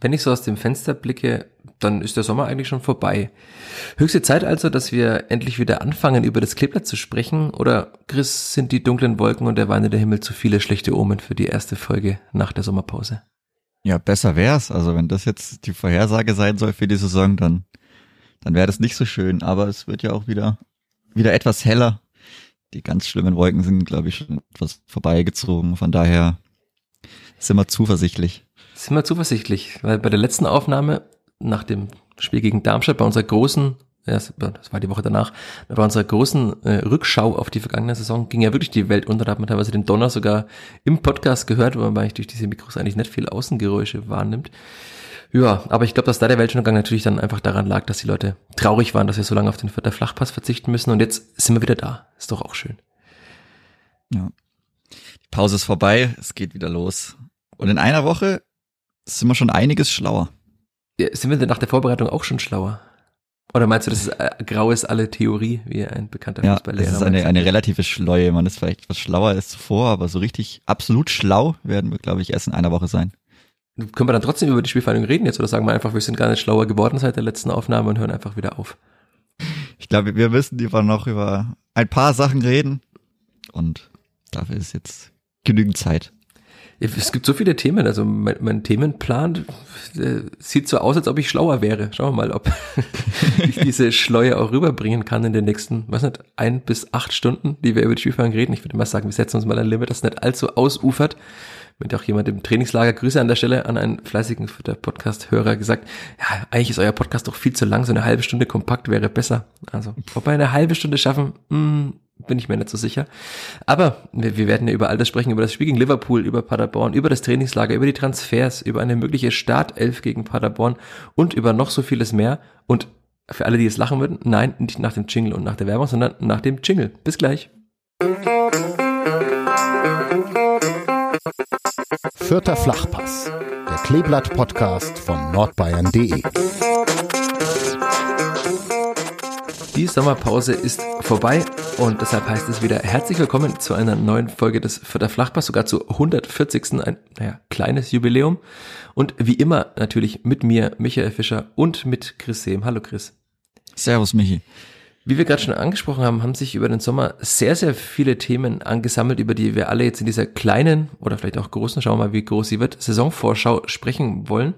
Wenn ich so aus dem Fenster blicke, dann ist der Sommer eigentlich schon vorbei. Höchste Zeit also, dass wir endlich wieder anfangen, über das Kleeblatt zu sprechen. Oder, Chris, sind die dunklen Wolken und der weinende Himmel zu viele schlechte Omen für die erste Folge nach der Sommerpause? Ja, besser wär's. Also wenn das jetzt die Vorhersage sein soll für die Saison, dann, dann wäre das nicht so schön. Aber es wird ja auch wieder, wieder etwas heller. Die ganz schlimmen Wolken sind, glaube ich, schon etwas vorbeigezogen. Von daher sind wir zuversichtlich sind wir zuversichtlich, weil bei der letzten Aufnahme nach dem Spiel gegen Darmstadt, bei unserer großen, das war die Woche danach, bei unserer großen äh, Rückschau auf die vergangene Saison ging ja wirklich die Welt unter. Da hat man teilweise den Donner sogar im Podcast gehört, wo man durch diese Mikros eigentlich nicht viel Außengeräusche wahrnimmt. Ja, aber ich glaube, dass da der Weltuntergang natürlich dann einfach daran lag, dass die Leute traurig waren, dass wir so lange auf den Vierter Flachpass verzichten müssen. Und jetzt sind wir wieder da. Ist doch auch schön. Ja. Die Pause ist vorbei, es geht wieder los. Und in einer Woche sind wir schon einiges schlauer. Ja, sind wir denn nach der Vorbereitung auch schon schlauer? Oder meinst du, das ist äh, grau ist alle Theorie, wie ein bekannter ja, Fußballlehrer Das ist eine, eine relative Schleue. Man ist vielleicht etwas schlauer als zuvor, aber so richtig absolut schlau werden wir, glaube ich, erst in einer Woche sein. Können wir dann trotzdem über die Spielverhandlung reden jetzt oder sagen wir einfach, wir sind gar nicht schlauer geworden seit der letzten Aufnahme und hören einfach wieder auf? Ich glaube, wir müssen lieber noch über ein paar Sachen reden und dafür ist jetzt genügend Zeit. Es gibt so viele Themen, also mein, mein Themenplan äh, sieht so aus, als ob ich schlauer wäre. Schauen wir mal, ob ich diese Schleue auch rüberbringen kann in den nächsten, was nicht, ein bis acht Stunden, die wir über die Spielfang reden. Ich würde mal sagen, wir setzen uns mal ein Limit, das nicht allzu ausufert. Mit auch jemand im Trainingslager, Grüße an der Stelle an einen fleißigen Podcast-Hörer gesagt, ja, eigentlich ist euer Podcast doch viel zu lang, so eine halbe Stunde kompakt wäre besser. Also, ob wir eine halbe Stunde schaffen, mh, hm, bin ich mir nicht so sicher. Aber wir, wir werden ja über all das sprechen, über das Spiel gegen Liverpool, über Paderborn, über das Trainingslager, über die Transfers, über eine mögliche Startelf gegen Paderborn und über noch so vieles mehr. Und für alle, die es lachen würden, nein, nicht nach dem Jingle und nach der Werbung, sondern nach dem Jingle. Bis gleich. Vierter Flachpass, der Kleeblatt-Podcast von nordbayern.de. Die Sommerpause ist vorbei und deshalb heißt es wieder herzlich willkommen zu einer neuen Folge des Vierter Flachpass, sogar zu 140. ein naja, kleines Jubiläum. Und wie immer natürlich mit mir, Michael Fischer und mit Chris Sehm. Hallo Chris. Servus Michi. Wie wir gerade schon angesprochen haben, haben sich über den Sommer sehr, sehr viele Themen angesammelt, über die wir alle jetzt in dieser kleinen oder vielleicht auch großen, schauen wir mal, wie groß sie wird, Saisonvorschau sprechen wollen.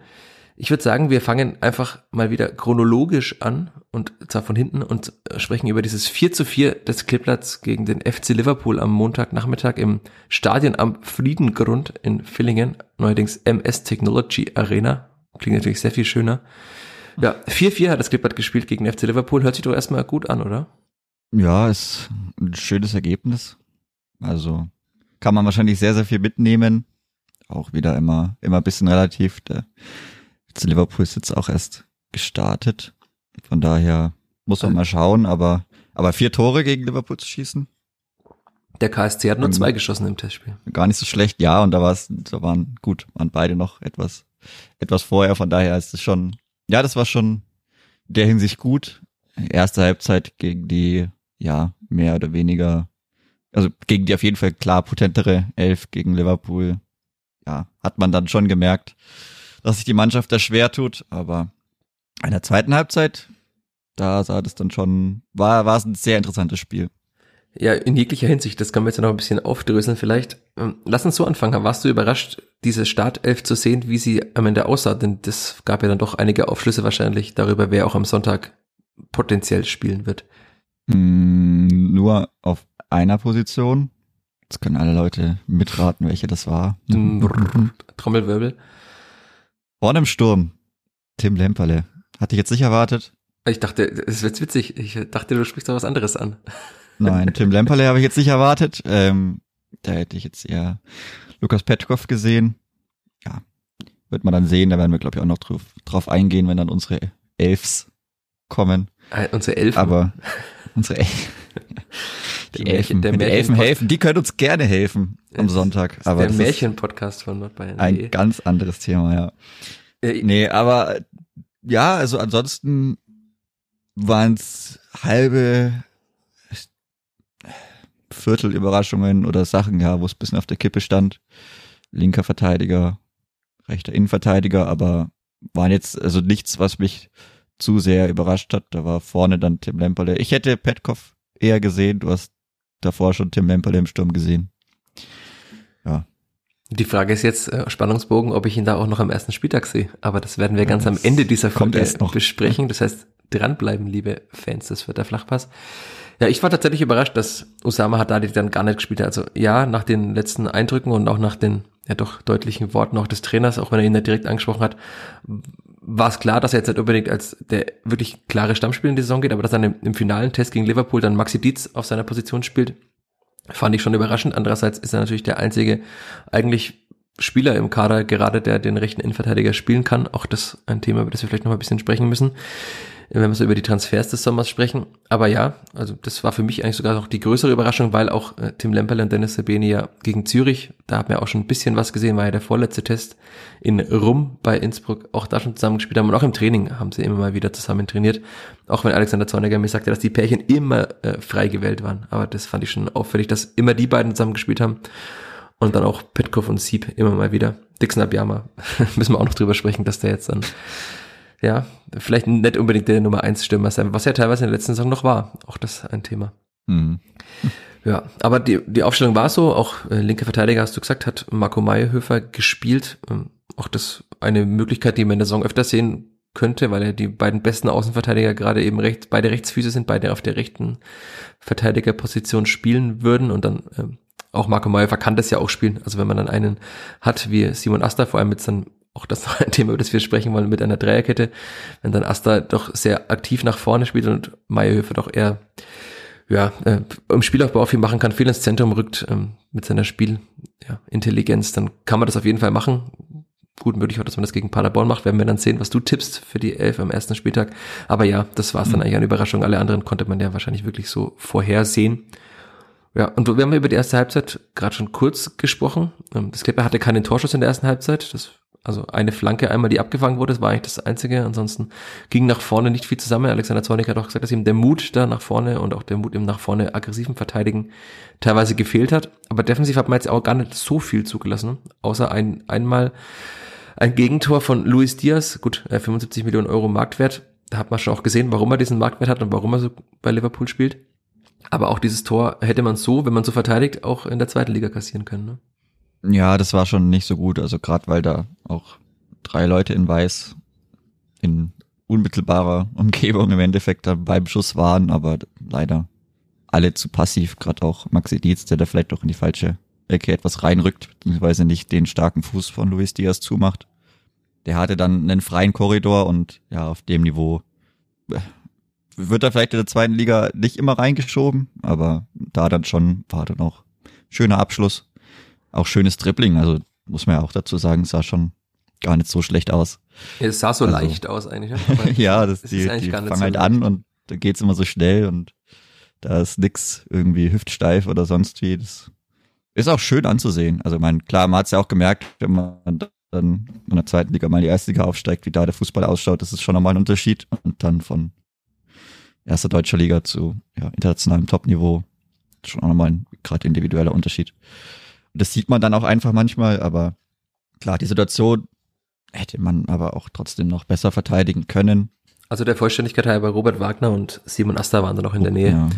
Ich würde sagen, wir fangen einfach mal wieder chronologisch an und zwar von hinten und sprechen über dieses 4 zu 4 des Kleeblatts gegen den FC Liverpool am Montagnachmittag im Stadion am Friedengrund in Villingen, neuerdings MS Technology Arena. Klingt natürlich sehr viel schöner. Ja, 4-4 hat das Kleeblatt gespielt gegen FC Liverpool. Hört sich doch erstmal gut an, oder? Ja, ist ein schönes Ergebnis. Also kann man wahrscheinlich sehr, sehr viel mitnehmen. Auch wieder immer, immer ein bisschen relativ. Der Jetzt Liverpool ist jetzt auch erst gestartet. Von daher muss man mal schauen, aber, aber vier Tore gegen Liverpool zu schießen. Der KSC hat nur zwei geschossen im Testspiel. Gar nicht so schlecht, ja, und da war es, da waren gut, waren beide noch etwas, etwas vorher, von daher ist es schon, ja, das war schon der Hinsicht gut. Erste Halbzeit gegen die, ja, mehr oder weniger, also gegen die auf jeden Fall klar potentere Elf gegen Liverpool, ja, hat man dann schon gemerkt, dass sich die Mannschaft da schwer tut, aber in der zweiten Halbzeit, da sah das dann schon, war, war es ein sehr interessantes Spiel. Ja, in jeglicher Hinsicht, das können wir jetzt noch ein bisschen aufdröseln vielleicht. Ähm, lass uns so anfangen. Warst du überrascht, diese Startelf zu sehen, wie sie am Ende aussah? Denn das gab ja dann doch einige Aufschlüsse wahrscheinlich darüber, wer auch am Sonntag potenziell spielen wird. Mm, nur auf einer Position. Jetzt können alle Leute mitraten, welche das war. Trommelwirbel. Vorne im Sturm, Tim Lemperle. Hatte ich jetzt nicht erwartet. Ich dachte, es wird witzig. Ich dachte, du sprichst da was anderes an. Nein, Tim Lemperle habe ich jetzt nicht erwartet. Ähm, da hätte ich jetzt eher Lukas Petkov gesehen. Ja, wird man dann sehen. Da werden wir, glaube ich, auch noch drauf, drauf eingehen, wenn dann unsere Elfs kommen. Äh, unsere Elfen? Aber unsere Elfen. Die Elfen, der die Elfen helfen, die können uns gerne helfen am Sonntag. Aber der Märchenpodcast von Nordbayern. Ein ganz anderes Thema, ja. Äh, nee, aber ja, also ansonsten waren es halbe Viertelüberraschungen oder Sachen, ja, wo es bisschen auf der Kippe stand. Linker Verteidiger, rechter Innenverteidiger, aber waren jetzt also nichts, was mich zu sehr überrascht hat. Da war vorne dann Tim Lemperle. Ich hätte Petkov eher gesehen. Du hast davor schon Tim Lemperle im Sturm gesehen. Ja. Die Frage ist jetzt, äh, Spannungsbogen, ob ich ihn da auch noch am ersten Spieltag sehe. Aber das werden wir ja, ganz am Ende dieser Folge besprechen. Das heißt, dranbleiben, liebe Fans das wird der Flachpass. Ja, ich war tatsächlich überrascht, dass Osama Haddadi dann gar nicht gespielt hat. Also ja, nach den letzten Eindrücken und auch nach den ja doch deutlichen Worten auch des Trainers, auch wenn er ihn nicht direkt angesprochen hat, war es klar, dass er jetzt nicht unbedingt als der wirklich klare Stammspieler in die Saison geht, aber dass er im, im finalen Test gegen Liverpool dann Maxi Dietz auf seiner Position spielt, fand ich schon überraschend. Andererseits ist er natürlich der einzige eigentlich Spieler im Kader gerade, der den rechten Innenverteidiger spielen kann. Auch das ein Thema, über das wir vielleicht noch mal ein bisschen sprechen müssen wenn wir so über die Transfers des Sommers sprechen. Aber ja, also das war für mich eigentlich sogar noch die größere Überraschung, weil auch äh, Tim Lemperle und Dennis Sabeni ja gegen Zürich, da haben wir auch schon ein bisschen was gesehen, war ja der vorletzte Test in Rum bei Innsbruck, auch da schon zusammen gespielt haben und auch im Training haben sie immer mal wieder zusammen trainiert. Auch wenn Alexander Zorniger mir sagte, dass die Pärchen immer äh, frei gewählt waren. Aber das fand ich schon auffällig, dass immer die beiden zusammen gespielt haben. Und dann auch Petkov und Sieb immer mal wieder. Dixon Abiyama müssen wir auch noch drüber sprechen, dass der jetzt dann ja, vielleicht nicht unbedingt der Nummer 1 Stürmer sein, was ja teilweise in der letzten Saison noch war. Auch das ein Thema. Mhm. Ja, aber die, die Aufstellung war so, auch äh, linke Verteidiger, hast du gesagt, hat Marco Meyerhöfer gespielt. Ähm, auch das eine Möglichkeit, die man in der Saison öfter sehen könnte, weil er die beiden besten Außenverteidiger gerade eben rechts, beide Rechtsfüße sind, beide auf der rechten Verteidigerposition spielen würden und dann ähm, auch Marco Meyerhöfer kann das ja auch spielen. Also wenn man dann einen hat wie Simon Asta, vor allem mit seinem auch das noch ein Thema, über das wir sprechen wollen, mit einer Dreierkette, wenn dann Asta doch sehr aktiv nach vorne spielt und Meyerhöfer doch eher ja, äh, im Spielaufbau viel machen kann, viel ins Zentrum rückt ähm, mit seiner Spielintelligenz, ja, dann kann man das auf jeden Fall machen. Gut möglich auch, dass man das gegen Paderborn macht, werden wir dann sehen, was du tippst für die Elf am ersten Spieltag. Aber ja, das war es dann mhm. eigentlich eine Überraschung. Alle anderen konnte man ja wahrscheinlich wirklich so vorhersehen. Ja, und wir haben über die erste Halbzeit gerade schon kurz gesprochen. Ähm, das Klepper hatte keinen Torschuss in der ersten Halbzeit. Das also eine Flanke einmal, die abgefangen wurde, das war eigentlich das Einzige. Ansonsten ging nach vorne nicht viel zusammen. Alexander Zornig hat auch gesagt, dass ihm der Mut da nach vorne und auch der Mut im nach vorne aggressiven Verteidigen teilweise gefehlt hat. Aber defensiv hat man jetzt auch gar nicht so viel zugelassen, außer ein, einmal ein Gegentor von Luis Diaz, gut, 75 Millionen Euro Marktwert. Da hat man schon auch gesehen, warum er diesen Marktwert hat und warum er so bei Liverpool spielt. Aber auch dieses Tor hätte man so, wenn man so verteidigt, auch in der zweiten Liga kassieren können. Ne? Ja, das war schon nicht so gut. Also gerade weil da auch drei Leute in Weiß in unmittelbarer Umgebung im Endeffekt beim Schuss waren, aber leider alle zu passiv. Gerade auch Maxi Dietz, der da vielleicht auch in die falsche Ecke etwas reinrückt, beziehungsweise nicht den starken Fuß von Luis Diaz zumacht. Der hatte dann einen freien Korridor und ja, auf dem Niveau äh, wird er vielleicht in der zweiten Liga nicht immer reingeschoben, aber da dann schon war dann auch schöner Abschluss auch schönes Dribbling, also muss man ja auch dazu sagen, sah schon gar nicht so schlecht aus. es sah so also, leicht aus eigentlich. Ne? ja, das, die, die fangen so halt an und da geht's immer so schnell und da ist nix irgendwie hüftsteif oder sonst wie. Das ist auch schön anzusehen. Also man, klar, man hat's ja auch gemerkt, wenn man dann in der zweiten Liga mal die erste Liga aufsteigt, wie da der Fußball ausschaut, das ist schon nochmal ein Unterschied. Und dann von erster deutscher Liga zu ja, internationalem Topniveau schon auch nochmal ein gerade individueller Unterschied. Das sieht man dann auch einfach manchmal, aber klar, die Situation hätte man aber auch trotzdem noch besser verteidigen können. Also der Vollständigkeit halber Robert Wagner und Simon Asta waren da noch in der Nähe. Ja.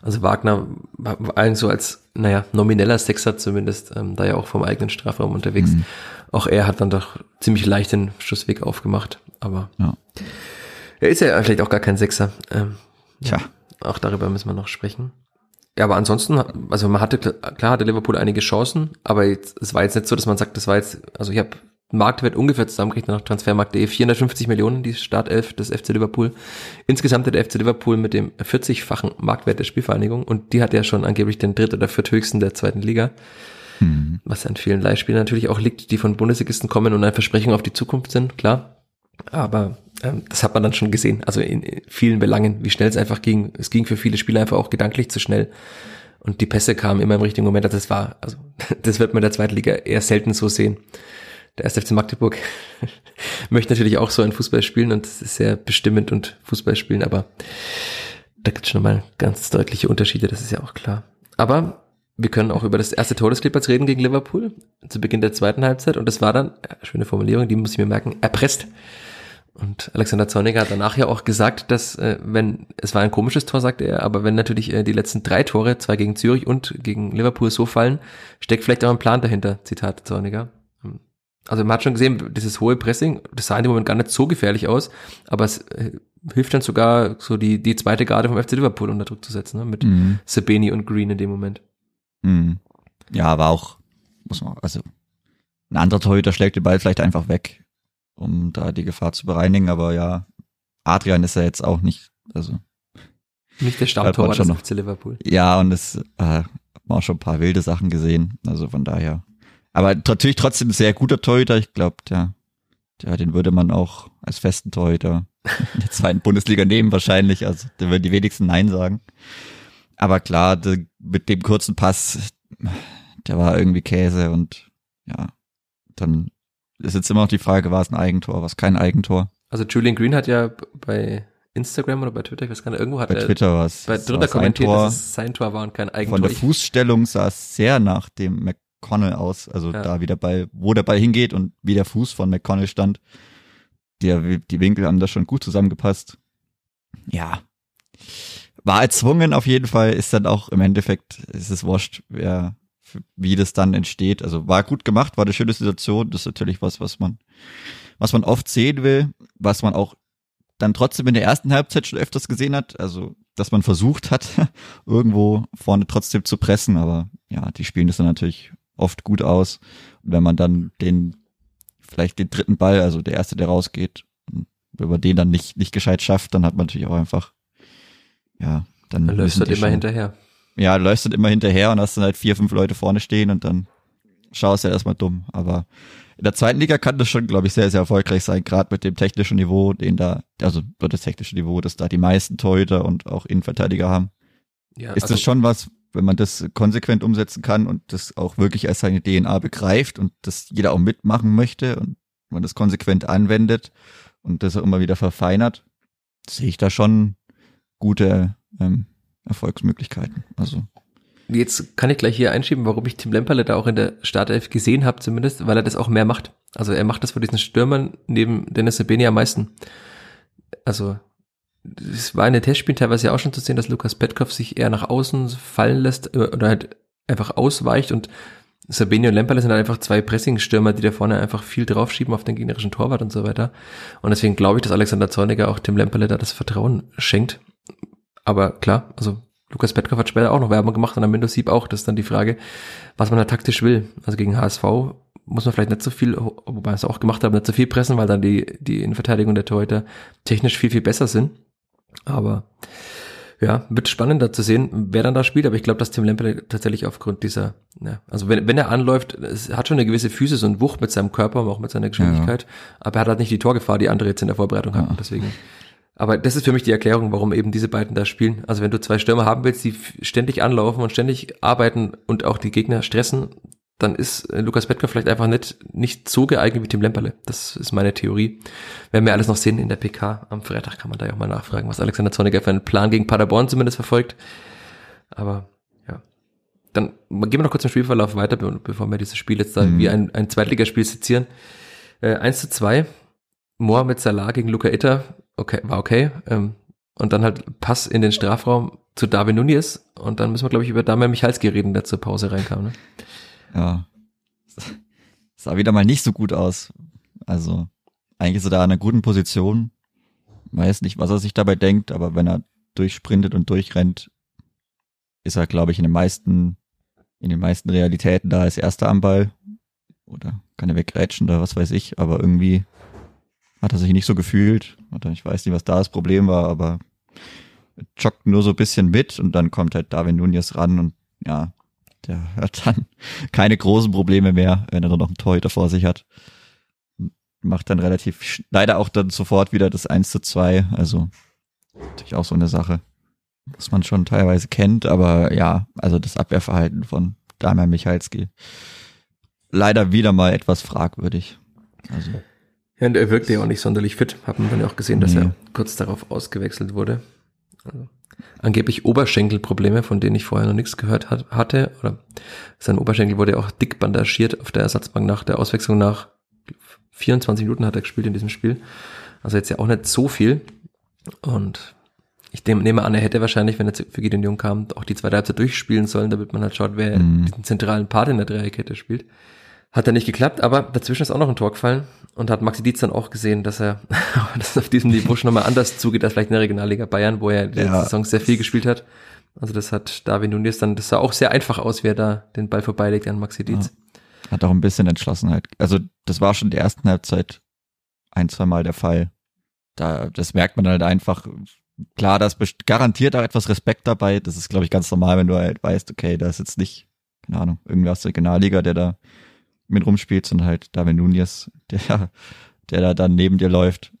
Also Wagner war eigentlich so als, naja, nomineller Sechser zumindest, ähm, da ja auch vom eigenen Strafraum unterwegs. Mhm. Auch er hat dann doch ziemlich leicht den Schussweg aufgemacht, aber ja. er ist ja vielleicht auch gar kein Sechser. Ähm, Tja. Auch darüber müssen wir noch sprechen. Ja, aber ansonsten, also man hatte, klar hatte Liverpool einige Chancen, aber jetzt, es war jetzt nicht so, dass man sagt, das war jetzt, also ich habe Marktwert ungefähr zusammengerechnet nach Transfermarkt.de 450 Millionen, die Startelf des FC Liverpool. Insgesamt hat der FC Liverpool mit dem 40-fachen Marktwert der Spielvereinigung und die hat ja schon angeblich den dritt- oder vierthöchsten der zweiten Liga. Mhm. Was an vielen Leihspielern natürlich auch liegt, die von Bundesligisten kommen und eine Versprechung auf die Zukunft sind, klar. Aber ähm, das hat man dann schon gesehen, also in, vielen Belangen, wie schnell es einfach ging. Es ging für viele Spieler einfach auch gedanklich zu schnell. und die Pässe kamen immer im richtigen Moment. Also das war, also das wird man in der zweiten Liga eher selten so sehen. Der erste FC Magdeburg möchte natürlich auch so ein Fußball spielen und ist sehr bestimmend und Fußball spielen, aber da gibt es schon mal ganz deutliche Unterschiede, das ist ja auch klar. Aber wir können auch über das erste Tor des Clippers reden gegen Liverpool zu Beginn der zweiten Halbzeit und das war dann, schöne Formulierung, die muss ich mir merken, erpresst. Und Alexander Zorniger hat danach ja auch gesagt, dass äh, wenn, es war ein komisches Tor, sagte er, aber wenn natürlich äh, die letzten drei Tore, zwei gegen Zürich und gegen Liverpool so fallen, steckt vielleicht auch ein Plan dahinter, Zitat Zorniger. Also man hat schon gesehen, dieses hohe Pressing, das sah in dem Moment gar nicht so gefährlich aus, aber es äh, hilft dann sogar so die, die zweite Garde vom FC Liverpool unter Druck zu setzen, ne? mit mhm. Sabeni und Green in dem Moment. Mhm. Ja, aber auch, muss man, also ein anderer Torhüter schlägt den Ball vielleicht einfach weg um da die Gefahr zu bereinigen. Aber ja, Adrian ist ja jetzt auch nicht, also nicht der Stammtorwart des FC Liverpool. Ja, und es äh, auch schon ein paar wilde Sachen gesehen. Also von daher. Aber natürlich trotzdem sehr guter Torhüter. Ich glaube, der, der, den würde man auch als festen Torhüter in der zweiten Bundesliga nehmen wahrscheinlich. Also der würde die wenigsten Nein sagen. Aber klar, de, mit dem kurzen Pass, der war irgendwie Käse und ja, dann ist jetzt immer noch die Frage, war es ein Eigentor, war es kein Eigentor? Also Julian Green hat ja bei Instagram oder bei Twitter, ich weiß gar nicht, irgendwo hat bei er Twitter was, bei drunter kommentiert, Tor, dass es sein Tor war und kein Eigentor. Von der Fußstellung sah es sehr nach dem McConnell aus, also ja. da wie der Ball, wo der Ball hingeht und wie der Fuß von McConnell stand. Die, die Winkel haben da schon gut zusammengepasst. Ja. War erzwungen auf jeden Fall, ist dann auch im Endeffekt, ist es wurscht, wer, wie das dann entsteht. Also war gut gemacht, war eine schöne Situation. Das ist natürlich was, was man, was man oft sehen will, was man auch dann trotzdem in der ersten Halbzeit schon öfters gesehen hat. Also, dass man versucht hat, irgendwo vorne trotzdem zu pressen. Aber ja, die spielen das dann natürlich oft gut aus. Und wenn man dann den, vielleicht den dritten Ball, also der erste, der rausgeht, wenn man den dann nicht, nicht gescheit schafft, dann hat man natürlich auch einfach, ja, dann. Dann löst das immer hinterher ja, du läufst dann immer hinterher und hast dann halt vier, fünf Leute vorne stehen und dann schaust du ja erstmal dumm. Aber in der zweiten Liga kann das schon, glaube ich, sehr, sehr erfolgreich sein, gerade mit dem technischen Niveau, den da, also das technische Niveau, dass da die meisten Torhüter und auch Innenverteidiger haben. Ja, ist also, das schon was, wenn man das konsequent umsetzen kann und das auch wirklich als seine DNA begreift und das jeder auch mitmachen möchte und man das konsequent anwendet und das auch immer wieder verfeinert, sehe ich da schon gute ähm, Erfolgsmöglichkeiten. Also Jetzt kann ich gleich hier einschieben, warum ich Tim Lemperle da auch in der Startelf gesehen habe, zumindest, weil er das auch mehr macht. Also er macht das vor diesen Stürmern neben Dennis Sabeni am meisten. Also es war in den Testspielen teilweise ja auch schon zu sehen, dass Lukas Petkov sich eher nach außen fallen lässt äh, oder halt einfach ausweicht und Sabini und Lemperle sind halt einfach zwei Pressing-Stürmer, die da vorne einfach viel draufschieben auf den gegnerischen Torwart und so weiter. Und deswegen glaube ich, dass Alexander Zorniger auch Tim Lemperle da das Vertrauen schenkt. Aber klar, also Lukas Petkov hat später auch noch Werbung gemacht und am Windows Sieb auch. Das ist dann die Frage, was man da taktisch will. Also gegen HSV muss man vielleicht nicht so viel, wobei es auch gemacht hat, nicht so viel pressen, weil dann die, die Innenverteidigung der Torhüter technisch viel, viel besser sind. Aber ja, wird spannender zu sehen, wer dann da spielt. Aber ich glaube, dass Tim Lemper tatsächlich aufgrund dieser, ja, also wenn, wenn er anläuft, es hat schon eine gewisse Physis und Wucht mit seinem Körper, auch mit seiner Geschwindigkeit. Ja. Aber er hat halt nicht die Torgefahr, die andere jetzt in der Vorbereitung ja. hatten. Deswegen aber das ist für mich die Erklärung, warum eben diese beiden da spielen. Also wenn du zwei Stürmer haben willst, die ständig anlaufen und ständig arbeiten und auch die Gegner stressen, dann ist äh, Lukas Bettger vielleicht einfach nicht, nicht so geeignet wie Tim Lemperle. Das ist meine Theorie. Werden wir alles noch sehen in der PK. Am Freitag kann man da ja auch mal nachfragen, was Alexander Zorniger für einen Plan gegen Paderborn zumindest verfolgt. Aber ja. Dann gehen wir noch kurz im Spielverlauf weiter, bevor wir dieses Spiel jetzt da mhm. wie ein, ein Zweitligaspiel sezieren. Äh, 1 zu 2. Mohamed Salah gegen Luca Itter okay, war okay. Ähm, und dann halt Pass in den Strafraum zu Darwin Nunez und dann müssen wir, glaube ich, über Damian Michalski reden, der zur Pause reinkam. Ne? Ja. Sah wieder mal nicht so gut aus. Also, eigentlich ist er da in einer guten Position. Weiß nicht, was er sich dabei denkt, aber wenn er durchsprintet und durchrennt, ist er, glaube ich, in den meisten, in den meisten Realitäten da als erster am Ball. Oder kann er wegrätschen oder was weiß ich, aber irgendwie hat er sich nicht so gefühlt. Oder ich weiß nicht, was da das Problem war, aber joggt nur so ein bisschen mit und dann kommt halt Darwin Nunez ran und ja, der hat dann keine großen Probleme mehr, wenn er dann noch einen Torhüter vor sich hat. Macht dann relativ, leider auch dann sofort wieder das 1 zu 2, also natürlich auch so eine Sache. was man schon teilweise kennt, aber ja, also das Abwehrverhalten von Damian Michalski leider wieder mal etwas fragwürdig. Also. Ja, und er wirkte ja auch nicht sonderlich fit. Haben wir dann ja auch gesehen, dass nee. er kurz darauf ausgewechselt wurde. Also, angeblich Oberschenkelprobleme, von denen ich vorher noch nichts gehört hat, hatte. Oder sein Oberschenkel wurde auch dick bandagiert auf der Ersatzbank nach der Auswechslung nach 24 Minuten hat er gespielt in diesem Spiel. Also jetzt ja auch nicht so viel. Und ich nehme an, er hätte wahrscheinlich, wenn er für Gideon Jung kam, auch die zweite Halbzeit durchspielen sollen, damit man halt schaut, wer mhm. diesen zentralen Part in der Dreierkette spielt. Hat er nicht geklappt, aber dazwischen ist auch noch ein Tor gefallen und hat Maxi Dietz dann auch gesehen, dass er dass auf diesem Niveau schon nochmal anders zugeht als vielleicht in der Regionalliga Bayern, wo er in ja. Saison sehr viel gespielt hat. Also das hat David Nunes dann, das sah auch sehr einfach aus, wer da den Ball vorbeilegt an Maxi Dietz. Ja. Hat auch ein bisschen Entschlossenheit. Also das war schon in der ersten Halbzeit ein, zwei Mal der Fall. Da, das merkt man halt einfach. Klar, da ist garantiert auch etwas Respekt dabei. Das ist, glaube ich, ganz normal, wenn du halt weißt, okay, da ist jetzt nicht, keine Ahnung, irgendwer aus der Regionalliga, der da mit rumspielt, sondern halt David Nunez, der, der da dann neben dir läuft.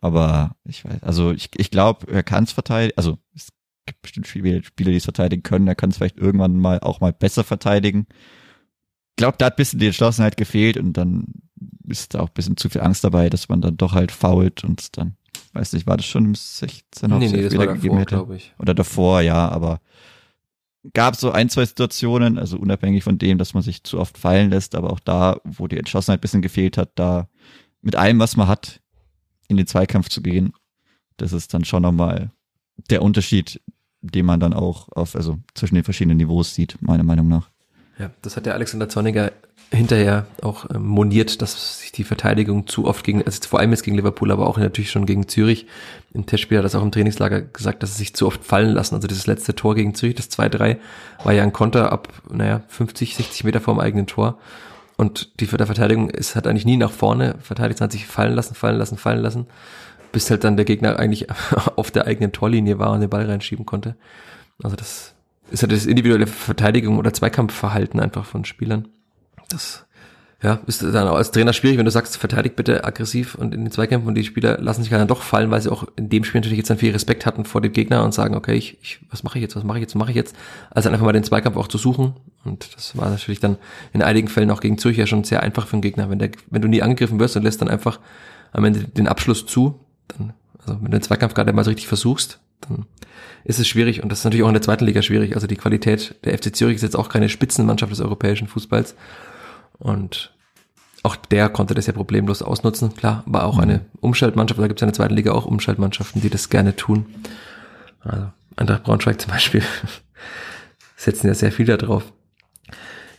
Aber ich weiß, also ich, ich glaube, er kann es verteidigen. Also es gibt bestimmt viele Spieler, die es verteidigen können. Er kann es vielleicht irgendwann mal auch mal besser verteidigen. Ich glaube, da hat ein bisschen die Entschlossenheit gefehlt und dann ist da auch ein bisschen zu viel Angst dabei, dass man dann doch halt fault und dann, weiß nicht, war das schon im 16 nee, nee, das war davor, glaube ich. Oder davor, ja, aber gab so ein, zwei Situationen, also unabhängig von dem, dass man sich zu oft fallen lässt, aber auch da, wo die Entschlossenheit ein bisschen gefehlt hat, da mit allem, was man hat, in den Zweikampf zu gehen. Das ist dann schon nochmal der Unterschied, den man dann auch auf, also zwischen den verschiedenen Niveaus sieht, meiner Meinung nach. Ja, das hat der Alexander Zorniger hinterher auch ähm, moniert, dass sich die Verteidigung zu oft gegen, also vor allem jetzt gegen Liverpool, aber auch natürlich schon gegen Zürich. Im Testspiel hat das auch im Trainingslager gesagt, dass sie sich zu oft fallen lassen. Also dieses letzte Tor gegen Zürich, das 2-3, war ja ein Konter ab, naja, 50, 60 Meter vorm eigenen Tor. Und die der Verteidigung ist hat eigentlich nie nach vorne verteidigt, hat sich fallen lassen, fallen lassen, fallen lassen, bis halt dann der Gegner eigentlich auf der eigenen Torlinie war und den Ball reinschieben konnte. Also das ist halt das individuelle Verteidigung oder Zweikampfverhalten einfach von Spielern das ja, ist dann als Trainer schwierig, wenn du sagst, verteidigt bitte aggressiv und in den Zweikämpfen und die Spieler lassen sich dann doch fallen, weil sie auch in dem Spiel natürlich jetzt dann viel Respekt hatten vor dem Gegner und sagen, okay, ich, ich was mache ich jetzt, was mache ich jetzt, was mache ich jetzt, also einfach mal den Zweikampf auch zu suchen. Und das war natürlich dann in einigen Fällen auch gegen Zürich ja schon sehr einfach für den Gegner, wenn der, wenn du nie angegriffen wirst und lässt dann einfach am Ende den Abschluss zu, dann, also wenn du den Zweikampf gerade mal so richtig versuchst, dann ist es schwierig. Und das ist natürlich auch in der zweiten Liga schwierig, also die Qualität der FC Zürich ist jetzt auch keine Spitzenmannschaft des europäischen Fußballs und auch der konnte das ja problemlos ausnutzen. Klar, war auch eine mhm. Umschaltmannschaft, da gibt es in der zweiten Liga auch Umschaltmannschaften, die das gerne tun. Also Eintracht Braunschweig zum Beispiel setzen ja sehr viel da drauf.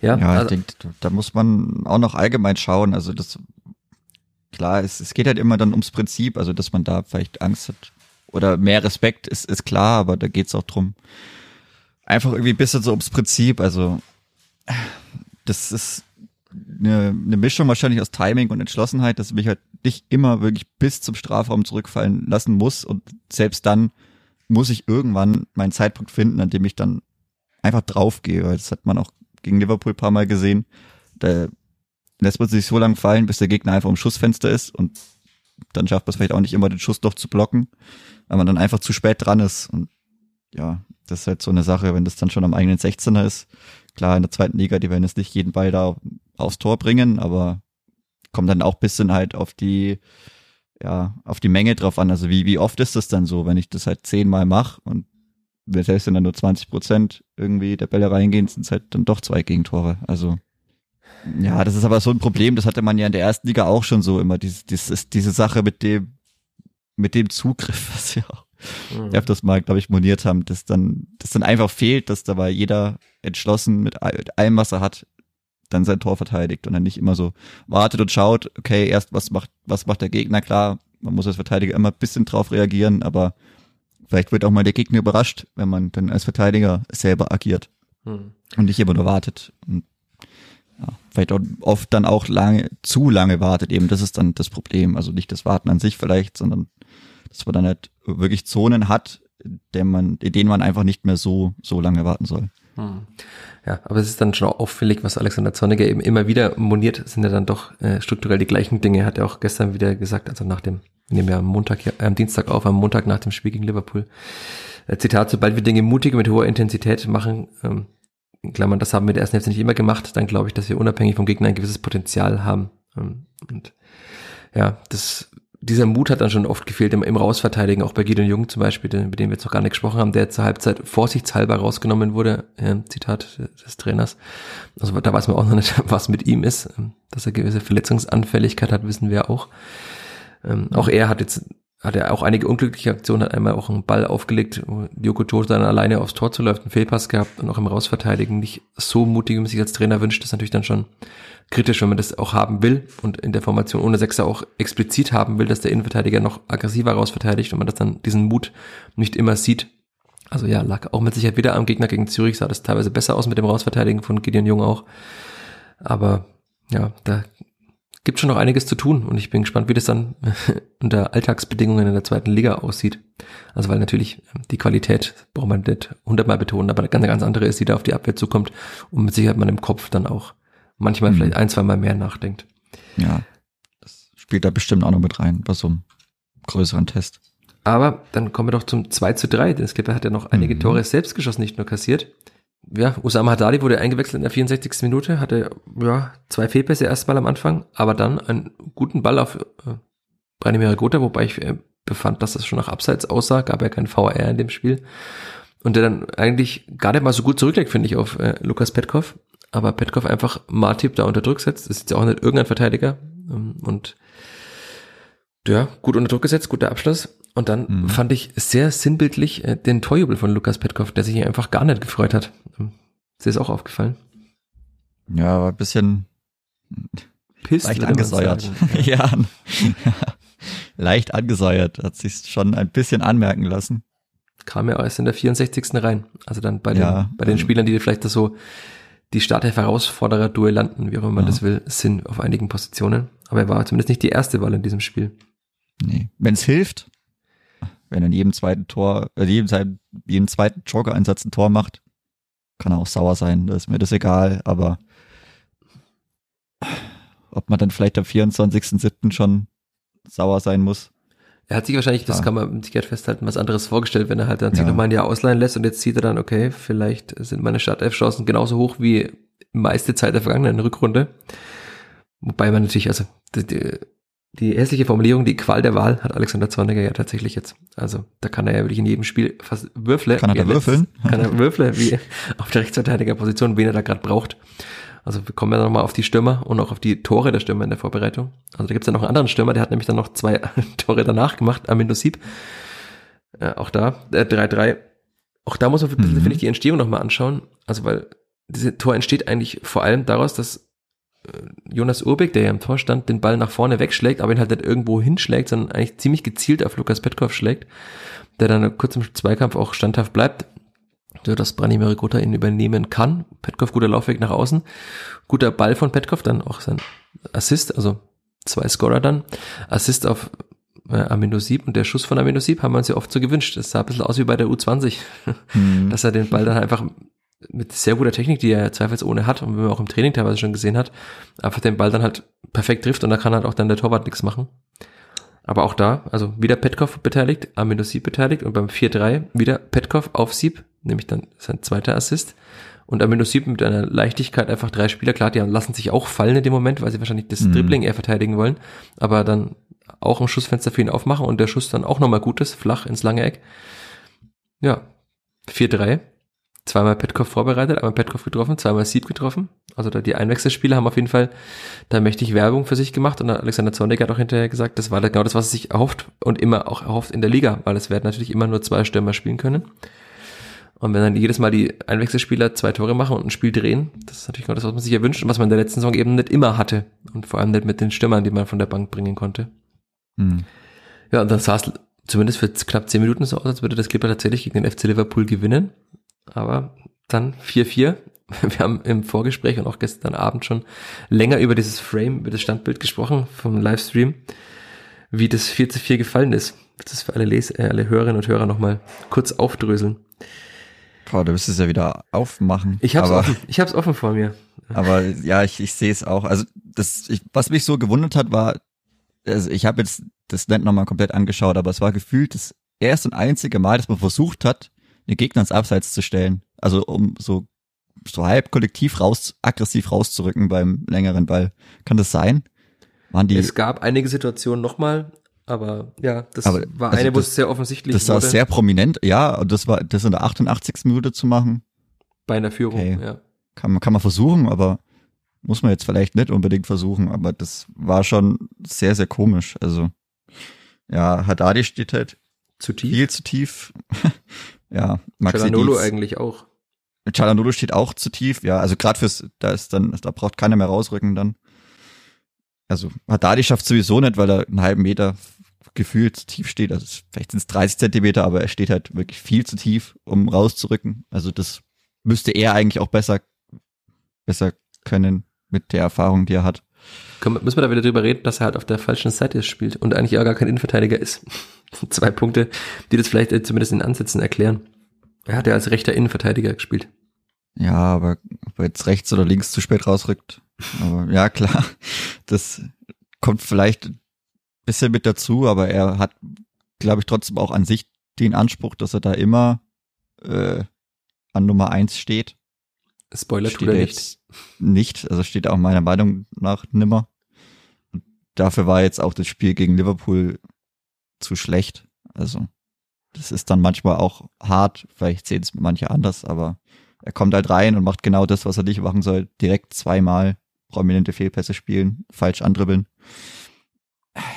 Ja, ja also, ich denke, da muss man auch noch allgemein schauen. Also das, klar, es, es geht halt immer dann ums Prinzip, also dass man da vielleicht Angst hat oder mehr Respekt ist, ist klar, aber da geht's auch drum. Einfach irgendwie ein bisschen so ums Prinzip. Also das ist eine, eine Mischung wahrscheinlich aus Timing und Entschlossenheit, dass ich mich halt nicht immer wirklich bis zum Strafraum zurückfallen lassen muss und selbst dann muss ich irgendwann meinen Zeitpunkt finden, an dem ich dann einfach draufgehe, das hat man auch gegen Liverpool paar Mal gesehen. Da lässt man sich so lange fallen, bis der Gegner einfach im Schussfenster ist und dann schafft man es vielleicht auch nicht immer, den Schuss doch zu blocken, weil man dann einfach zu spät dran ist und ja, das ist halt so eine Sache, wenn das dann schon am eigenen 16er ist. Klar, in der zweiten Liga, die werden jetzt nicht jeden Ball da aufs Tor bringen, aber kommt dann auch bisschen halt auf die, ja, auf die Menge drauf an. Also wie, wie oft ist das dann so, wenn ich das halt zehnmal mache und selbst wenn dann nur 20 Prozent irgendwie der Bälle reingehen, sind es halt dann doch zwei Gegentore. Also ja, das ist aber so ein Problem, das hatte man ja in der ersten Liga auch schon so immer, diese, diese, diese Sache mit dem, mit dem Zugriff, was ja auch mhm. öfters mal, glaube ich, moniert haben, dass dann, dass dann einfach fehlt, dass dabei jeder entschlossen mit allem, was er hat, dann sein Tor verteidigt und dann nicht immer so wartet und schaut, okay, erst was macht, was macht der Gegner, klar, man muss als Verteidiger immer ein bisschen drauf reagieren, aber vielleicht wird auch mal der Gegner überrascht, wenn man dann als Verteidiger selber agiert hm. und nicht immer nur wartet und ja, vielleicht auch oft dann auch lange, zu lange wartet eben, das ist dann das Problem, also nicht das Warten an sich vielleicht, sondern dass man dann halt wirklich Zonen hat, der man, in denen man einfach nicht mehr so, so lange warten soll. Hm. Ja, aber es ist dann schon auffällig, was Alexander Zorniger eben immer wieder moniert, sind ja dann doch äh, strukturell die gleichen Dinge. Hat er auch gestern wieder gesagt, also nach dem, nehmen wir am Montag, äh, am Dienstag auf, am Montag nach dem Spiel gegen Liverpool. Äh, Zitat, sobald wir Dinge mutig mit hoher Intensität machen, ähm, in Klammern, das haben wir der ersten Hälfte nicht immer gemacht, dann glaube ich, dass wir unabhängig vom Gegner ein gewisses Potenzial haben. Ähm, und ja, das, dieser Mut hat dann schon oft gefehlt im, im Rausverteidigen, auch bei Gideon Jung zum Beispiel, den, mit dem wir jetzt noch gar nicht gesprochen haben, der zur Halbzeit vorsichtshalber rausgenommen wurde, äh, Zitat des Trainers. Also da weiß man auch noch nicht, was mit ihm ist. Dass er gewisse Verletzungsanfälligkeit hat, wissen wir auch. Ähm, auch er hat jetzt hat er auch einige unglückliche Aktionen, hat einmal auch einen Ball aufgelegt, wo Joko Toto dann alleine aufs Tor zu läuft, einen Fehlpass gehabt und auch im Rausverteidigen nicht so mutig, wie man sich als Trainer wünscht. Das ist natürlich dann schon kritisch, wenn man das auch haben will und in der Formation ohne Sechser auch explizit haben will, dass der Innenverteidiger noch aggressiver rausverteidigt und man das dann diesen Mut nicht immer sieht. Also ja, lag auch mit Sicherheit wieder am Gegner gegen Zürich, sah das teilweise besser aus mit dem Rausverteidigen von Gideon Jung auch. Aber ja, da gibt schon noch einiges zu tun und ich bin gespannt, wie das dann unter Alltagsbedingungen in der zweiten Liga aussieht. Also weil natürlich ähm, die Qualität, braucht man nicht hundertmal betonen, aber eine ganz, ganz andere ist, die da auf die Abwehr zukommt und mit Sicherheit man im Kopf dann auch manchmal mhm. vielleicht ein, zwei Mal mehr nachdenkt. Ja, das spielt da bestimmt auch noch mit rein bei so einem größeren Test. Aber dann kommen wir doch zum 2 zu 3, denn Skipper hat ja noch einige mhm. Tore selbst geschossen, nicht nur kassiert ja, Usama Haddadi wurde eingewechselt in der 64. Minute, hatte ja zwei Fehlpässe erstmal am Anfang, aber dann einen guten Ball auf äh, Branimir Gotha, wobei ich äh, befand, dass das schon nach Abseits aussah, gab ja kein VR in dem Spiel. Und der dann eigentlich gar nicht mal so gut zurücklegt, finde ich, auf äh, Lukas Petkov. Aber Petkov einfach Martip da unter Druck setzt. Das ist ja auch nicht irgendein Verteidiger. Ähm, und ja, gut unter Druck gesetzt, guter Abschluss. Und dann mhm. fand ich sehr sinnbildlich äh, den Torjubel von Lukas Petkov, der sich einfach gar nicht gefreut hat. Ist dir das auch aufgefallen? Ja, war ein bisschen Pist, leicht angesäuert. ja. leicht angesäuert, hat sich schon ein bisschen anmerken lassen. Kam ja erst in der 64. rein. Also dann bei den, ja, bei den ähm, Spielern, die vielleicht das so die Startelf-Herausforderer, Duellanten, wie auch immer man ja. das will, sind auf einigen Positionen. Aber er war zumindest nicht die erste Wahl in diesem Spiel. Nee. Wenn es hilft, wenn er in jedem zweiten Tor, äh, jedem, jedem zweiten Joker-Einsatz ein Tor macht, kann er auch sauer sein, da ist mir das egal, aber ob man dann vielleicht am 24.07. schon sauer sein muss. Er hat sich wahrscheinlich, das kann man mit Sicherheit festhalten, was anderes vorgestellt, wenn er halt dann sich ja. nochmal ein Jahr ausleihen lässt und jetzt sieht er dann, okay, vielleicht sind meine Startelf-Chancen genauso hoch wie meiste Zeit der vergangenen Rückrunde. Wobei man natürlich, also die, die, die hässliche Formulierung, die Qual der Wahl hat Alexander Zorniger ja tatsächlich jetzt. Also da kann er ja wirklich in jedem Spiel fast würfeln. Kann er da würfeln? Kann er würfeln, wie auf der Rechtsverteidigerposition, wen er da gerade braucht. Also wir kommen ja nochmal auf die Stürmer und auch auf die Tore der Stürmer in der Vorbereitung. Also da gibt's ja noch einen anderen Stürmer, der hat nämlich dann noch zwei Tore danach gemacht, Amin Sieb. Äh, auch da, 3-3. Äh, auch da muss man, mhm. finde ich, die Entstehung nochmal anschauen. Also weil diese Tor entsteht eigentlich vor allem daraus, dass äh, Jonas Urbeck, der ja im Tor stand, den Ball nach vorne wegschlägt, aber ihn halt nicht irgendwo hinschlägt, sondern eigentlich ziemlich gezielt auf Lukas Petkov schlägt, der dann kurz im Zweikampf auch standhaft bleibt, so dass Branimir Gotha ihn übernehmen kann. Petkov guter Laufweg nach außen, guter Ball von Petkov, dann auch sein Assist, also zwei Scorer dann, Assist auf äh, Amino Sieb und der Schuss von Amino Sieb haben wir uns ja oft so gewünscht. Das sah ein bisschen aus wie bei der U20, mhm. dass er den Ball dann einfach mit sehr guter Technik, die er zweifelsohne hat und wie man auch im Training teilweise schon gesehen hat, einfach den Ball dann halt perfekt trifft und da kann halt auch dann der Torwart nichts machen. Aber auch da, also wieder Petkov beteiligt, Amino Sieb beteiligt und beim 4-3 wieder Petkov auf Sieb, nämlich dann sein zweiter Assist. Und Amino Sieb mit einer Leichtigkeit einfach drei Spieler, klar, die lassen sich auch fallen in dem Moment, weil sie wahrscheinlich das mhm. Dribbling eher verteidigen wollen, aber dann auch ein Schussfenster für ihn aufmachen und der Schuss dann auch nochmal gut ist, flach ins lange Eck. Ja, 4-3 zweimal Petkov vorbereitet, einmal Petkov getroffen, zweimal Sieb getroffen. Also da die Einwechselspieler haben auf jeden Fall da mächtig Werbung für sich gemacht und Alexander Zornig hat auch hinterher gesagt, das war genau das, was er sich erhofft und immer auch erhofft in der Liga, weil es werden natürlich immer nur zwei Stürmer spielen können. Und wenn dann jedes Mal die Einwechselspieler zwei Tore machen und ein Spiel drehen, das ist natürlich genau das, was man sich erwünscht und was man in der letzten Saison eben nicht immer hatte. Und vor allem nicht mit den Stürmern, die man von der Bank bringen konnte. Mhm. Ja, und dann sah es zumindest für knapp zehn Minuten so aus, als würde das Clipper tatsächlich gegen den FC Liverpool gewinnen aber dann 4-4. Wir haben im Vorgespräch und auch gestern Abend schon länger über dieses Frame, über das Standbild gesprochen vom Livestream, wie das 4 4 gefallen ist. Das ist für alle, Les äh, alle Hörerinnen und Hörer nochmal kurz aufdröseln. Boah, du wirst es ja wieder aufmachen. Ich hab's, aber, offen, ich hab's offen vor mir. Aber ja, ich, ich sehe es auch. Also das, ich, was mich so gewundert hat, war, also ich habe jetzt das Land nochmal komplett angeschaut, aber es war gefühlt das erste und einzige Mal, dass man versucht hat, den Gegner ins Abseits zu stellen. Also um so, so halb kollektiv raus, aggressiv rauszurücken beim längeren Ball. Kann das sein? Waren die, es gab einige Situationen nochmal, aber ja, das aber, war also eine, wo es sehr offensichtlich Das war sehr prominent, ja, und das war das in der 88. Minute zu machen. Bei einer Führung, okay. ja. Kann man, kann man versuchen, aber muss man jetzt vielleicht nicht unbedingt versuchen, aber das war schon sehr, sehr komisch. Also, ja, Haddadi steht halt zu tief. viel zu tief. ja, Maxi Chalanolo eigentlich auch. Chalanolo steht auch zu tief, ja, also gerade fürs, da ist dann, da braucht keiner mehr rausrücken dann. Also Haddadi schafft sowieso nicht, weil er einen halben Meter gefühlt zu tief steht. Also vielleicht sind es 30 Zentimeter, aber er steht halt wirklich viel zu tief, um rauszurücken. Also das müsste er eigentlich auch besser, besser können mit der Erfahrung, die er hat. Können, müssen wir da wieder drüber reden, dass er halt auf der falschen Seite spielt und eigentlich auch gar kein Innenverteidiger ist. Zwei Punkte, die das vielleicht äh, zumindest in Ansätzen erklären. Er hat ja als rechter Innenverteidiger gespielt. Ja, aber ob er jetzt rechts oder links zu spät rausrückt. Aber ja, klar, das kommt vielleicht bisschen mit dazu, aber er hat, glaube ich, trotzdem auch an sich den Anspruch, dass er da immer äh, an Nummer eins steht. Spoiler steht tut er nicht. Nicht, also steht auch meiner Meinung nach nimmer. Und dafür war jetzt auch das Spiel gegen Liverpool zu schlecht. Also das ist dann manchmal auch hart, vielleicht sehen es manche anders, aber er kommt halt rein und macht genau das, was er nicht machen soll. Direkt zweimal prominente Fehlpässe spielen, falsch andribbeln.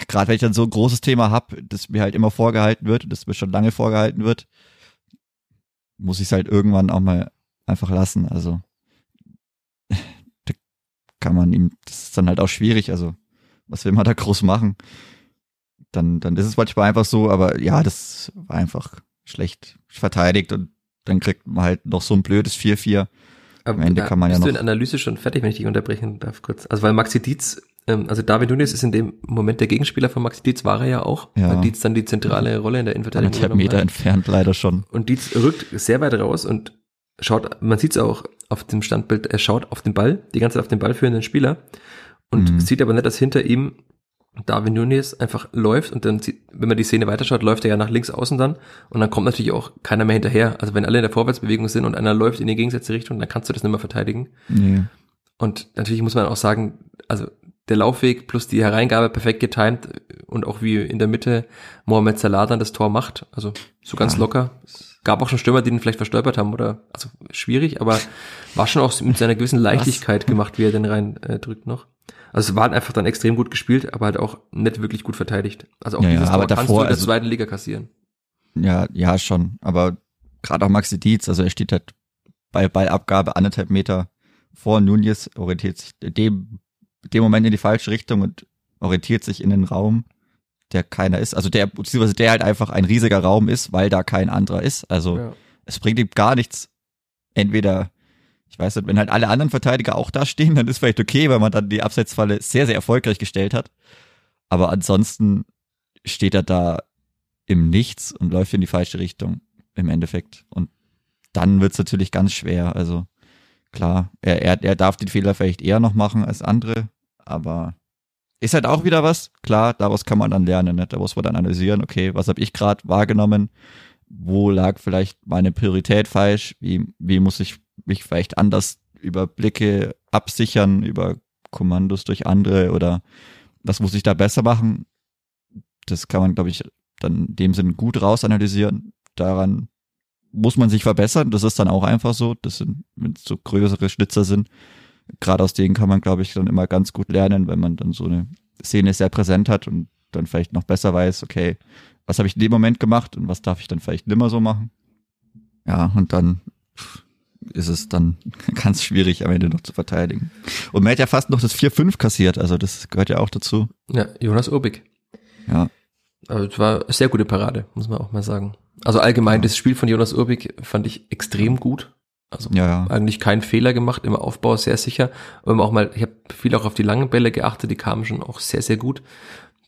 Gerade wenn ich dann so ein großes Thema hab, das mir halt immer vorgehalten wird, das mir schon lange vorgehalten wird, muss ich es halt irgendwann auch mal einfach lassen. Also da kann man ihm, das ist dann halt auch schwierig. Also was will man da groß machen? Dann, dann ist es manchmal einfach so, aber ja, das war einfach schlecht verteidigt und dann kriegt man halt noch so ein blödes 4-4. Am Ende kann man ja noch. Bist du in Analyse schon fertig, wenn ich dich unterbrechen darf kurz? Also weil Maxi Dietz, ähm, also David Nunes ist in dem Moment der Gegenspieler von Maxi Dietz, war er ja auch, ja. weil Dietz dann die zentrale Rolle in der Innenverteidigung Anderthalb Meter hat. entfernt leider schon. Und Dietz rückt sehr weit raus und schaut, man sieht es auch auf dem Standbild, er schaut auf den Ball, die ganze Zeit auf den Ball führenden Spieler und mhm. sieht aber nicht, dass hinter ihm Darwin Nunes einfach läuft und dann, wenn man die Szene weiterschaut, läuft er ja nach links außen dann und dann kommt natürlich auch keiner mehr hinterher. Also wenn alle in der Vorwärtsbewegung sind und einer läuft in die gegensätzliche Richtung, dann kannst du das nicht mehr verteidigen. Nee. Und natürlich muss man auch sagen, also der Laufweg plus die Hereingabe perfekt getimt und auch wie in der Mitte Mohamed Salah dann das Tor macht, also so ganz ja. locker. Gab auch schon Stürmer, die ihn vielleicht verstolpert haben oder, also schwierig, aber war schon auch mit seiner gewissen Leichtigkeit Was? gemacht, wie er den rein äh, drückt noch. Also es war einfach dann extrem gut gespielt, aber halt auch nicht wirklich gut verteidigt. Also auch ja, dieses ja, aber Tor davor, kannst du in der also, zweiten Liga kassieren. Ja, ja, schon. Aber gerade auch Maxi Dietz, also er steht halt bei Ballabgabe anderthalb Meter vor Nunez, orientiert sich dem, dem Moment in die falsche Richtung und orientiert sich in den Raum, der keiner ist. Also der, beziehungsweise der halt einfach ein riesiger Raum ist, weil da kein anderer ist. Also ja. es bringt ihm gar nichts, entweder ich weiß nicht, wenn halt alle anderen Verteidiger auch da stehen, dann ist vielleicht okay, weil man dann die Abseitsfalle sehr, sehr erfolgreich gestellt hat. Aber ansonsten steht er da im Nichts und läuft in die falsche Richtung im Endeffekt. Und dann wird's natürlich ganz schwer. Also klar, er, er, er darf den Fehler vielleicht eher noch machen als andere, aber ist halt auch wieder was. Klar, daraus kann man dann lernen. Ne? Da muss man dann analysieren, okay, was habe ich gerade wahrgenommen? Wo lag vielleicht meine Priorität falsch? Wie, wie muss ich mich vielleicht anders über Blicke absichern, über Kommandos durch andere oder was muss ich da besser machen? Das kann man, glaube ich, dann in dem Sinn gut rausanalysieren. Daran muss man sich verbessern. Das ist dann auch einfach so. Das sind, wenn es so größere Schnitzer sind, gerade aus denen kann man, glaube ich, dann immer ganz gut lernen, wenn man dann so eine Szene sehr präsent hat und dann vielleicht noch besser weiß, okay, was habe ich in dem Moment gemacht und was darf ich dann vielleicht nimmer so machen. Ja, und dann ist es dann ganz schwierig am Ende noch zu verteidigen. Und man hat ja fast noch das 4-5 kassiert, also das gehört ja auch dazu. Ja, Jonas Urbig. Ja. Also es war eine sehr gute Parade, muss man auch mal sagen. Also allgemein, ja. das Spiel von Jonas Urbig fand ich extrem gut. Also ja, eigentlich keinen Fehler gemacht, im Aufbau sehr sicher. Und auch mal, ich habe viel auch auf die langen Bälle geachtet, die kamen schon auch sehr, sehr gut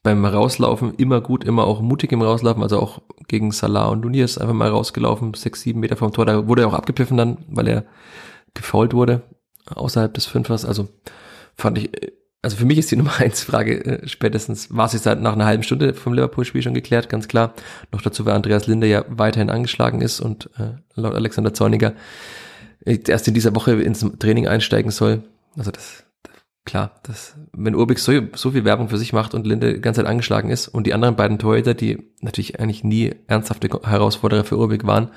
beim Rauslaufen immer gut, immer auch mutig im Rauslaufen, also auch gegen Salah und Nunez einfach mal rausgelaufen, sechs, sieben Meter vom Tor, da wurde er auch abgepfiffen dann, weil er gefault wurde, außerhalb des Fünfers, also fand ich, also für mich ist die Nummer eins Frage äh, spätestens, war sie seit nach einer halben Stunde vom Liverpool-Spiel schon geklärt, ganz klar. Noch dazu, weil Andreas Linde ja weiterhin angeschlagen ist und äh, laut Alexander Zorniger äh, erst in dieser Woche ins Training einsteigen soll. Also das, klar, das, wenn Urbik so, so viel Werbung für sich macht und Linde die ganze Zeit angeschlagen ist und die anderen beiden Torhüter, die natürlich eigentlich nie ernsthafte Herausforderer für Urbik waren,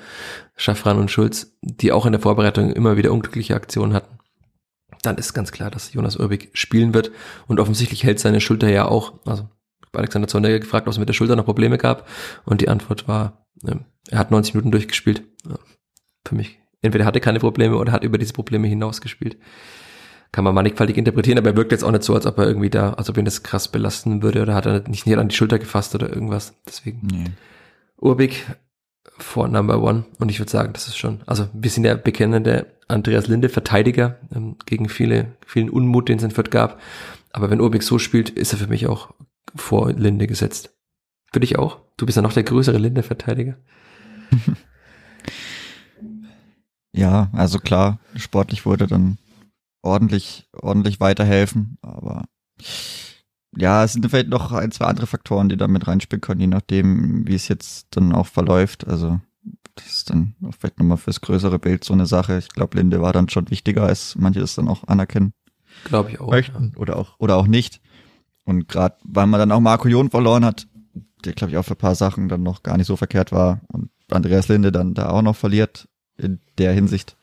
Schaffran und Schulz, die auch in der Vorbereitung immer wieder unglückliche Aktionen hatten, dann ist ganz klar, dass Jonas Urbig spielen wird. Und offensichtlich hält seine Schulter ja auch. Also Alexander Zorniger gefragt, ob es mit der Schulter noch Probleme gab. Und die Antwort war, äh, er hat 90 Minuten durchgespielt. Für mich. Entweder hatte er keine Probleme oder hat über diese Probleme hinaus gespielt. Kann man mannigfaltig interpretieren, aber er wirkt jetzt auch nicht so, als ob er irgendwie da, als ob ihn das krass belasten würde oder hat er nicht näher an die Schulter gefasst oder irgendwas. Deswegen. Nee. Urbig vor Number One. Und ich würde sagen, das ist schon, also wir sind ja bekennende Andreas Linde Verteidiger ähm, gegen viele, vielen Unmut, den es in Fürth gab. Aber wenn Urbik so spielt, ist er für mich auch vor Linde gesetzt. Für dich auch? Du bist ja noch der größere Linde-Verteidiger. ja, also klar, sportlich wurde dann ordentlich, ordentlich weiterhelfen, aber ja, es sind vielleicht noch ein, zwei andere Faktoren, die da mit reinspielen können, je nachdem, wie es jetzt dann auch verläuft. Also das ist dann vielleicht nochmal fürs größere Bild so eine Sache. Ich glaube, Linde war dann schon wichtiger, als manche das dann auch anerkennen. Glaube ich auch. Möchten. Oder auch, oder auch nicht. Und gerade, weil man dann auch Marco Jon verloren hat, der glaube ich auch für ein paar Sachen dann noch gar nicht so verkehrt war und Andreas Linde dann da auch noch verliert in der Hinsicht.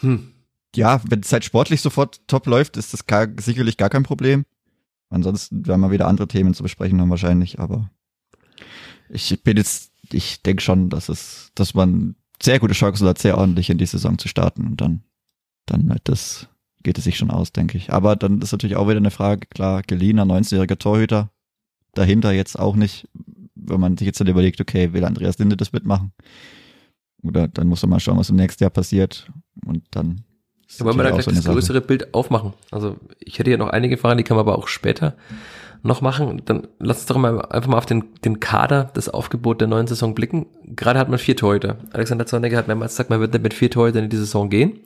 Hm. Ja, wenn es halt sportlich sofort top läuft, ist das gar, sicherlich gar kein Problem. Ansonsten werden wir wieder andere Themen zu besprechen haben wahrscheinlich, aber ich bin jetzt ich denke schon, dass es, dass man sehr gute Chancen hat, sehr ordentlich in die Saison zu starten und dann, dann halt das geht es sich schon aus, denke ich. Aber dann ist natürlich auch wieder eine Frage, klar, geliehener 19-jähriger Torhüter, dahinter jetzt auch nicht, wenn man sich jetzt dann überlegt, okay, will Andreas Linde das mitmachen? Oder dann muss man mal schauen, was im nächsten Jahr passiert und dann ja, wollen wir da gleich so das größere Bild aufmachen. Also ich hätte ja noch einige Fragen, die kann man aber auch später noch machen, dann lass uns doch mal einfach mal auf den, den Kader, das Aufgebot der neuen Saison blicken. Gerade hat man vier Torhüter. Alexander Zorniger hat mehrmals gesagt, man wird nicht mit vier Torhütern in die Saison gehen.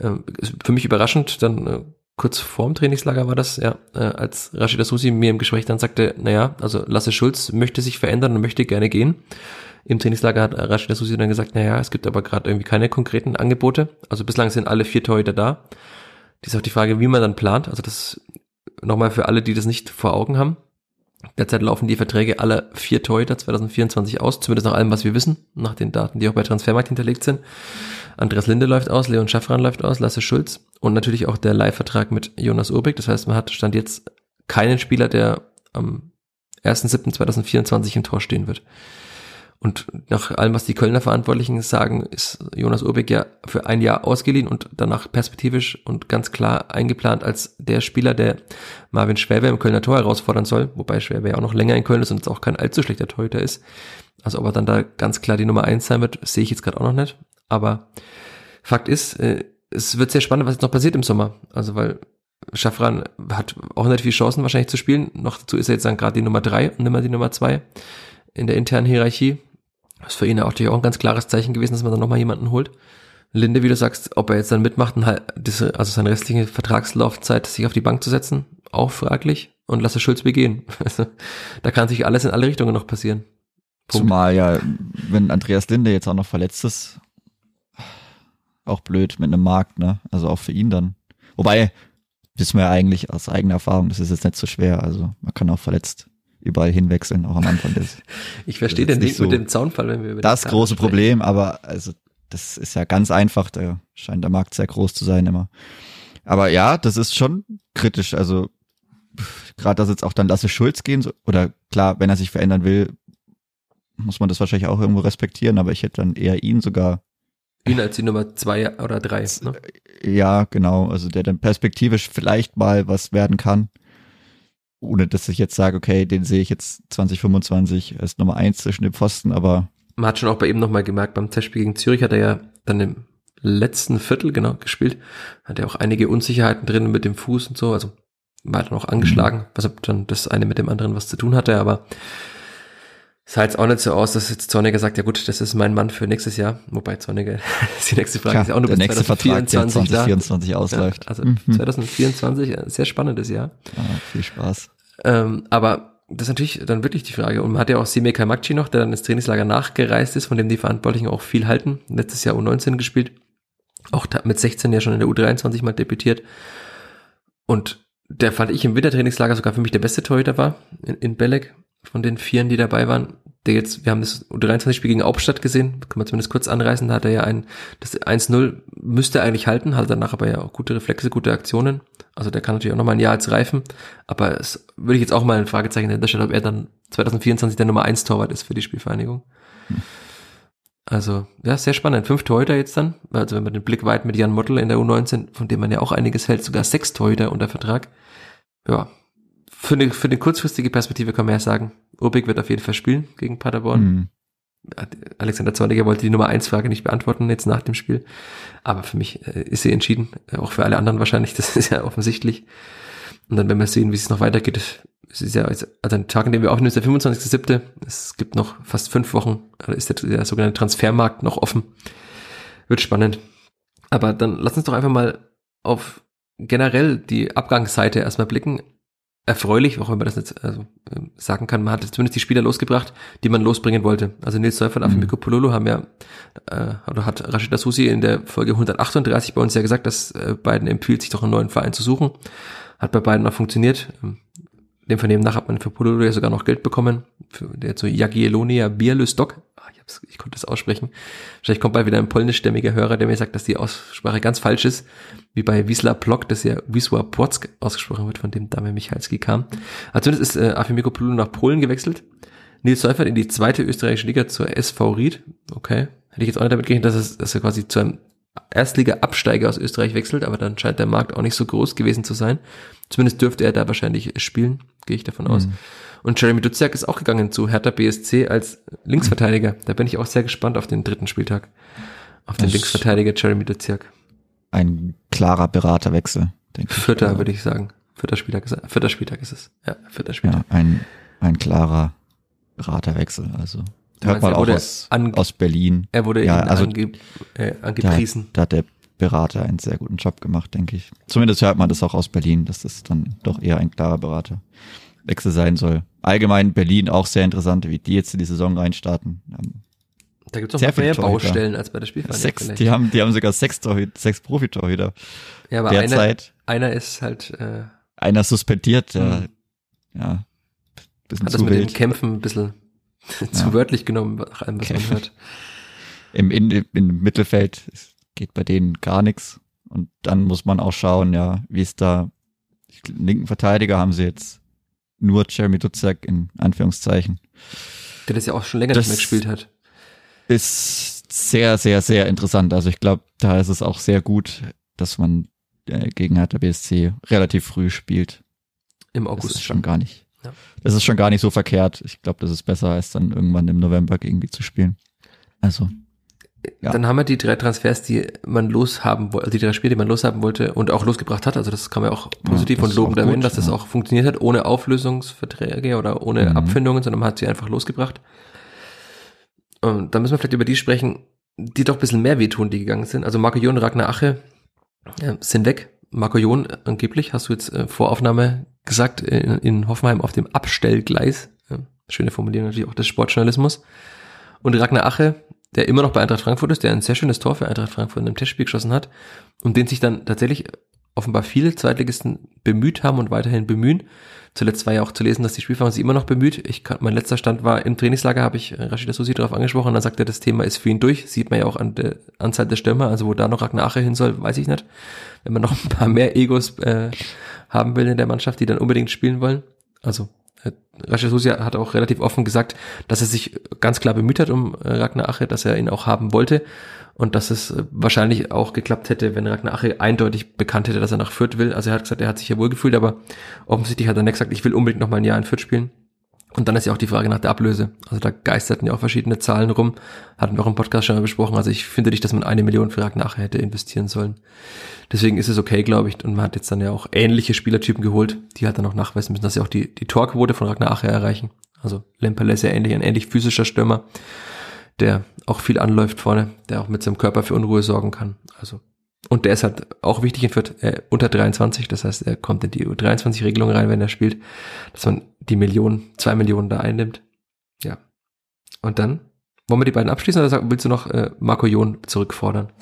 Ähm, für mich überraschend, dann äh, kurz vorm Trainingslager war das, ja, äh, als Rashida Susi mir im Gespräch dann sagte, naja, also Lasse Schulz möchte sich verändern und möchte gerne gehen. Im Trainingslager hat Rashida Susi dann gesagt, naja, es gibt aber gerade irgendwie keine konkreten Angebote. Also bislang sind alle vier Torhüter da. Die ist auch die Frage, wie man dann plant. Also das nochmal für alle, die das nicht vor Augen haben. Derzeit laufen die Verträge aller vier Torhüter 2024 aus, zumindest nach allem, was wir wissen, nach den Daten, die auch bei Transfermarkt hinterlegt sind. Andreas Linde läuft aus, Leon Schaffran läuft aus, Lasse Schulz und natürlich auch der Leihvertrag mit Jonas Urbig. Das heißt, man hat Stand jetzt keinen Spieler, der am 1.7.2024 im Tor stehen wird. Und nach allem, was die Kölner Verantwortlichen sagen, ist Jonas Urbeck ja für ein Jahr ausgeliehen und danach perspektivisch und ganz klar eingeplant als der Spieler, der Marvin Schwäbe im Kölner Tor herausfordern soll, wobei Schwäbe ja auch noch länger in Köln ist und es auch kein allzu schlechter Torhüter ist. Also ob er dann da ganz klar die Nummer eins sein wird, sehe ich jetzt gerade auch noch nicht. Aber Fakt ist, äh, es wird sehr spannend, was jetzt noch passiert im Sommer. Also weil Schaffran hat auch nicht viele Chancen wahrscheinlich zu spielen. Noch dazu ist er jetzt dann gerade die Nummer drei und nicht mehr die Nummer zwei in der internen Hierarchie. Ist für ihn natürlich auch ein ganz klares Zeichen gewesen, dass man dann nochmal jemanden holt. Linde, wie du sagst, ob er jetzt dann mitmacht, also seine restliche Vertragslaufzeit sich auf die Bank zu setzen, auch fraglich. Und lasse Schulz begehen. Also, da kann sich alles in alle Richtungen noch passieren. Punkt. Zumal ja, wenn Andreas Linde jetzt auch noch verletzt ist, auch blöd mit einem Markt, ne? Also auch für ihn dann. Wobei, wissen wir ja eigentlich aus eigener Erfahrung, das ist jetzt nicht so schwer. Also man kann auch verletzt überall hinwechseln, auch am Anfang des. ich verstehe den Ding so mit dem Zaunfall, wenn wir über das große sprechen. Problem, aber also das ist ja ganz einfach, da scheint der Markt sehr groß zu sein immer. Aber ja, das ist schon kritisch, also gerade dass jetzt auch dann Lasse Schulz gehen so, oder klar, wenn er sich verändern will, muss man das wahrscheinlich auch irgendwo respektieren, aber ich hätte dann eher ihn sogar Ihn als die Nummer zwei oder drei. Ne? Ja, genau. Also der dann perspektivisch vielleicht mal was werden kann ohne dass ich jetzt sage, okay, den sehe ich jetzt 2025 als Nummer eins zwischen den Pfosten, aber. Man hat schon auch bei ihm nochmal gemerkt, beim Testspiel gegen Zürich hat er ja dann im letzten Viertel, genau, gespielt, hat er auch einige Unsicherheiten drin mit dem Fuß und so, also war dann auch angeschlagen, mhm. was ob dann das eine mit dem anderen was zu tun hatte, aber sah jetzt auch nicht so aus, dass jetzt Zorniger sagt, ja gut, das ist mein Mann für nächstes Jahr. Wobei Zorniger, die nächste Frage Klar, ist ja auch nur der bis nächste Vertrag 2024 da. 2024 ausläuft. Ja, also Mhm. 2024, ein sehr spannendes Jahr. Ah, viel Spaß. Ähm, aber das ist natürlich dann wirklich die Frage. Und man hat ja auch Sime Kaimakchi noch, der dann ins Trainingslager nachgereist ist, von dem die Verantwortlichen auch viel halten. Letztes Jahr U19 gespielt. Auch mit 16 ja schon in der U23 mal debütiert. Und der fand ich im Wintertrainingslager sogar für mich der beste Torhüter war in, in Belek von den Vieren, die dabei waren. Der jetzt, wir haben das U23-Spiel gegen Hauptstadt gesehen, kann man zumindest kurz anreißen, da hat er ja ein, das 1-0 müsste er eigentlich halten, hat danach aber ja auch gute Reflexe, gute Aktionen. Also der kann natürlich auch nochmal ein Jahr als reifen, aber es würde ich jetzt auch mal ein Fragezeichen hinterstellen, ob er dann 2024 der Nummer 1 Torwart ist für die Spielvereinigung. Also, ja, sehr spannend. Fünf Torhüter jetzt dann. Also, wenn man den Blick weit mit Jan Mottel in der U19, von dem man ja auch einiges hält, sogar sechs Torhüter unter Vertrag. Ja. Für eine, für eine kurzfristige Perspektive kann man ja sagen, Urbik wird auf jeden Fall spielen gegen Paderborn. Mhm. Alexander Zorniger wollte die Nummer 1 Frage nicht beantworten jetzt nach dem Spiel. Aber für mich äh, ist sie entschieden. Äh, Auch für alle anderen wahrscheinlich. Das ist ja offensichtlich. Und dann werden wir sehen, wie es noch weitergeht. Es ist ja, jetzt- also ein Tag, an dem wir aufnehmen, ist der 25.07. Es gibt noch fast fünf Wochen. Da ist der, der sogenannte Transfermarkt noch offen. Wird spannend. Aber dann lass uns doch einfach mal auf generell die Abgangsseite erstmal blicken. Erfreulich, auch wenn man das jetzt also, ähm, sagen kann, man hat zumindest die Spieler losgebracht, die man losbringen wollte. Also Nils Seufert und Mhm. Afimiko Pololo haben ja, äh, oder hat Rashida Susi in der Folge 138 bei uns ja gesagt, dass äh, beiden empfiehlt, sich doch einen neuen Verein zu suchen. Hat bei beiden auch funktioniert. Dem Vernehmen nach hat man für Pololo ja sogar noch Geld bekommen. Für der zu Jagiellonia Bialystok. Ah, Ich, ich konnte das aussprechen. Wahrscheinlich kommt bald wieder ein polnischstämmiger Hörer, der mir sagt, dass die Aussprache ganz falsch ist. Wie bei Wisla Plock, das ja Wisła Płock ausgesprochen wird, von dem Dame Michalski kam. Also zumindest ist äh, Afimiko Pololo nach Polen gewechselt. Nils Seufert in die zweite österreichische Liga zur SV Ried. Okay. Hätte ich jetzt auch nicht damit gerechnet, dass, es, dass er quasi zu einem Erstliga-Absteiger aus Österreich wechselt, aber dann scheint der Markt auch nicht so groß gewesen zu sein. Zumindest dürfte er da wahrscheinlich spielen, gehe ich davon aus. Und Jeremy Duziak ist auch gegangen zu Hertha BSC als Linksverteidiger. Da bin ich auch sehr gespannt auf den dritten Spieltag. Auf den Das- Linksverteidiger Jeremy Duziak. Ein klarer Beraterwechsel, denke ich. Vierter, würde ich sagen. Vierter Spieltag ist, vierter Spieltag ist es. Ja, vierter Spieltag. Ja, ein, ein klarer Beraterwechsel. Also hört man er auch aus, aus Berlin. Er wurde Ja, also- ange, äh, Da, angepriesen. da hat der Berater einen sehr guten Job gemacht, denke ich. Zumindest hört man das auch aus Berlin, dass das dann doch eher ein klarer Beraterwechsel sein soll. Allgemein Berlin auch sehr interessant, wie die jetzt in die Saison reinstarten. Ähm, Da gibt es noch mehr. Baustellen als bei der Spielvereinigung. Sechs, die haben, die haben sogar sechs, Torhüter, sechs Profitorhüter ja, aber einer, derzeit. einer ist halt, äh, Einer suspendiert, der, Mhm. ja, bisschen hat das mit den wild. Kämpfen ein bisschen zu Ja. wörtlich genommen, nach allem, was man Kämpfe. hört. Im, in, Im Mittelfeld es geht bei denen gar nichts. Und dann muss man auch schauen, ja, wie es da, linken Verteidiger haben sie jetzt nur Jeremy Dutzak in Anführungszeichen. Der das ja auch schon länger Das- nicht mehr gespielt hat. Ist sehr, sehr, sehr interessant. Also ich glaube, da ist es auch sehr gut, dass man äh, gegen Hertha BSC relativ früh spielt. Im Das August ist schon gar nicht. Ja. Das ist schon gar nicht so verkehrt. Ich glaube, das ist besser, als dann irgendwann im November gegen die zu spielen. Also, ja. Dann haben wir die drei Transfers, die man loshaben wollte, also die drei Spiele, die man loshaben wollte und auch losgebracht hat. Also das kann man auch positiv das und gut, erwähnen, dass das ja. auch funktioniert hat, ohne Auflösungsverträge oder ohne Mhm. Abfindungen, sondern man hat sie einfach losgebracht. Und da müssen wir vielleicht über die sprechen, die doch ein bisschen mehr wehtun, die gegangen sind. Also Marco Jon und Ragnar Ache äh, sind weg. Marco Jon äh, angeblich, hast du jetzt äh, vor Aufnahme gesagt, in, in Hoffenheim auf dem Abstellgleis. Ja, schöne Formulierung natürlich auch des Sportjournalismus. Und Ragnar Ache, der immer noch bei Eintracht Frankfurt ist, der ein sehr schönes Tor für Eintracht Frankfurt in einem Testspiel geschossen hat und den sich dann tatsächlich offenbar viele Zweitligisten bemüht haben und weiterhin bemühen. Zuletzt war ja auch zu lesen, dass die Spielfahrer sich immer noch bemüht. Ich mein letzter Stand war im Trainingslager, habe ich äh, Rashida Susi darauf angesprochen und dann sagt er, das Thema ist für ihn durch. Sieht man ja auch an der Anzahl der Stürmer, also wo da noch Ragnar hin soll, weiß ich nicht. Wenn man noch ein paar mehr Egos äh, haben will in der Mannschaft, die dann unbedingt spielen wollen. Also äh, Rashida Susi hat auch relativ offen gesagt, dass er sich ganz klar bemüht hat um äh, Ragnar Ache, dass er ihn auch haben wollte und dass es äh, wahrscheinlich auch geklappt hätte, wenn Ragnar Ache eindeutig bekannt hätte, dass er nach Fürth will. Also er hat gesagt, er hat sich ja wohl gefühlt, aber offensichtlich hat er nicht gesagt, ich will unbedingt noch mal ein Jahr in Fürth spielen. Und dann ist ja auch die Frage nach der Ablöse. Also da geisterten ja auch verschiedene Zahlen rum. Hatten wir auch im Podcast schon mal besprochen. Also ich finde nicht, dass man eine Million für nachher hätte investieren sollen. Deswegen ist es okay, glaube ich. Und man hat jetzt dann ja auch ähnliche Spielertypen geholt, die halt dann auch nachweisen müssen, dass sie auch die, die Torquote von Ragnar erreichen. Also Lemperle ist ja ähnlich, ein ähnlich physischer Stürmer, der auch viel anläuft vorne, der auch mit seinem Körper für Unruhe sorgen kann. Also und der ist halt auch wichtig in Fürth, äh, unter 23, das heißt, er kommt in die U23-Regelung rein, wenn er spielt, dass man die Millionen, zwei Millionen da einnimmt. Ja. Und dann, wollen wir die beiden abschließen oder willst du noch äh, Marco Jon zurückfordern?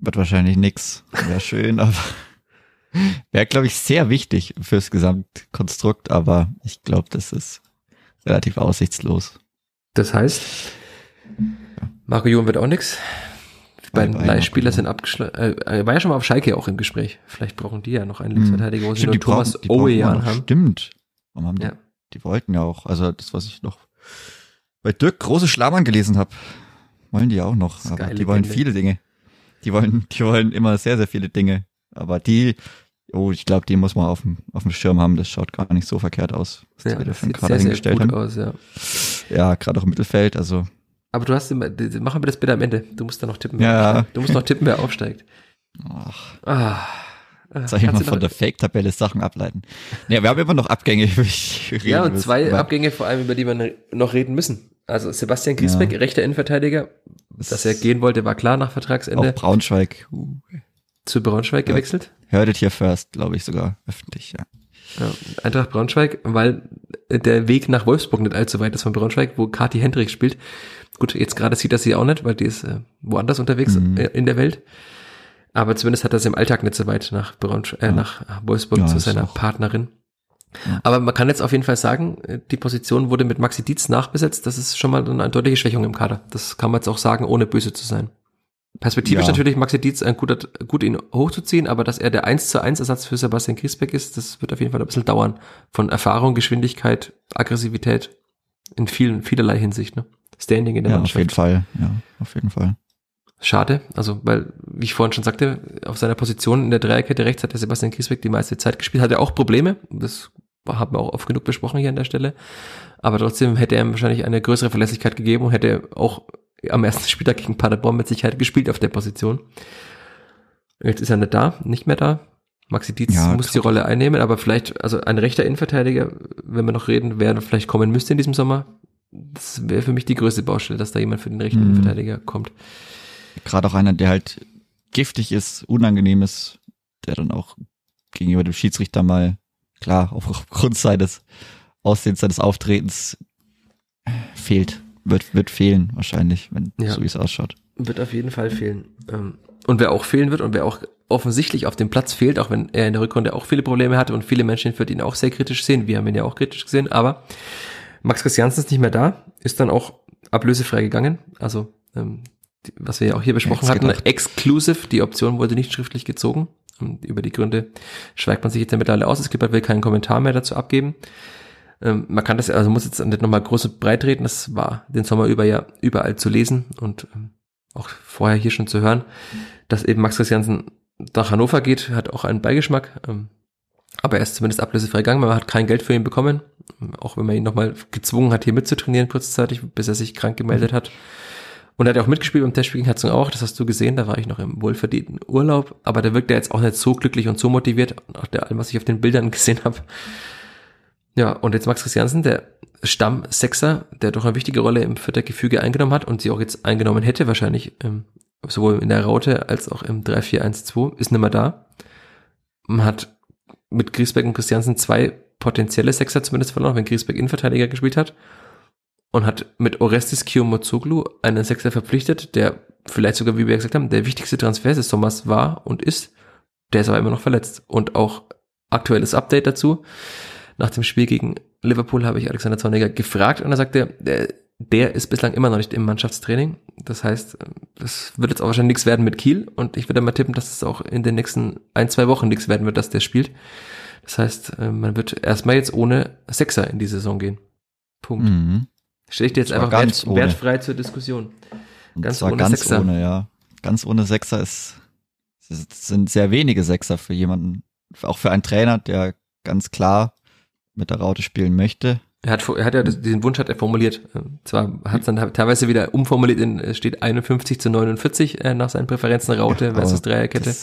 Wird wahrscheinlich nix. Wäre schön, aber wäre, glaube ich, sehr wichtig fürs Gesamtkonstrukt, aber ich glaube, das ist relativ aussichtslos. Das heißt, Marco Jon wird auch nix. Die beiden Leihspieler sind abgeschlossen. Äh, er war ja schon mal auf Schalke auch im Gespräch. Vielleicht brauchen die ja noch einen Linksverteidiger, wo sie nur Thomas Owejan haben. Stimmt. Warum haben die, ja. die wollten ja auch, also das, was ich noch bei Dirk große Schlammern gelesen habe, wollen die ja auch noch. Aber die wollen Legende. viele Dinge. Die wollen, die wollen immer sehr, sehr viele Dinge. Aber die, oh, ich glaube, die muss man auf dem, auf dem Schirm haben. Das schaut gar nicht so verkehrt aus, was ja, die da für einen Kader hingestellt haben. Aus, ja, ja gerade auch im Mittelfeld, also aber du hast, machen wir das bitte am Ende. Du musst da noch tippen. Ja. Du musst noch tippen, wer aufsteigt. Ach. Ah. Soll ich mal von der Fake-Tabelle Sachen ableiten? Ja, wir haben immer noch Abgänge. ja, und zwei müssen, Abgänge vor allem, über die wir noch reden müssen. Also Sebastian Griesbeck, ja. rechter Innenverteidiger, dass er gehen wollte, war klar nach Vertragsende. Auch Braunschweig. Uh. Zu Braunschweig ja. gewechselt? Hörtet hier first, glaube ich sogar, öffentlich, ja. Ja, Eintracht Braunschweig, weil der Weg nach Wolfsburg nicht allzu weit ist von Braunschweig, wo Kati Hendricks spielt. Gut, jetzt gerade sieht er sie auch nicht, weil die ist äh, woanders unterwegs mhm. äh, in der Welt. Aber zumindest hat er es im Alltag nicht so weit nach, Braunschweig, äh, ja. nach Wolfsburg ja, zu seiner Partnerin. Ja. Aber man kann jetzt auf jeden Fall sagen, äh, die Position wurde mit Maxi Dietz nachbesetzt. Das ist schon mal eine deutliche Schwächung im Kader. Das kann man jetzt auch sagen, ohne böse zu sein. Perspektivisch ja. natürlich Maxi Dietz ein guter, gut ihn hochzuziehen, aber dass er der 1 zu 1 Ersatz für Sebastian Griesbeck ist, das wird auf jeden Fall ein bisschen dauern. Von Erfahrung, Geschwindigkeit, Aggressivität in vielen, vielerlei Hinsicht, ne? Standing in der ja, Mannschaft. Auf jeden Fall, ja, auf jeden Fall. Schade, also weil, wie ich vorhin schon sagte, auf seiner Position in der Dreierkette rechts hat der Sebastian Griesbeck die meiste Zeit gespielt, hat er auch Probleme, das haben wir auch oft genug besprochen hier an der Stelle, aber trotzdem hätte er ihm wahrscheinlich eine größere Verlässlichkeit gegeben und hätte auch am ersten Spieltag gegen Paderborn mit Sicherheit gespielt auf der Position. Jetzt ist er nicht da, nicht mehr da. Maxi Dietz ja, muss die Rolle einnehmen, aber vielleicht, also ein rechter Innenverteidiger, wenn wir noch reden, wer vielleicht kommen müsste in diesem Sommer, das wäre für mich die größte Baustelle, dass da jemand für den rechten mhm. Innenverteidiger kommt. Gerade auch einer, der halt giftig ist, unangenehm ist, der dann auch gegenüber dem Schiedsrichter mal, klar, aufgrund seines Aussehens, seines Auftretens fehlt wird, wird fehlen wahrscheinlich, wenn ja. so wie es ausschaut. Wird auf jeden Fall fehlen. Ähm, und wer auch fehlen wird und wer auch offensichtlich auf dem Platz fehlt, auch wenn er in der Rückrunde auch viele Probleme hatte und viele Menschen für ihn auch sehr kritisch sehen. Wir haben ihn ja auch kritisch gesehen, aber Max Christiansen ist nicht mehr da, ist dann auch ablösefrei gegangen. Also, ähm, was wir ja auch hier besprochen hatten, gedacht. exclusive, die Option wurde nicht schriftlich gezogen. Und über die Gründe schweigt man sich jetzt ja mittlerweile aus. Es gibt halt will keinen Kommentar mehr dazu abgeben. Ähm, man kann das, also muss jetzt nicht nochmal groß und breit reden, das war den Sommer über ja überall zu lesen und ähm, auch vorher hier schon zu hören, dass eben Max Christiansen nach Hannover geht, hat auch einen Beigeschmack. Ähm, aber er ist zumindest ablösefrei gegangen, man hat kein Geld für ihn bekommen, auch wenn man ihn nochmal gezwungen hat, hier mitzutrainieren kurzzeitig, bis er sich krank gemeldet hat. Und er hat auch mitgespielt beim Testspiel gegen Herzog auch, das hast du gesehen, da war ich noch im wohlverdienten Urlaub, aber da wirkt er jetzt auch nicht so glücklich und so motiviert, nach allem, was ich auf den Bildern gesehen habe. Ja, und jetzt Max Christiansen, der Stamm-Sechser, der doch eine wichtige Rolle im vierter Gefüge eingenommen hat und sie auch jetzt eingenommen hätte wahrscheinlich, ähm, sowohl in der Raute als auch im 3-4-1-2, ist nicht mehr da. Man hat mit Griesbeck und Christiansen zwei potenzielle Sechser zumindest verloren, wenn Griesbeck Innenverteidiger gespielt hat. Und hat mit Orestis Kiyomozoglu einen Sechser verpflichtet, der vielleicht sogar, wie wir gesagt haben, der wichtigste Transfer des Sommers war und ist. Der ist aber immer noch verletzt. Und auch aktuelles Update dazu nach dem Spiel gegen Liverpool habe ich Alexander Zorniger gefragt und er sagte, der, ist bislang immer noch nicht im Mannschaftstraining. Das heißt, das wird jetzt auch wahrscheinlich nichts werden mit Kiel und ich würde mal tippen, dass es auch in den nächsten ein, zwei Wochen nichts werden wird, dass der spielt. Das heißt, äh, man wird erstmal jetzt ohne Sechser in die Saison gehen. Punkt. Mhm. Stelle ich dir jetzt einfach wert, wertfrei zur Diskussion. Ganz ohne ganz Sechser. ohne, ja. Ganz ohne Sechser ist, sind sehr wenige Sechser für jemanden, auch für einen Trainer, der ganz klar mit der Raute spielen möchte. Er hat, er hat ja diesen Wunsch hat er formuliert. Zwar hat es dann teilweise wieder umformuliert in, es steht 51 zu 49 äh, nach seinen Präferenzen Raute ja, versus Dreierkette.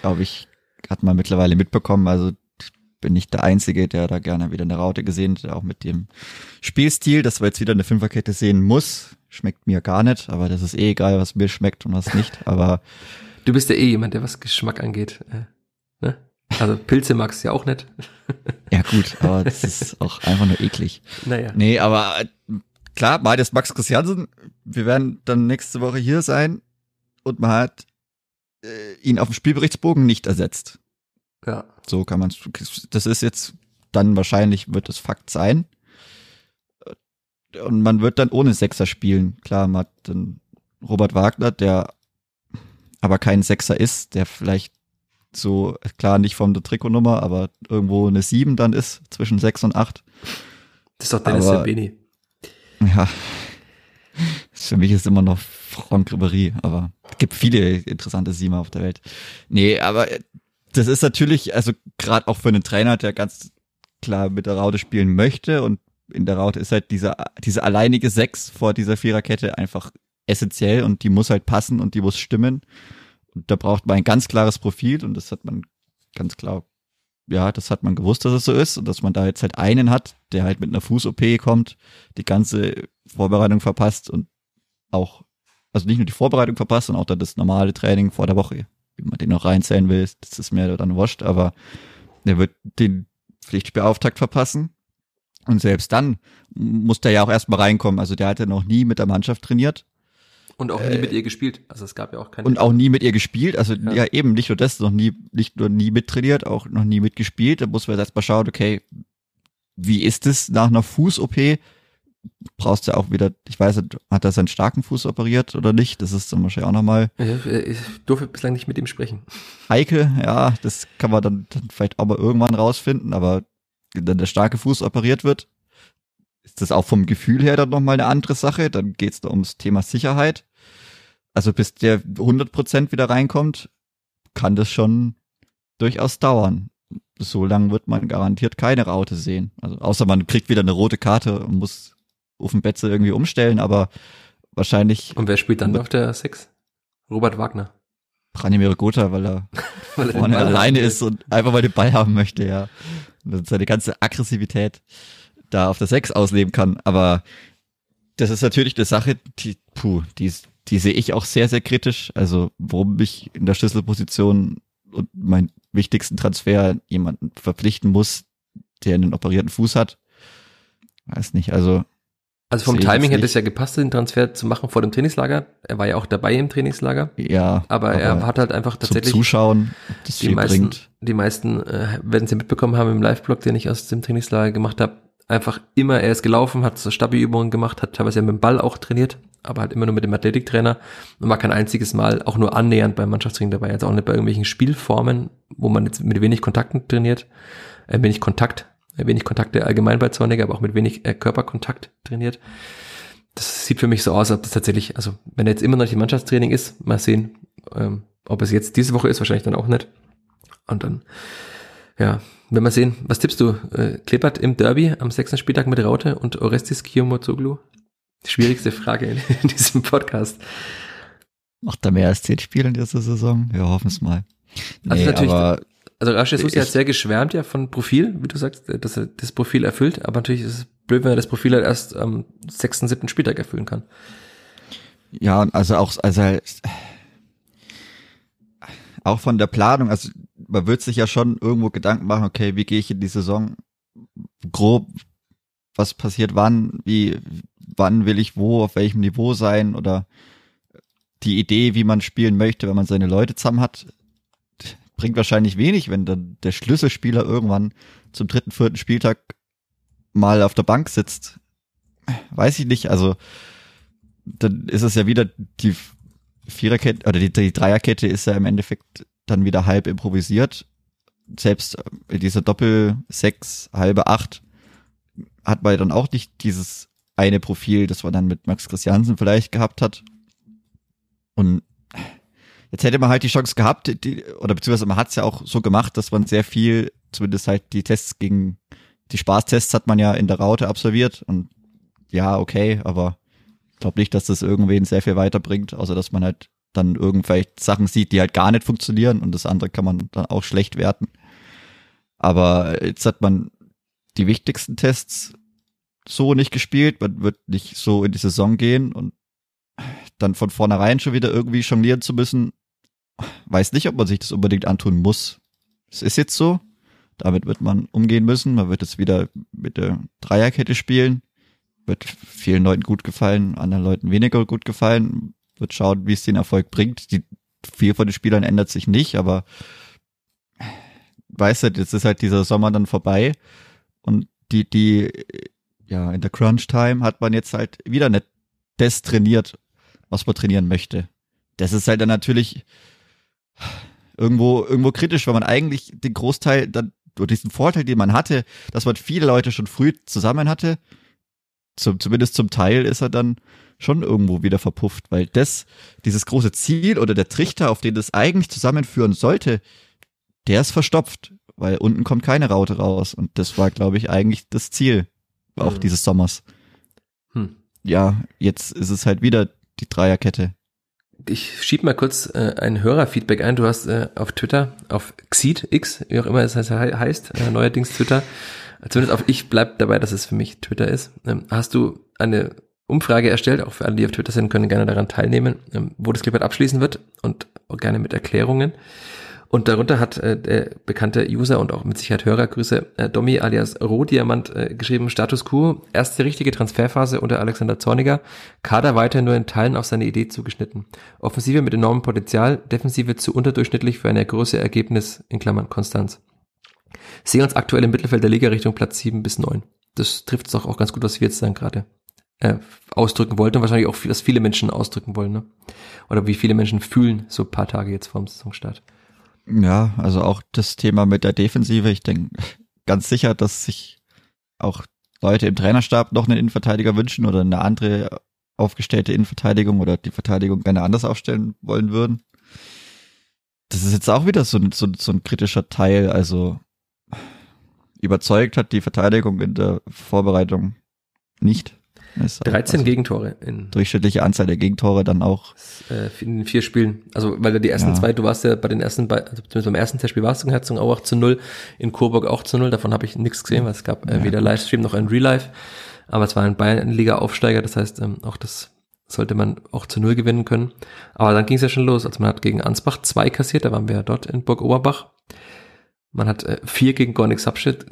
Glaube ich, hat man mittlerweile mitbekommen. Also bin nicht der Einzige, der da gerne wieder eine Raute gesehen hat, auch mit dem Spielstil, dass wir jetzt wieder eine Fünferkette sehen muss. Schmeckt mir gar nicht, aber das ist eh egal, was mir schmeckt und was nicht. Aber du bist ja eh jemand, der was Geschmack angeht. Äh, ne? Also Pilze magst du ja auch nicht. Ja gut, aber das ist auch einfach nur eklig. Naja. Nee, aber äh, klar, beides Max Christiansen. Wir werden dann nächste Woche hier sein und man hat äh, ihn auf dem Spielberichtsbogen nicht ersetzt. Ja. So kann man Das ist jetzt dann wahrscheinlich wird es Fakt sein. Und man wird dann ohne Sechser spielen. Klar, man hat dann Robert Wagner, der aber kein Sechser ist, der vielleicht so, klar nicht von der Trikotnummer, aber irgendwo eine sieben dann ist, zwischen sechs und acht. Das ist doch Dennis aber, Beni. Ja. Für mich ist immer noch Franck Ribéry, aber es gibt viele interessante Siemer auf der Welt. Nee, aber das ist natürlich, also gerade auch für einen Trainer, der ganz klar mit der Raute spielen möchte und in der Raute ist halt diese, diese alleinige Sechs vor dieser Viererkette einfach essentiell und die muss halt passen und die muss stimmen. Da braucht man ein ganz klares Profil und das hat man ganz klar, ja, das hat man gewusst, dass es so ist und dass man da jetzt halt einen hat, der halt mit einer Fuß-OP kommt, die ganze Vorbereitung verpasst und auch, also nicht nur die Vorbereitung verpasst, sondern auch dann das normale Training vor der Woche. Wie man den noch reinzählen will, das ist mir dann wurscht, aber der wird den Pflichtspielauftakt verpassen. Und selbst dann muss der ja auch erstmal reinkommen. Also der hat ja noch nie mit der Mannschaft trainiert. Und auch nie äh, mit ihr gespielt. Also es gab ja auch keine. Und auch nie mit ihr gespielt. Also ja. ja, eben nicht nur das, noch nie, nicht nur nie mittrainiert, auch noch nie mitgespielt. Da muss man jetzt erstmal schauen, okay, wie ist es nach einer Fuß-OP? Brauchst du auch wieder, ich weiß nicht, hat er seinen starken Fuß operiert oder nicht? Das ist dann wahrscheinlich auch nochmal. Ich durfte bislang nicht mit ihm sprechen. Heike, ja, das kann man dann, dann vielleicht auch mal irgendwann rausfinden, aber wenn der starke Fuß operiert wird, ist das auch vom Gefühl her dann nochmal eine andere Sache. Dann geht es da ums Thema Sicherheit. Also bis der 100% wieder reinkommt, kann das schon durchaus dauern. So lange wird man garantiert keine Raute sehen. Also außer man kriegt wieder eine rote Karte und muss auf dem Betze irgendwie umstellen, aber wahrscheinlich. Und wer spielt dann auf der 6? Robert Wagner. Branimir Gotha, weil er weil er alleine ist und einfach mal den Ball haben möchte, ja. Und seine ganze Aggressivität da auf der 6 ausleben kann. Aber das ist natürlich eine Sache, die, puh, die ist die sehe ich auch sehr, sehr kritisch. Also, warum ich in der Schlüsselposition und meinen wichtigsten Transfer jemanden verpflichten muss, der einen operierten Fuß hat. Weiß nicht, also. Also vom Timing hätte es ja gepasst, den Transfer zu machen vor dem Trainingslager. Er war ja auch dabei im Trainingslager. Ja. Aber, aber er hat halt einfach tatsächlich. Zuschauen, das die meisten, bringt. Die meisten äh, werden sie mitbekommen haben im Live-Blog, den ich aus dem Trainingslager gemacht habe. Einfach immer, er ist gelaufen, hat so Stabi-Übungen gemacht, hat teilweise mit dem Ball auch trainiert aber halt immer nur mit dem Athletiktrainer und war kein einziges Mal auch nur annähernd beim Mannschaftstraining dabei, also auch nicht bei irgendwelchen Spielformen, wo man jetzt mit wenig Kontakten trainiert, äh, wenig Kontakt, äh, wenig Kontakte allgemein bei Zorniger, aber auch mit wenig äh, Körperkontakt trainiert. Das sieht für mich so aus, ob das tatsächlich, also wenn er jetzt immer noch nicht im Mannschaftstraining ist, mal sehen, ähm, ob es jetzt diese Woche ist, wahrscheinlich dann auch nicht. Und dann, ja, wenn wir sehen, was tippst du? Äh, Kleppert im Derby am sechsten Spieltag mit Raute und Orestis Kiyomozoglu? Die schwierigste Frage in, in diesem Podcast. Macht er mehr als zehn Spiele in dieser Saison? Wir hoffen es mal. Also nee, natürlich, aber also Rasch Jesus hat sehr geschwärmt ja von Profil, wie du sagst, dass er das Profil erfüllt, aber natürlich ist es blöd, wenn er das Profil halt erst am sechsten, siebten Spieltag erfüllen kann. Ja, also auch, also auch von der Planung, also man wird sich ja schon irgendwo Gedanken machen, okay, wie gehe ich in die Saison? Grob, was passiert wann, wie, wann will ich wo, auf welchem Niveau sein? Oder die Idee, wie man spielen möchte, wenn man seine Leute zusammen hat, bringt wahrscheinlich wenig, wenn dann der Schlüsselspieler irgendwann zum dritten, vierten Spieltag mal auf der Bank sitzt. Weiß ich nicht, also dann ist es ja wieder die Viererkette oder die, die Dreierkette ist ja im Endeffekt dann wieder halb improvisiert. Selbst in dieser Doppel sechs, halbe acht hat man dann auch nicht dieses eine Profil, das man dann mit Max Christiansen vielleicht gehabt hat. Und jetzt hätte man halt die Chance gehabt, die, oder beziehungsweise man hat es ja auch so gemacht, dass man sehr viel, zumindest halt die Tests gegen die Spaßtests hat man ja in der Raute absolviert und ja, okay, aber ich glaube nicht, dass das irgendwen sehr viel weiterbringt, außer dass man halt dann irgendwelche Sachen sieht, die halt gar nicht funktionieren und das andere kann man dann auch schlecht werten. Aber jetzt hat man die wichtigsten Tests so nicht gespielt, man wird nicht so in die Saison gehen und dann von vornherein schon wieder irgendwie jonglieren zu müssen, weiß nicht, ob man sich das unbedingt antun muss. Es ist jetzt so. Damit wird man umgehen müssen. Man wird jetzt wieder mit der Dreierkette spielen. Wird vielen Leuten gut gefallen, anderen Leuten weniger gut gefallen. Wird schauen, wie es den Erfolg bringt. Die, viel von den Spielern ändert sich nicht, aber weißt du, jetzt ist halt dieser Sommer dann vorbei und die, die, ja, in der Crunch-Time hat man jetzt halt wieder nicht das trainiert, was man trainieren möchte. Das ist halt dann natürlich irgendwo, irgendwo kritisch, weil man eigentlich den Großteil dann, oder diesen Vorteil, den man hatte, dass man viele Leute schon früh zusammen hatte, zum, zumindest zum Teil ist er dann schon irgendwo wieder verpufft, weil das, dieses große Ziel oder der Trichter, auf den das eigentlich zusammenführen sollte, der ist verstopft, weil unten kommt keine Raute raus. Und das war, glaube ich, eigentlich das Ziel auch mhm. dieses Sommers. Hm. Ja, jetzt ist es halt wieder die Dreierkette. Ich schieb mal kurz äh, ein Hörerfeedback ein. Du hast äh, auf Twitter, auf Xeed, X, wie auch immer es heißt, äh, neuerdings Twitter, zumindest auf ich bleib dabei, dass es für mich Twitter ist, ähm, hast du eine Umfrage erstellt, auch für alle, die auf Twitter sind, können gerne daran teilnehmen, ähm, wo das Clipboard abschließen wird und auch gerne mit Erklärungen. Und darunter hat äh, der bekannte User und auch mit Sicherheit Hörergrüße äh, Domi alias Rohdiamant äh, geschrieben, Status Quo, erste richtige Transferphase unter Alexander Zorniger, Kader weiter nur in Teilen auf seine Idee zugeschnitten. Offensive mit enormem Potenzial, Defensive zu unterdurchschnittlich für eine große Ergebnis, in Klammern Konstanz. Sehen uns aktuell im Mittelfeld der Liga Richtung Platz 7 bis 9. Das trifft doch auch ganz gut, was wir jetzt dann gerade äh, ausdrücken wollten und wahrscheinlich auch, was viele Menschen ausdrücken wollen, ne? Oder wie viele Menschen fühlen, so ein paar Tage jetzt vorm Saisonstart. Ja, also auch das Thema mit der Defensive. Ich denke ganz sicher, dass sich auch Leute im Trainerstab noch einen Innenverteidiger wünschen oder eine andere aufgestellte Innenverteidigung oder die Verteidigung gerne anders aufstellen wollen würden. Das ist jetzt auch wieder so, so, so ein kritischer Teil. Also überzeugt hat die Verteidigung in der Vorbereitung nicht. 13 also Gegentore. In durchschnittliche Anzahl der Gegentore dann auch. Äh, in vier Spielen. Also, weil du die ersten ja. zwei, du warst ja bei den ersten, also zumindest beim ersten Testspiel warst du in Herzogenaurach zu null, in Coburg auch zu null. Davon habe ich nichts gesehen, weil es gab äh, ja, weder Livestream noch ein Real Life. Aber es war ein Bayern-Liga-Aufsteiger, das heißt, ähm, auch das sollte man auch zu null gewinnen können. Aber dann ging es ja schon los. Also man hat gegen Ansbach zwei kassiert, da waren wir ja dort in Burg Oberbach. Man hat äh, vier gegen Gornik Subshit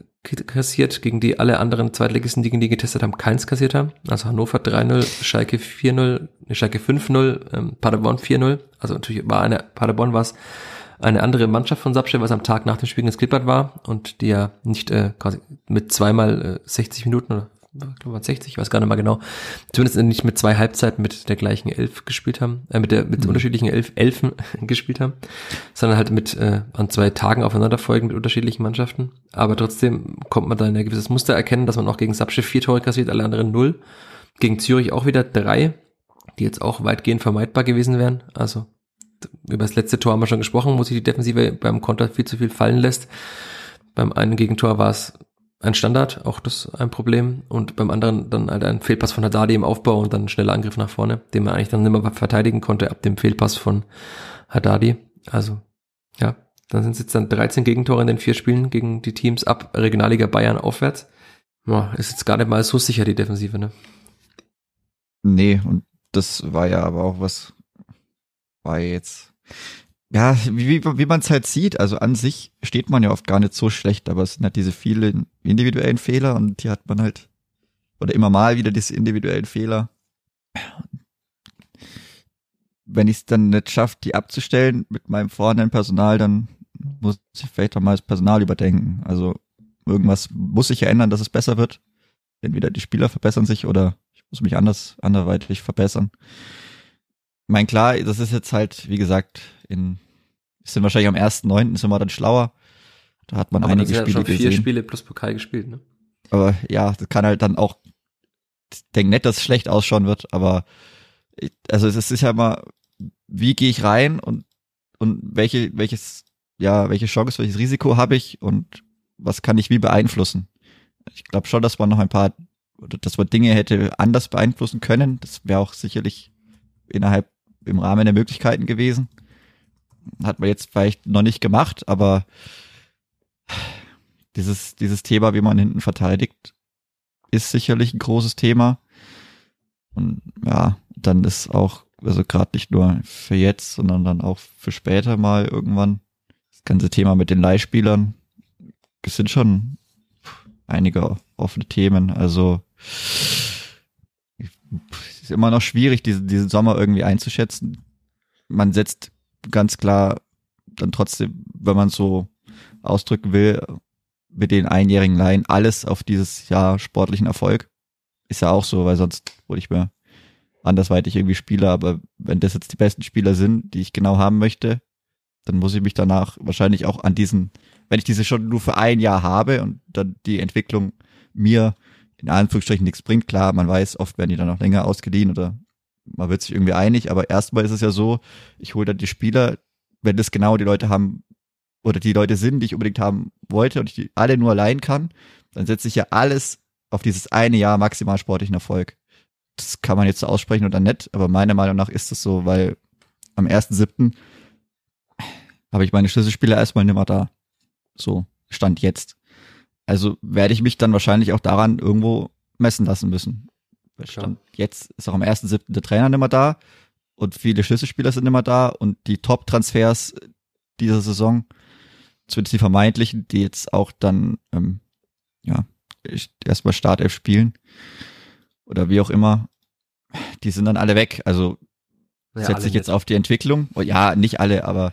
kassiert, gegen die alle anderen Zweitligisten, die gegen die getestet haben, keins kassiert haben. Also Hannover 3-0, Schalke 4-0, Schalke 5-0, ähm, Paderborn 4-0. Also natürlich war eine, Paderborn war es eine andere Mannschaft von Sapsche, was am Tag nach dem Spiel ins Klippert war und die ja nicht äh, quasi mit zweimal äh, 60 Minuten oder glaube 60, ich weiß gar nicht mal genau, zumindest nicht mit zwei Halbzeiten mit der gleichen Elf gespielt haben, äh, mit der mit mhm. unterschiedlichen Elf, Elfen gespielt haben, sondern halt mit äh, an zwei Tagen aufeinanderfolgen mit unterschiedlichen Mannschaften. Aber trotzdem kommt man da in ein gewisses Muster erkennen, dass man auch gegen Sapsche vier Tore kassiert, alle anderen null. Gegen Zürich auch wieder drei, die jetzt auch weitgehend vermeidbar gewesen wären. Also über das letzte Tor haben wir schon gesprochen, wo sich die Defensive beim Konter viel zu viel fallen lässt. Beim einen Gegentor war es ein Standard, auch das ein Problem. Und beim anderen dann halt ein Fehlpass von Haddadi im Aufbau und dann ein schneller Angriff nach vorne, den man eigentlich dann nicht mehr verteidigen konnte ab dem Fehlpass von Haddadi. Also, ja, dann sind es jetzt dann 13 Gegentore in den vier Spielen gegen die Teams ab Regionalliga Bayern aufwärts. Ja, ist jetzt gar nicht mal so sicher, die Defensive, ne? Nee, und das war ja aber auch was, war jetzt, ja, wie, wie man es halt sieht, also an sich steht man ja oft gar nicht so schlecht, aber es sind halt diese vielen individuellen Fehler und die hat man halt, oder immer mal wieder diese individuellen Fehler. Wenn ich es dann nicht schaffe, die abzustellen mit meinem vorhandenen Personal, dann muss ich vielleicht auch mal das Personal überdenken. Also irgendwas muss sich ja ändern, dass es besser wird. Entweder die Spieler verbessern sich oder ich muss mich anders, anderweitig verbessern. Mein klar, das ist jetzt halt, wie gesagt, in, sind wahrscheinlich am 1.9. sind wir dann schlauer. Da hat man Aber einige Spiele schon vier Spiele plus Pokal gespielt, ne? Aber ja, das kann halt dann auch, ich denke nicht, dass es schlecht ausschauen wird, aber also es ist ja immer, wie gehe ich rein und, und welche, welches, ja, welche Chance, welches Risiko habe ich und was kann ich wie beeinflussen? Ich glaube schon, dass man noch ein paar, oder dass man Dinge hätte anders beeinflussen können. Das wäre auch sicherlich innerhalb im Rahmen der Möglichkeiten gewesen. Hat man jetzt vielleicht noch nicht gemacht, aber dieses, dieses Thema, wie man hinten verteidigt, ist sicherlich ein großes Thema. Und ja, dann ist auch, also gerade nicht nur für jetzt, sondern dann auch für später mal irgendwann das ganze Thema mit den Leihspielern. Es sind schon einige offene Themen. Also ist immer noch schwierig, diesen, diesen Sommer irgendwie einzuschätzen. Man setzt ganz klar dann trotzdem, wenn man so ausdrücken will, mit den einjährigen Laien alles auf dieses Jahr sportlichen Erfolg. Ist ja auch so, weil sonst wurde ich mir andersweitig irgendwie Spieler, aber wenn das jetzt die besten Spieler sind, die ich genau haben möchte, dann muss ich mich danach wahrscheinlich auch an diesen, wenn ich diese schon nur für ein Jahr habe und dann die Entwicklung mir in Anführungsstrichen nichts bringt, klar, man weiß, oft werden die dann auch länger ausgeliehen oder man wird sich irgendwie einig, aber erstmal ist es ja so, ich hole dann die Spieler, wenn das genau die Leute haben, oder die Leute sind, die ich unbedingt haben wollte und ich die alle nur allein kann, dann setze ich ja alles auf dieses eine Jahr maximal sportlichen Erfolg. Das kann man jetzt so aussprechen oder nicht, aber meiner Meinung nach ist es so, weil am 1.7. habe ich meine Schlüsselspieler erstmal nicht mehr da. So, stand jetzt. Also werde ich mich dann wahrscheinlich auch daran irgendwo messen lassen müssen. Stand jetzt ist auch am 1.7. der Trainer nicht mehr da und viele Schlüsselspieler sind nicht mehr da und die Top-Transfers dieser Saison zumindest die vermeintlichen, die jetzt auch dann, ähm, ja, erstmal Startelf spielen oder wie auch immer, die sind dann alle weg. Also ja, setzt sich jetzt auf die Entwicklung. Oh, ja, nicht alle, aber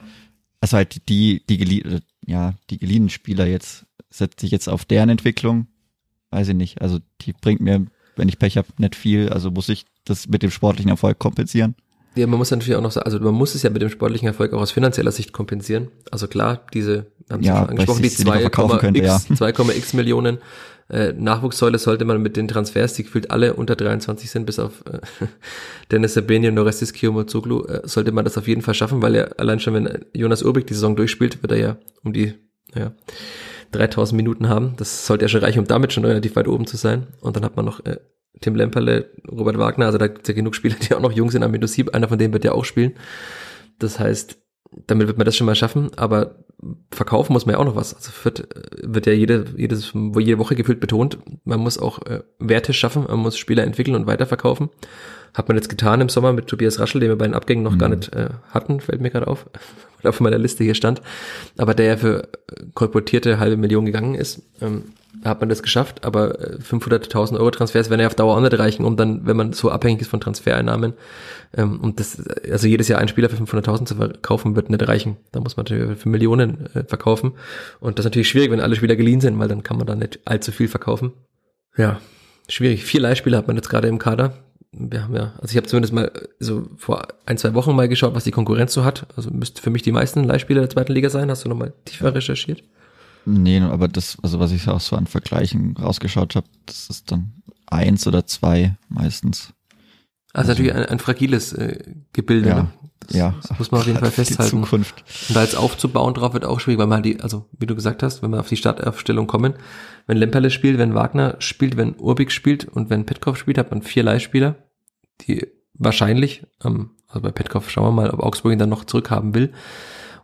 also halt die, die geliehen, ja, die geliehenen Spieler jetzt setzt sich jetzt auf deren Entwicklung. Weiß ich nicht. Also die bringt mir, wenn ich Pech habe, nicht viel. Also muss ich das mit dem sportlichen Erfolg kompensieren. Ja, man muss natürlich auch noch sagen, also man muss es ja mit dem sportlichen Erfolg auch aus finanzieller Sicht kompensieren. Also klar, diese, haben Sie ja, schon angesprochen, die 2,x ja. Millionen äh, Nachwuchssäule sollte man mit den Transfers, die gefühlt alle unter 23 sind, bis auf äh, Dennis Sabeni und Orestes Kiyomazoglu, äh, sollte man das auf jeden Fall schaffen, weil er allein schon, wenn Jonas Urbig die Saison durchspielt, wird er ja um die, ja, 3000 Minuten haben. Das sollte ja schon reichen, um damit schon relativ weit oben zu sein. Und dann hat man noch äh, Tim Lemperle, Robert Wagner, also da gibt es ja genug Spieler, die auch noch jung sind am Sieb, einer von denen wird ja auch spielen. Das heißt, damit wird man das schon mal schaffen, aber verkaufen muss man ja auch noch was. Also wird, wird ja jede, jedes, jede Woche gefühlt betont, man muss auch äh, Werte schaffen, man muss Spieler entwickeln und weiterverkaufen. Hat man jetzt getan im Sommer mit Tobias Raschel, den wir bei den Abgängen noch mhm. gar nicht äh, hatten, fällt mir gerade auf, weil auf meiner Liste hier stand, aber der ja für äh, kolportierte halbe Million gegangen ist. Ähm, hat man das geschafft, aber 500.000 äh, Euro Transfers werden ja auf Dauer auch nicht reichen, um dann, wenn man so abhängig ist von Transfereinnahmen, ähm, und das, also jedes Jahr einen Spieler für 500.000 zu verkaufen, wird nicht reichen. Da muss man natürlich für Millionen äh, verkaufen. Und das ist natürlich schwierig, wenn alle Spieler geliehen sind, weil dann kann man da nicht allzu viel verkaufen. Ja, schwierig. Vier Leihspieler hat man jetzt gerade im Kader. Wir haben ja, also ich habe zumindest mal so vor ein, zwei Wochen mal geschaut, was die Konkurrenz so hat. Also müsste für mich die meisten Leihspieler der zweiten Liga sein. Hast du nochmal tiefer recherchiert? Nee, aber das, also was ich auch so an Vergleichen rausgeschaut habe, das ist dann eins oder zwei meistens. Also, also natürlich ein, ein fragiles äh, Gebilde. Ja, ne? das, ja. Das muss man auf jeden Fall festhalten. Die Zukunft. Und da jetzt aufzubauen drauf wird auch schwierig, weil man die, also wie du gesagt hast, wenn wir auf die Startaufstellung kommen, wenn Lemperle spielt, wenn Wagner spielt, wenn Urbik spielt und wenn Petkov spielt, hat man vier Leihspieler, die wahrscheinlich, ähm, also bei Petkov schauen wir mal, ob Augsburg ihn dann noch zurückhaben will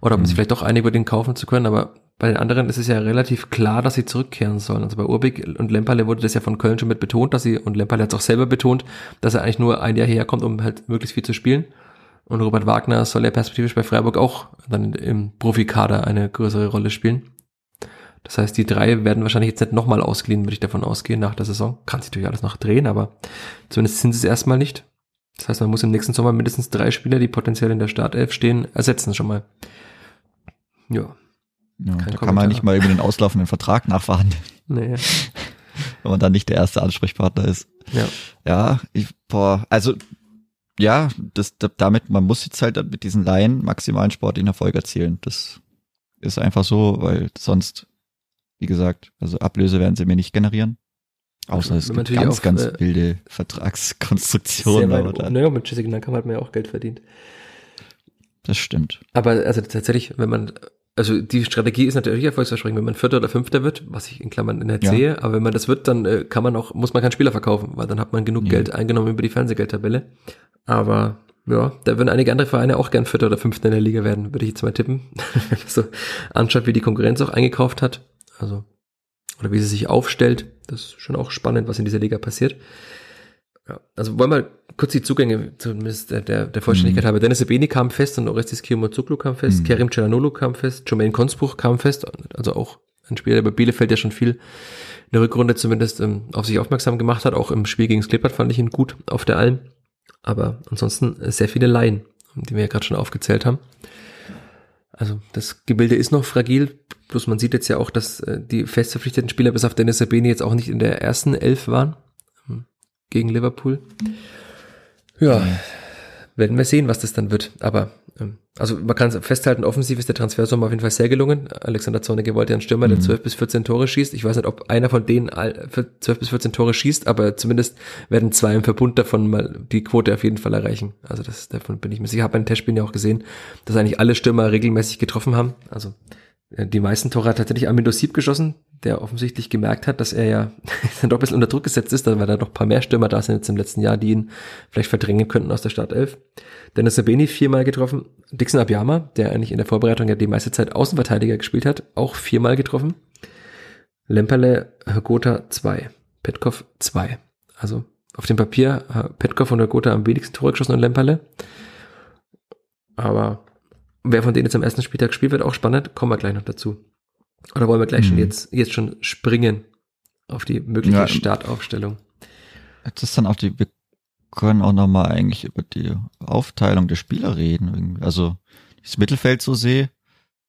oder ob mhm. sich vielleicht doch einig über den kaufen zu können, aber bei den anderen ist es ja relativ klar, dass sie zurückkehren sollen. Also bei Urbik und Lemperle wurde das ja von Köln schon mit betont, dass sie, und Lemperle hat es auch selber betont, dass er eigentlich nur ein Jahr herkommt, um halt möglichst viel zu spielen. Und Robert Wagner soll ja perspektivisch bei Freiburg auch dann im Profikader eine größere Rolle spielen. Das heißt, die drei werden wahrscheinlich jetzt nicht nochmal ausgeliehen, würde ich davon ausgehen, nach der Saison. Kann sich natürlich alles noch drehen, aber zumindest sind sie es erstmal nicht. Das heißt, man muss im nächsten Sommer mindestens drei Spieler, die potenziell in der Startelf stehen, ersetzen schon mal. Ja, ja, da kann man nicht mal über den auslaufenden Vertrag nachverhandeln. Nee. Wenn man dann nicht der erste Ansprechpartner ist. Ja. Ja, ich, boah, also ja, das, damit, man muss jetzt halt mit diesen Laien maximalen sportlichen Erfolg erzielen. Das ist einfach so, weil sonst, wie gesagt, also Ablöse werden sie mir nicht generieren. Außer es gibt ganz, auf, ganz äh, wilde Vertragskonstruktionen. Oder naja, mit Jessica Nankam hat man ja auch Geld verdient. Das stimmt. Aber also tatsächlich, wenn man also die Strategie ist natürlich erfolgsversprechend, wenn man Vierter oder Fünfter wird, was ich in Klammern nicht ja. sehe, aber wenn man das wird, dann äh, kann man auch, muss man keinen Spieler verkaufen, weil dann hat man genug ja. Geld eingenommen über die Fernsehgeldtabelle. Aber ja, da würden einige andere Vereine auch gern Vierter oder Fünfter in der Liga werden, würde ich jetzt mal tippen. wenn man so anschaut, wie die Konkurrenz auch eingekauft hat. Also, oder wie sie sich aufstellt. Das ist schon auch spannend, was in dieser Liga passiert. Ja, also wollen wir kurz die Zugänge, zumindest der, der, der Vollständigkeit mhm. haben. Dennis Ebeni kam fest und Orestis Kiyomazoglu kam fest, mhm. Kerim Celanolo kam fest, Jermaine Konsbruch kam fest, also auch ein Spieler, der bei Bielefeld ja schon viel in der Rückrunde zumindest ähm, auf sich aufmerksam gemacht hat. Auch im Spiel gegen Klippert fand ich ihn gut auf der Alm. Aber ansonsten sehr viele Laien, die wir ja gerade schon aufgezählt haben. Also das Gebilde ist noch fragil, bloß man sieht jetzt ja auch, dass äh, die fest verpflichteten Spieler bis auf Dennis Sabeni jetzt auch nicht in der ersten Elf waren hm, gegen Liverpool. Ja, werden wir sehen, was das dann wird. Aber ähm, also man kann festhalten, offensiv ist der Transfersommer auf jeden Fall sehr gelungen. Alexander Zornige wollte einen Stürmer, der mhm. 12 bis 14 Tore schießt. Ich weiß nicht, ob einer von denen 12 bis 14 Tore schießt, aber zumindest werden zwei im Verbund davon mal die Quote auf jeden Fall erreichen. Also das davon bin ich mir sicher. Ich habe bei den Testspielen ja auch gesehen, dass eigentlich alle Stürmer regelmäßig getroffen haben. Also äh, die meisten Tore hat tatsächlich Amindo Sieb geschossen, der offensichtlich gemerkt hat, dass er ja dann doch ein bisschen unter Druck gesetzt ist, weil da doch ein paar mehr Stürmer da sind jetzt im letzten Jahr, die ihn vielleicht verdrängen könnten aus der Startelf. Dennis Sabeni viermal getroffen. Dixon Abiyama, der eigentlich in der Vorbereitung ja die meiste Zeit Außenverteidiger gespielt hat, auch viermal getroffen. Lemperle, Gotha zwei. Petkov zwei. Also auf dem Papier Petkov und Gotha am wenigsten Tore geschossen und Lemperle. Aber wer von denen jetzt am ersten Spieltag spielt, wird auch spannend. Kommen wir gleich noch dazu. Oder wollen wir gleich mhm. schon jetzt, jetzt schon springen auf die mögliche ja, Startaufstellung? Das ist dann auch die, wir können auch nochmal eigentlich über die Aufteilung der Spieler reden. Also, das Mittelfeld so sehe,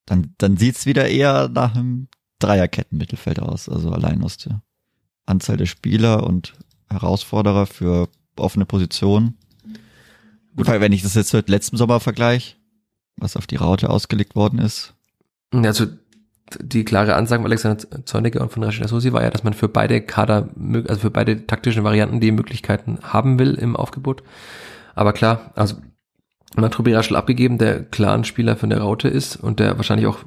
dann, dann sieht's wieder eher nach einem Dreierketten-Mittelfeld aus. Also allein aus der Anzahl der Spieler und Herausforderer für offene Positionen. Gut, wenn ich das jetzt mit letztem Sommer vergleiche, was auf die Raute ausgelegt worden ist. Also die klare Ansage von Alexander Zorniger und von Rashida Sosi war ja, dass man für beide Kader, also für beide taktischen Varianten die Möglichkeiten haben will im Aufgebot. Aber klar, also man hat Rubi Raschel abgegeben, der klar ein Spieler von der Raute ist und der wahrscheinlich auch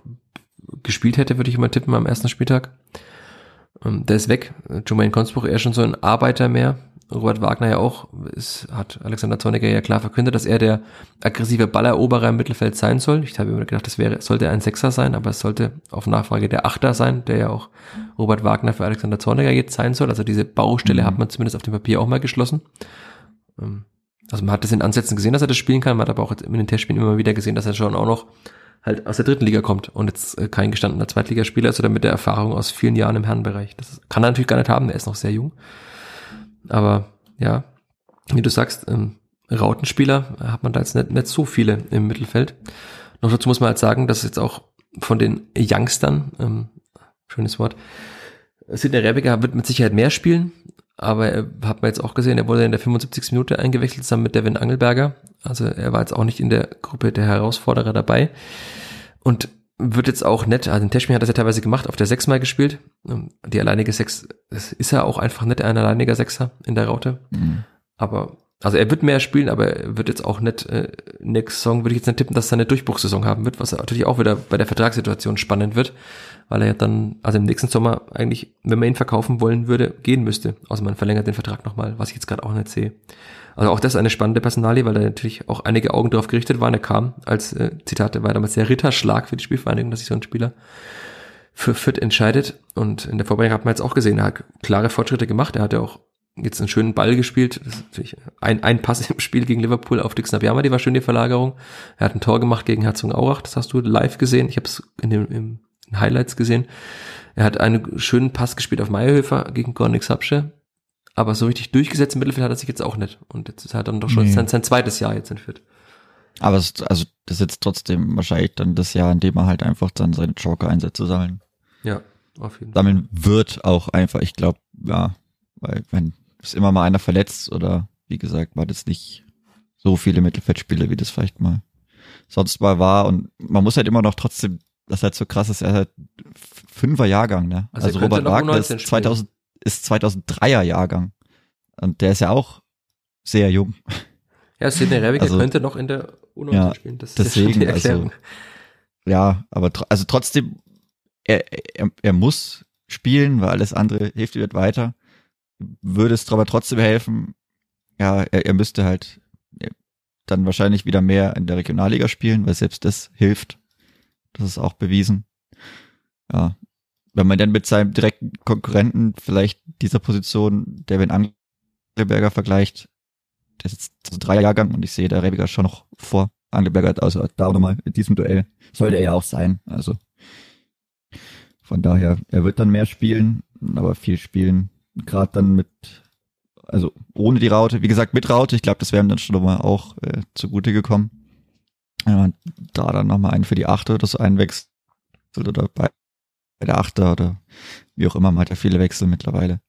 gespielt hätte, würde ich mal tippen, am ersten Spieltag. Ähm, der ist weg. Jermaine Konsbruch eher schon so ein Arbeiter mehr, Robert Wagner ja auch, es hat Alexander Zorniger ja klar verkündet, dass er der aggressive Balleroberer im Mittelfeld sein soll. Ich habe immer gedacht, das wäre, sollte ein Sechser sein, aber es sollte auf Nachfrage der Achter sein, der ja auch Robert Wagner für Alexander Zorniger jetzt sein soll. Also diese Baustelle mhm. hat man zumindest auf dem Papier auch mal geschlossen. Ähm, also man hat das in Ansätzen gesehen, dass er das spielen kann, man hat aber auch in den Testspielen immer wieder gesehen, dass er schon auch noch halt aus der dritten Liga kommt und jetzt äh, kein gestandener Zweitligaspieler ist oder mit der Erfahrung aus vielen Jahren im Herrenbereich. Das kann er natürlich gar nicht haben, er ist noch sehr jung. Aber ja, wie du sagst, ähm, Rautenspieler hat man da jetzt nicht, nicht so viele im Mittelfeld. Noch dazu muss man halt sagen, dass jetzt auch von den Youngstern, ähm, schönes Wort, Sidney Rebiger wird mit Sicherheit mehr spielen, aber er hat man jetzt auch gesehen, er wurde in der 75. Minute eingewechselt zusammen mit Devin Angelberger. Also er war jetzt auch nicht in der Gruppe der Herausforderer dabei. Und wird jetzt auch nett, also Testspiel hat er ja teilweise gemacht, auf der Sechs mal gespielt. Die alleinige Sechs, das ist ja auch einfach nicht ein alleiniger Sechser in der Raute. Mhm. Aber, also er wird mehr spielen, aber er wird jetzt auch nicht, äh, nächste Saison würde ich jetzt nicht tippen, dass er eine Durchbruchssaison haben wird, was natürlich auch wieder bei der Vertragssituation spannend wird, weil er ja dann, also im nächsten Sommer eigentlich, wenn man ihn verkaufen wollen würde, gehen müsste. Also man verlängert den Vertrag nochmal, was ich jetzt gerade auch nicht sehe. Also auch das ist eine spannende Personalie, weil da natürlich auch einige Augen drauf gerichtet waren. Er kam als, äh, Zitate, war damals der Ritterschlag für die Spielvereinigung, dass sich so ein Spieler für Fit entscheidet. Und in der Vorbereitung hat man jetzt auch gesehen, er hat klare Fortschritte gemacht. Er hat ja auch jetzt einen schönen Ball gespielt. Das ist natürlich ein, ein Pass im Spiel gegen Liverpool auf Dixon Abiyama, die war schön die Verlagerung. Er hat ein Tor gemacht gegen Herzogenaurach, das hast du live gesehen. Ich habe es in den im Highlights gesehen. Er hat einen schönen Pass gespielt auf Meyerhöfer gegen Gornik Sapsche. Aber so richtig durchgesetzt im Mittelfeld hat er sich jetzt auch nicht. Und jetzt ist er dann doch schon nee. sein, sein zweites Jahr jetzt entführt. Aber es, also das ist jetzt trotzdem wahrscheinlich dann das Jahr, in dem er halt einfach dann seine Joker-Einsätze sammeln. Ja, auf jeden Fall. Sammeln wird auch einfach, ich glaube, ja, weil wenn es immer mal einer verletzt oder wie gesagt, war das nicht so viele Mittelfeldspiele, wie das vielleicht mal sonst mal war. Und man muss halt immer noch trotzdem, das halt so krass ist, er halt fünfer Jahrgang, ne? Also, also Robert Wagner ist 2000, ist 2003er Jahrgang. Und der ist ja auch sehr jung. Ja, Sidney Rebiger also, könnte noch in der U19 ja, spielen. Das deswegen, ist ja die also Erklärung. Also, ja, aber tr also trotzdem, er, er, er muss spielen, weil alles andere hilft ihm nicht weiter. Würde es aber trotzdem helfen, ja, er, er müsste halt dann wahrscheinlich wieder mehr in der Regionalliga spielen, weil selbst das hilft. Das ist auch bewiesen. Ja. Wenn man dann mit seinem direkten Konkurrenten vielleicht dieser Position, der wenn Angelberger vergleicht, der ist jetzt also drei Jahrgang und ich sehe der Rebiger schon noch vor Angelberger, also da nochmal in diesem Duell sollte er ja auch sein. Also von daher, er wird dann mehr spielen, aber viel spielen, gerade dann mit also ohne die Raute. Wie gesagt, mit Raute, ich glaube, das wäre ihm dann schon nochmal auch äh, zugute gekommen. Da dann nochmal einen für die Achte oder so einwechselt oder bei, bei der Achte oder wie auch immer, man hat ja viele Wechsel mittlerweile.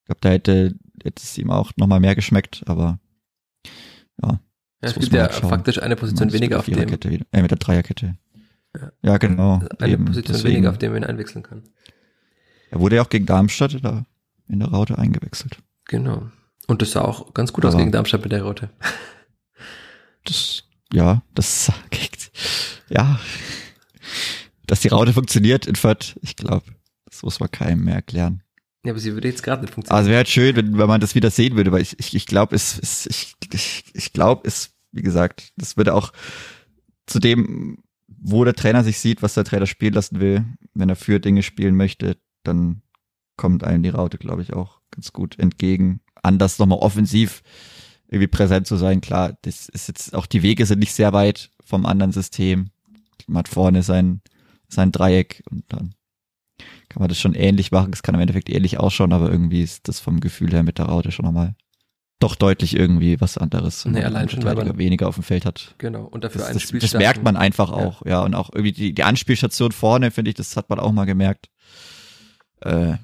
Ich glaube, da hätte, hätte es ihm auch nochmal mehr geschmeckt, aber ja. Ja, es gibt ja halt faktisch eine Position weniger auf dem. Kette, äh, mit der Dreierkette. Ja, ja genau. Eine eben, Position deswegen. weniger, auf dem man ihn einwechseln kann. Er wurde ja auch gegen Darmstadt in der Raute eingewechselt. Genau. Und das sah auch ganz gut Aber aus gegen Darmstadt mit der Rote. Das, ja, das ja, dass die Raute funktioniert in Fürth, ich glaube, das muss man keinem mehr erklären. Ja, aber sie würde jetzt gerade nicht funktionieren. Also wäre halt schön, wenn, wenn man das wieder sehen würde, weil ich, ich, ich glaube, es, es, ich, ich, ich glaube, es, wie gesagt, das würde auch zu dem, wo der Trainer sich sieht, was der Trainer spielen lassen will, wenn er für Dinge spielen möchte, dann kommt einem die Raute, glaube ich, auch ganz gut entgegen. Anders nochmal offensiv irgendwie präsent zu sein. Klar, das ist jetzt auch die Wege sind nicht sehr weit vom anderen System. Man hat vorne sein, sein Dreieck und dann kann man das schon ähnlich machen. Es kann im Endeffekt ähnlich ausschauen, aber irgendwie ist das vom Gefühl her mit der Raute schon nochmal doch deutlich irgendwie was anderes. Nee, allein schon, weil man weniger auf dem Feld hat. Genau. Und dafür das, das, das merkt man einfach auch, ja. ja. Und auch irgendwie die, die Anspielstation vorne, finde ich, das hat man auch mal gemerkt. Äh,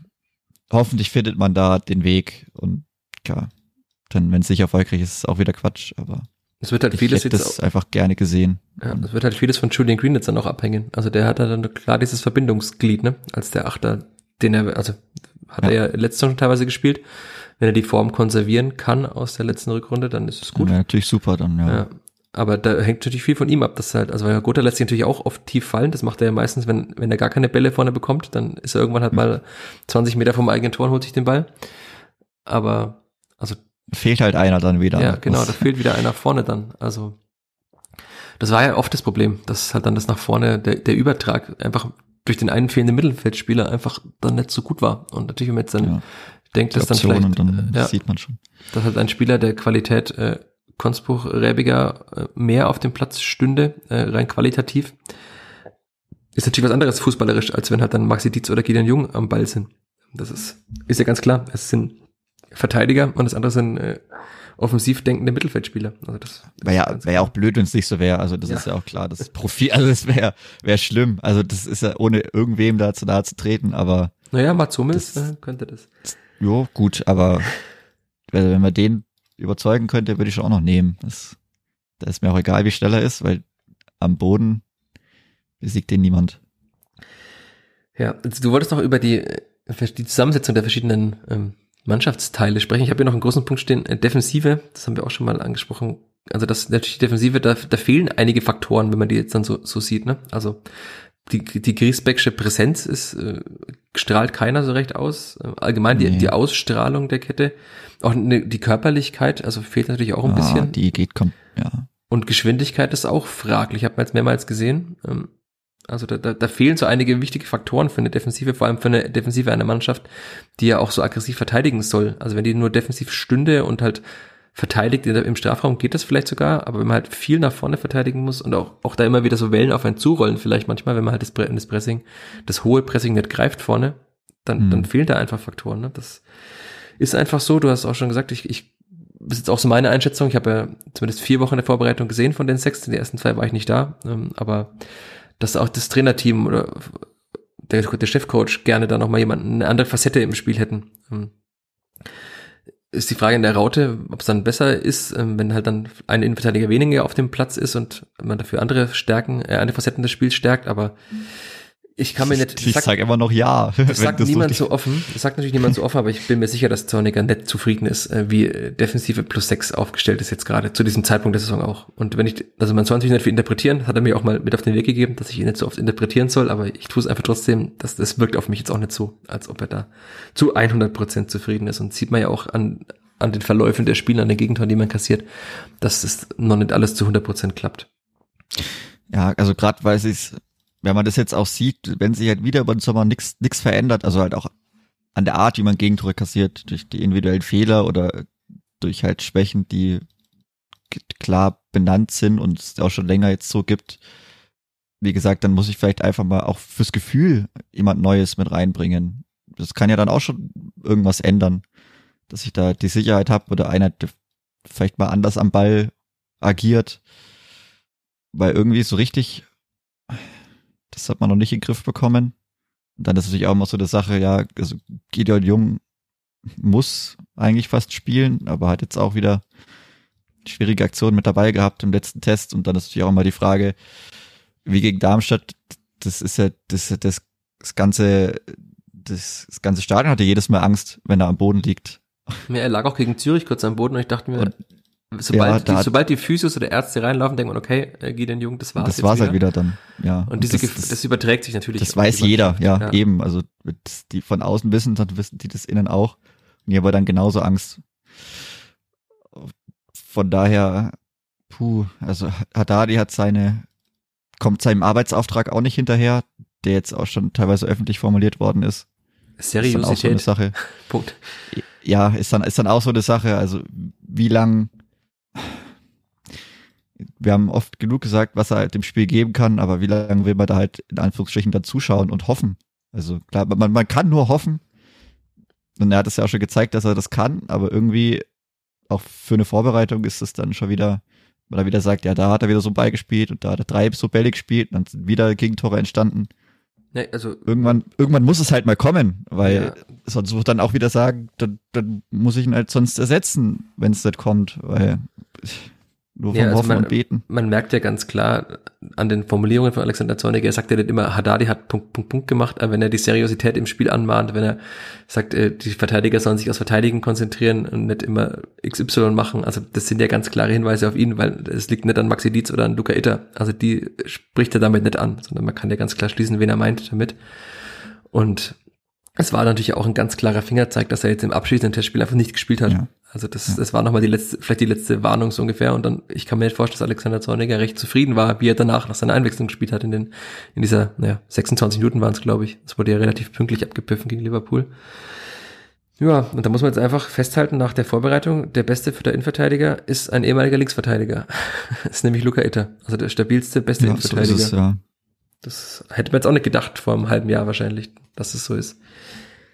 hoffentlich findet man da den Weg und ja, dann, wenn es nicht erfolgreich ist, ist es auch wieder Quatsch, aber es wird halt vieles ich hätte das einfach gerne gesehen. Ja, es wird halt vieles von Julian Green jetzt dann auch abhängen. Also der hat dann klar dieses Verbindungsglied, ne, als der Achter, den er, also hat ja. er ja letztes Jahr schon teilweise gespielt. Wenn er die Form konservieren kann aus der letzten Rückrunde, dann ist es gut. Ja, natürlich super dann, ja. ja. Aber da hängt natürlich viel von ihm ab, das halt, also weil Gotha lässt sich natürlich auch oft tief fallen, das macht er ja meistens, wenn, wenn er gar keine Bälle vorne bekommt, dann ist er irgendwann halt mal 20 Meter vom eigenen Tor und holt sich den Ball. Aber, also. Fehlt halt einer dann wieder. Ja, genau, da fehlt wieder einer vorne dann, also. Das war ja oft das Problem, dass halt dann das nach vorne, der, der Übertrag einfach durch den einen fehlenden Mittelfeldspieler einfach dann nicht so gut war. Und natürlich, wenn man jetzt dann ja, denkt, dass dann vielleicht, dann ja, sieht man schon. Dass halt ein Spieler der Qualität äh, Konspruch Rebiger äh, mehr auf dem Platz stünde, äh, rein qualitativ, ist natürlich was anderes fußballerisch, als wenn halt dann Maxi Dietz oder Gideon Jung am Ball sind. Das ist, ist ja ganz klar. Es sind Verteidiger und das andere sind äh, offensiv denkende Mittelfeldspieler. Also das wäre ja, wär ja auch blöd, wenn es nicht so wäre. Also das ja. ist ja auch klar. Das Profil, also das wäre wär schlimm. Also das ist ja ohne irgendwem da zu nahe zu treten, aber. Naja, Matsumis äh, könnte das. Jo, gut, aber also wenn wir den überzeugen könnte, würde ich schon auch noch nehmen. Das, da ist mir auch egal, wie schnell er ist, weil am Boden besiegt den niemand. Ja, du wolltest noch über die, äh, die Zusammensetzung der verschiedenen ähm, Mannschaftsteile sprechen. Ich habe hier noch einen großen Punkt stehen, äh, Defensive, das haben wir auch schon mal angesprochen. Also das natürlich Defensive, da, da fehlen einige Faktoren, wenn man die jetzt dann so, so sieht. Ne? Also die, die Griesbecksche Präsenz ist, äh, strahlt keiner so recht aus. Äh, allgemein nee. die, die Ausstrahlung der Kette auch ne, die Körperlichkeit, also fehlt natürlich auch ein ja, bisschen. Die geht, kommt, ja. Und Geschwindigkeit ist auch fraglich, hat man jetzt mehrmals gesehen. Ähm, also da, da, da fehlen so einige wichtige Faktoren für eine Defensive, vor allem für eine Defensive einer Mannschaft, die ja auch so aggressiv verteidigen soll. Also wenn die nur defensiv stünde und halt verteidigt im Strafraum geht das vielleicht sogar, aber wenn man halt viel nach vorne verteidigen muss und auch, auch da immer wieder so Wellen auf einen zurollen, vielleicht manchmal, wenn man halt das, das Pressing, das hohe Pressing nicht greift vorne, dann, mhm. dann fehlen da einfach Faktoren. Ne? Das, ist einfach so, du hast auch schon gesagt, ich, ich das ist jetzt auch so meine Einschätzung. Ich habe ja zumindest vier Wochen der Vorbereitung gesehen von den sechs. In den ersten zwei war ich nicht da. Ähm, aber dass auch das Trainerteam oder der, der Chefcoach gerne da nochmal jemanden, eine andere Facette im Spiel hätten. Ähm, ist die Frage in der Raute, ob es dann besser ist, ähm, wenn halt dann ein Innenverteidiger weniger auf dem Platz ist und man dafür andere Stärken, äh, andere Facetten des Spiels stärkt. Aber ich kann mir nicht. Ich sag immer noch ja. Das sagt niemand so offen. Das sagt natürlich niemand so offen, aber ich bin mir sicher, dass Zorniger nicht zufrieden ist, äh, wie Defensive plus sechs aufgestellt ist jetzt gerade, zu diesem Zeitpunkt der Saison auch. Und wenn ich, also man soll natürlich nicht viel interpretieren, hat er mir auch mal mit auf den Weg gegeben, dass ich ihn nicht so oft interpretieren soll, aber ich tue es einfach trotzdem, dass das wirkt auf mich jetzt auch nicht so, als ob er da zu 100 Prozent zufrieden ist. Und sieht man ja auch an, an den Verläufen der Spiele, an den Gegentoren, die man kassiert, dass es noch nicht alles zu 100 Prozent klappt. Ja, also gerade weil es wenn man das jetzt auch sieht, wenn sich halt wieder über den Sommer nichts nichts verändert, also halt auch an der Art, wie man Gegentore kassiert, durch die individuellen Fehler oder durch halt Schwächen, die klar benannt sind und es auch schon länger jetzt so gibt. Wie gesagt, dann muss ich vielleicht einfach mal auch fürs Gefühl jemand Neues mit reinbringen. Das kann ja dann auch schon irgendwas ändern, dass ich da die Sicherheit habe oder einer vielleicht mal anders am Ball agiert, weil irgendwie so richtig das hat man noch nicht in den Griff bekommen. Und dann ist natürlich auch immer so eine Sache, ja, also Gideon Jung muss eigentlich fast spielen, aber hat jetzt auch wieder schwierige Aktionen mit dabei gehabt im letzten Test. Und dann ist natürlich auch immer die Frage, wie gegen Darmstadt, das ist ja das, das, das ganze, das, das ganze Stadion hatte jedes Mal Angst, wenn er am Boden liegt. Ja, er lag auch gegen Zürich kurz am Boden und ich dachte mir, und Sobald, ja, die, sobald die Physios oder Ärzte reinlaufen, denkt man, okay, äh, Gideon Jung, das war's. Das war's halt wieder dann, ja. Und, und diese, das, ist, das, überträgt sich natürlich. Das weiß jeder, ja, ja, eben. Also, die von außen wissen, dann wissen die das innen auch. Und die haben dann genauso Angst. Von daher, puh, also Haddadi hat seine, kommt seinem Arbeitsauftrag auch nicht hinterher, der jetzt auch schon teilweise öffentlich formuliert worden ist. Seriosität. Ist dann auch so eine Sache. Punkt. Ja, ist dann, ist dann auch so eine Sache, also wie lang wir haben oft genug gesagt, was er halt dem Spiel geben kann, aber wie lange will man da halt in Anführungsstrichen dann zuschauen und hoffen? Also klar, man, man kann nur hoffen. Und er hat es ja auch schon gezeigt, dass er das kann, aber irgendwie auch für eine Vorbereitung ist es dann schon wieder, weil er wieder sagt, ja, da hat er wieder so einen Ball gespielt und da hat er drei so Bälle gespielt und dann sind wieder Gegentore entstanden. Nee, also irgendwann, irgendwann muss es halt mal kommen, weil ja. sonst wird dann auch wieder sagen, dann, dann muss ich ihn halt sonst ersetzen, wenn es nicht kommt, weil nur vom ja, also Hoffen man, und Beten. Man merkt ja ganz klar an den Formulierungen von Alexander Zorniger, er sagt ja nicht immer, Haddadi hat Punkt, Punkt, Punkt gemacht, aber wenn er die Seriosität im Spiel anmahnt, wenn er sagt, äh, die Verteidiger sollen sich aufs Verteidigen konzentrieren und nicht immer XY machen, also das sind ja ganz klare Hinweise auf ihn, weil es liegt nicht an Maxi Dietz oder an Luca Itter, also die spricht er damit nicht an, sondern man kann ja ganz klar schließen, wen er meint damit. Und es war natürlich auch ein ganz klarer Fingerzeig, dass er jetzt im abschließenden Testspiel einfach nicht gespielt hat. Ja. Also das, das war nochmal die letzte, vielleicht die letzte Warnung so ungefähr. Und dann, ich kann mir nicht vorstellen, dass Alexander Zorniger recht zufrieden war, wie er danach nach seiner Einwechslung gespielt hat in den, in dieser, naja, 26 Minuten waren es, glaube ich. Das wurde ja relativ pünktlich abgepfiffen gegen Liverpool. Ja, und da muss man jetzt einfach festhalten, nach der Vorbereitung, der beste für der Innenverteidiger ist ein ehemaliger Linksverteidiger. das ist nämlich Luca Itter. Also der stabilste, beste ja, Innenverteidiger. So es, ja. Das hätte man jetzt auch nicht gedacht vor einem halben Jahr wahrscheinlich, dass es so ist.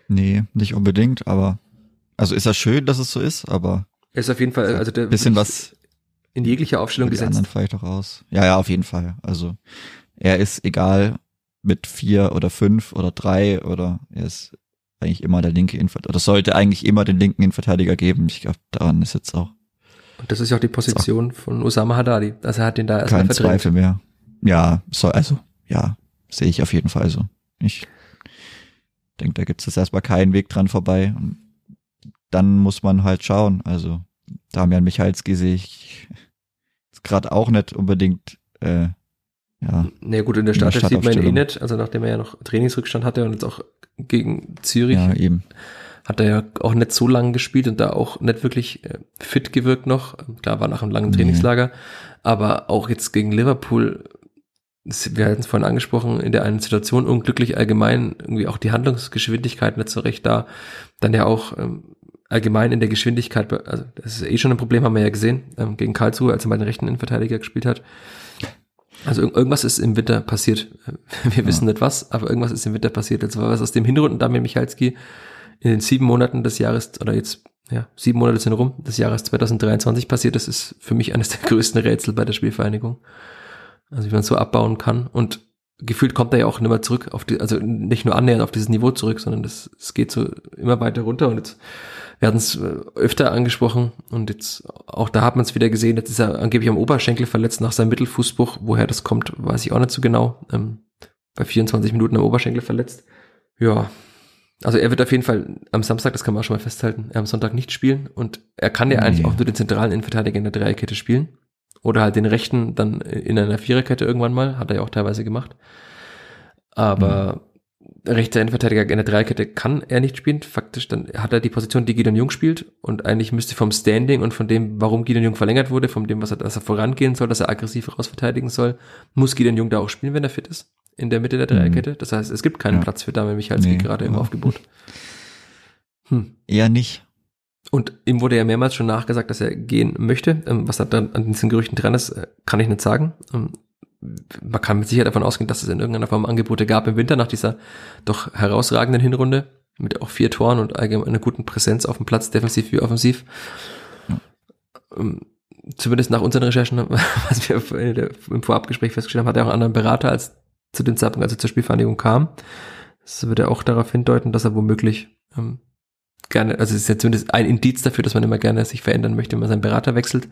Nee, nicht unbedingt, aber also ist ja schön, dass es so ist, aber. Er ist auf jeden Fall, also der bisschen was in jeglicher Aufstellung die gesetzt. anderen vielleicht auch aus. Ja, ja, auf jeden Fall. Also er ist egal mit vier oder fünf oder drei oder er ist eigentlich immer der linke Innenverteidiger. Oder sollte eigentlich immer den linken Innenverteidiger geben. Ich glaube, daran ist jetzt auch. Und das ist ja auch die Position von Osama Haddadi. Also er hat den da erstmal Kein Zweifel mehr. Ja, so, also, ja, sehe ich auf jeden Fall so. Ich denke, da gibt es erstmal keinen Weg dran vorbei. Und dann muss man halt schauen. Also Damian Michalski sehe ich gerade auch nicht unbedingt. Äh, ja. Nee, gut, in der Stadt sieht man eh nicht. Also nachdem er ja noch Trainingsrückstand hatte und jetzt auch gegen Zürich ja, eben. hat er ja auch nicht so lange gespielt und da auch nicht wirklich äh, fit gewirkt noch. Klar, war nach einem langen Trainingslager. Nee. Aber auch jetzt gegen Liverpool wir hatten es vorhin angesprochen, in der einen Situation unglücklich allgemein, irgendwie auch die Handlungsgeschwindigkeit nicht so recht da. Dann ja auch ähm, allgemein in der Geschwindigkeit, also das ist eh schon ein Problem, haben wir ja gesehen, ähm, gegen Karlsruhe, als er mal den rechten Innenverteidiger gespielt hat. Also irgendwas ist im Winter passiert. Wir wissen ja. nicht was, aber irgendwas ist im Winter passiert. Jetzt war was aus dem Hinrunden Damir Michalski in den sieben Monaten des Jahres, oder jetzt, ja, sieben Monate sind rum, des Jahres 2023 passiert. Das ist für mich eines der größten Rätsel bei der Spielvereinigung. Also wie man so abbauen kann. Und gefühlt kommt er ja auch nicht mehr zurück auf die, also nicht nur annähernd auf dieses Niveau zurück, sondern es, es geht so immer weiter runter und jetzt werden es äh, öfter angesprochen und jetzt auch da hat man es wieder gesehen, jetzt ist er angeblich am Oberschenkel verletzt nach seinem Mittelfußbruch. Woher das kommt, weiß ich auch nicht so genau. Ähm, bei 24 Minuten am Oberschenkel verletzt. Ja, also er wird auf jeden Fall am Samstag, das kann man auch schon mal festhalten, am Sonntag nicht spielen und er kann ja nee. eigentlich auch nur den zentralen Innenverteidiger in der Dreierkette spielen oder halt den rechten dann in einer Viererkette irgendwann mal, hat er ja auch teilweise gemacht. Aber mhm. Rechter Innenverteidiger in der Dreierkette kann er nicht spielen. Faktisch dann hat er die Position, die Gideon Jung spielt und eigentlich müsste vom Standing und von dem, warum Gideon Jung verlängert wurde, von dem, was er, dass er vorangehen soll, dass er aggressiv rausverteidigen soll, muss Gideon Jung da auch spielen, wenn er fit ist in der Mitte der Dreierkette. Mhm. Das heißt, es gibt keinen ja. Platz für Dame Michalski nee, gerade im ja. Aufgebot. Hm. Eher nicht. Und ihm wurde ja mehrmals schon nachgesagt, dass er gehen möchte. Ähm, was da dann an diesen Gerüchten dran ist, äh, kann ich nicht sagen. Man kann mit Sicherheit davon ausgehen, dass es in irgendeiner Form Angebote gab im Winter nach dieser doch herausragenden Hinrunde mit auch vier Toren und allgemein einer guten Präsenz auf dem Platz, defensiv wie offensiv. Ähm, zumindest nach unseren Recherchen, was wir im Vorabgespräch festgestellt haben, hat er auch einen anderen Berater als zu dem Zeitpunkt, als er zur Spielvereinigung kam. Das würde auch darauf hindeuten, dass er womöglich ähm, gerne, also es ist ja zumindest ein Indiz dafür, dass man immer gerne sich verändern möchte, wenn man seinen Berater wechselt.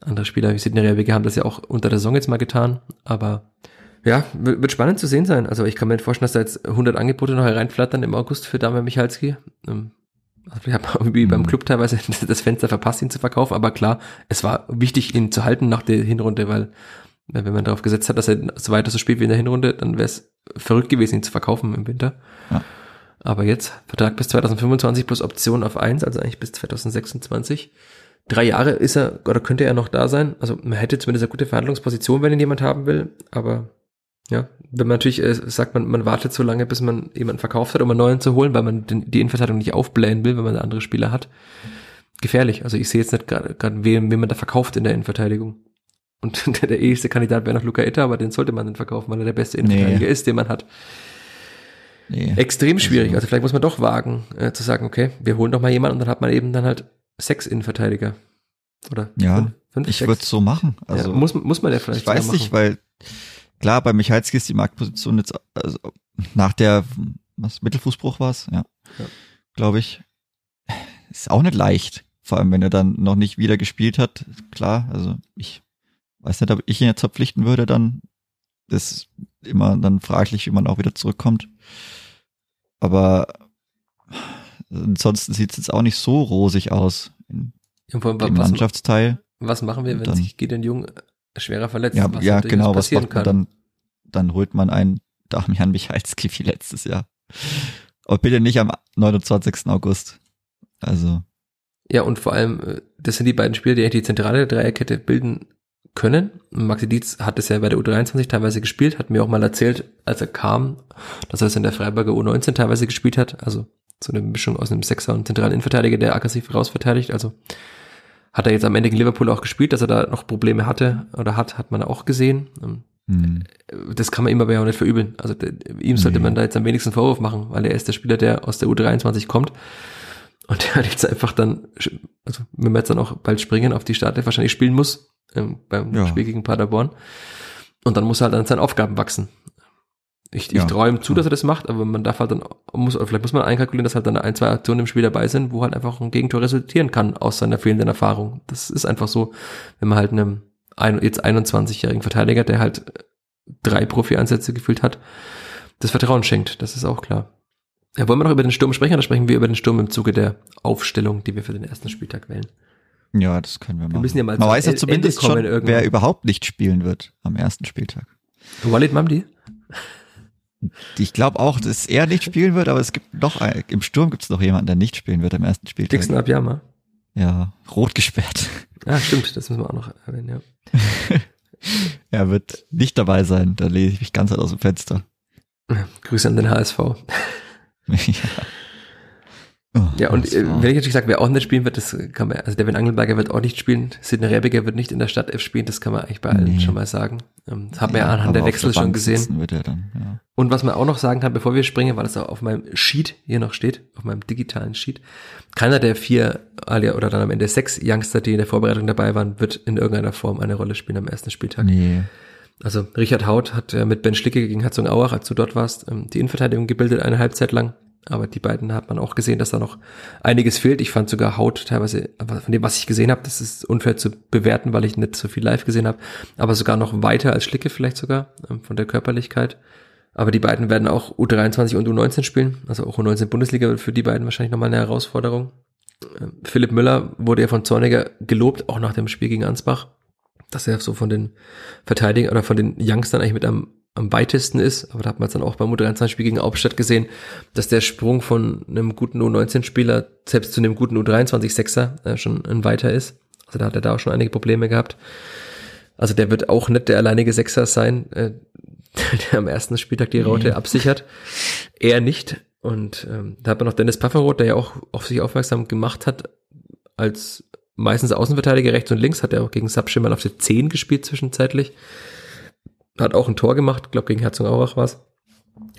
Andere Spieler wie Sidney Rebeke haben das ja auch unter der Saison jetzt mal getan, aber ja, wird spannend zu sehen sein. Also ich kann mir vorstellen, dass da jetzt 100 Angebote noch hereinflattern im August für Dame Michalski. Ähm, also ich habe irgendwie beim mhm. Club teilweise das Fenster verpasst, ihn zu verkaufen, aber klar, es war wichtig, ihn zu halten nach der Hinrunde, weil wenn man darauf gesetzt hat, dass er so weiter so spielt wie in der Hinrunde, dann wäre es verrückt gewesen, ihn zu verkaufen im Winter. Ja. Aber jetzt, Vertrag bis 2025 plus Option auf eins, also eigentlich bis 2026. Drei Jahre ist er, oder könnte er noch da sein. Also man hätte zumindest eine gute Verhandlungsposition, wenn ihn jemand haben will. Aber ja, wenn man natürlich äh, sagt, man, man wartet so lange, bis man jemanden verkauft hat, um einen neuen zu holen, weil man den, die Innenverteidigung nicht aufblähen will, wenn man andere Spieler hat. Gefährlich. Also ich sehe jetzt nicht gerade, wen, wen man da verkauft in der Innenverteidigung. Und der, der eheste Kandidat wäre noch Luca Itta, aber den sollte man dann verkaufen, weil er der beste Innenverteidiger nee. ist, den man hat. Nee. Extrem schwierig. Also, also vielleicht muss man doch wagen, äh, zu sagen, okay, wir holen doch mal jemanden und dann hat man eben dann halt sechs Innenverteidiger. Oder ja, fünf, fünf ich würde es so machen. Also ja, muss, muss man ja vielleicht Ich weiß nicht, weil klar, bei Michalski ist die Marktposition jetzt also nach der was Mittelfußbruch war es, ja, ja. glaube ich, ist auch nicht leicht. Vor allem, wenn er dann noch nicht wieder gespielt hat, klar, also ich weiß nicht, ob ich ihn jetzt verpflichten würde, dann ist immer dann fraglich, wie man auch wieder zurückkommt. Aber ansonsten sieht es jetzt auch nicht so rosig aus im, Mannschaftsteil. Was machen wir, wenn dann, sich Gideon Jung schwerer verletzt? Ja, ja genau, was macht man dann? Dann holt man einen Damian Michalski wie letztes Jahr. Aber bitte nicht am 29. August. Also. Ja, und vor allem, äh, das sind die beiden Spieler, die eigentlich die zentrale Dreierkette bilden können. Maxi Dietz hat es ja bei der U23 teilweise gespielt, hat mir auch mal erzählt, als er kam, dass er es in der Freiburger U19 teilweise gespielt hat. Also so eine Mischung aus einem Sechser und zentralen Innenverteidiger, der aggressiv rausverteidigt. Also hat er jetzt am Ende gegen Liverpool auch gespielt, dass er da noch Probleme hatte oder hat, hat man auch gesehen. Mhm. Das kann man ihm aber ja auch nicht verübeln. Also ihm sollte nee. man da jetzt am wenigsten Vorwurf machen, weil er ist der Spieler, der aus der U23 kommt. Und der hat jetzt einfach dann, also wenn wir jetzt dann auch bald springen auf die Starte, wahrscheinlich spielen muss, ähm, beim ja. Spiel gegen Paderborn. Und dann muss er halt an seinen Aufgaben wachsen. Ich, ich ja, traue ihm zu, dass er das macht, aber man darf halt dann, muss, vielleicht muss man einkalkulieren, dass halt dann ein, zwei Aktionen im Spiel dabei sind, wo halt einfach ein Gegentor resultieren kann aus seiner fehlenden Erfahrung. Das ist einfach so, wenn man halt einem ein, jetzt 21-jährigen Verteidiger, der halt drei Profi-Einsätze gefühlt hat, das Vertrauen schenkt. Das ist auch klar. Ja, wollen wir noch über den Sturm sprechen oder sprechen wir über den Sturm im Zuge der Aufstellung, die wir für den ersten Spieltag wählen? Ja, das können wir machen. Wir müssen ja mal Man weiß ja zumindest schon, irgendwann. wer überhaupt nicht spielen wird am ersten Spieltag. Walid Mamdi? Ich glaube auch, dass er nicht spielen wird, aber es gibt noch, im Sturm gibt es noch jemanden, der nicht spielen wird am ersten Spieltag. Dixon Abiyama? Ja, rot gesperrt. Ja, stimmt, das müssen wir auch noch erwähnen, ja. er wird nicht dabei sein, da lese ich mich ganz aus dem Fenster. Grüße an den HSV. ja. Oh, ja, und äh, wenn ich natürlich sage, wer auch nicht spielen wird, das kann man, also Devin Angelberger wird auch nicht spielen, Sidney Rebiger wird nicht in der Stadt F spielen, das kann man eigentlich bei allen nee. schon mal sagen. Ähm, das haben wir ja anhand der Wechsel der schon gesehen. Dann, ja. Und was man auch noch sagen kann, bevor wir springen, weil das auch auf meinem Sheet hier noch steht, auf meinem digitalen Sheet, keiner der vier oder dann am Ende sechs Youngster, die in der Vorbereitung dabei waren, wird in irgendeiner Form eine Rolle spielen am ersten Spieltag. Nee. Also Richard Haut hat ja mit Ben Schlicke gegen Herzogenaurach, als du dort warst, ähm, die Innenverteidigung gebildet eine Halbzeit lang. Aber die beiden hat man auch gesehen, dass da noch einiges fehlt. Ich fand sogar Haut teilweise, von dem, was ich gesehen habe, das ist unfair zu bewerten, weil ich nicht so viel live gesehen habe, aber sogar noch weiter als Schlicke vielleicht sogar, ähm, von der Körperlichkeit. Aber die beiden werden auch U23 und U19 spielen. Also auch U19 Bundesliga wird für die beiden wahrscheinlich nochmal eine Herausforderung. Ähm, Philipp Müller wurde ja von Zorniger gelobt, auch nach dem Spiel gegen Ansbach, dass er so von den Verteidigern oder von den Youngstern eigentlich mit am, am weitesten ist. Aber da hat man es dann auch beim U23-Spiel gegen Hauptstadt gesehen, dass der Sprung von einem guten U19-Spieler selbst zu einem guten U23-Sechser äh, schon ein weiter ist. Also da hat er da auch schon einige Probleme gehabt. Also der wird auch nicht der alleinige Sechser sein, äh, der am ersten Spieltag die Raute mhm. absichert. Er nicht. Und ähm, da hat man noch Dennis Pafferoth, der ja auch auf sich aufmerksam gemacht hat, als meistens Außenverteidiger rechts und links, hat er auch gegen Sapsche mal auf der 10 gespielt zwischenzeitlich. Hat auch ein Tor gemacht, glaube gegen Herzogenaurach war es.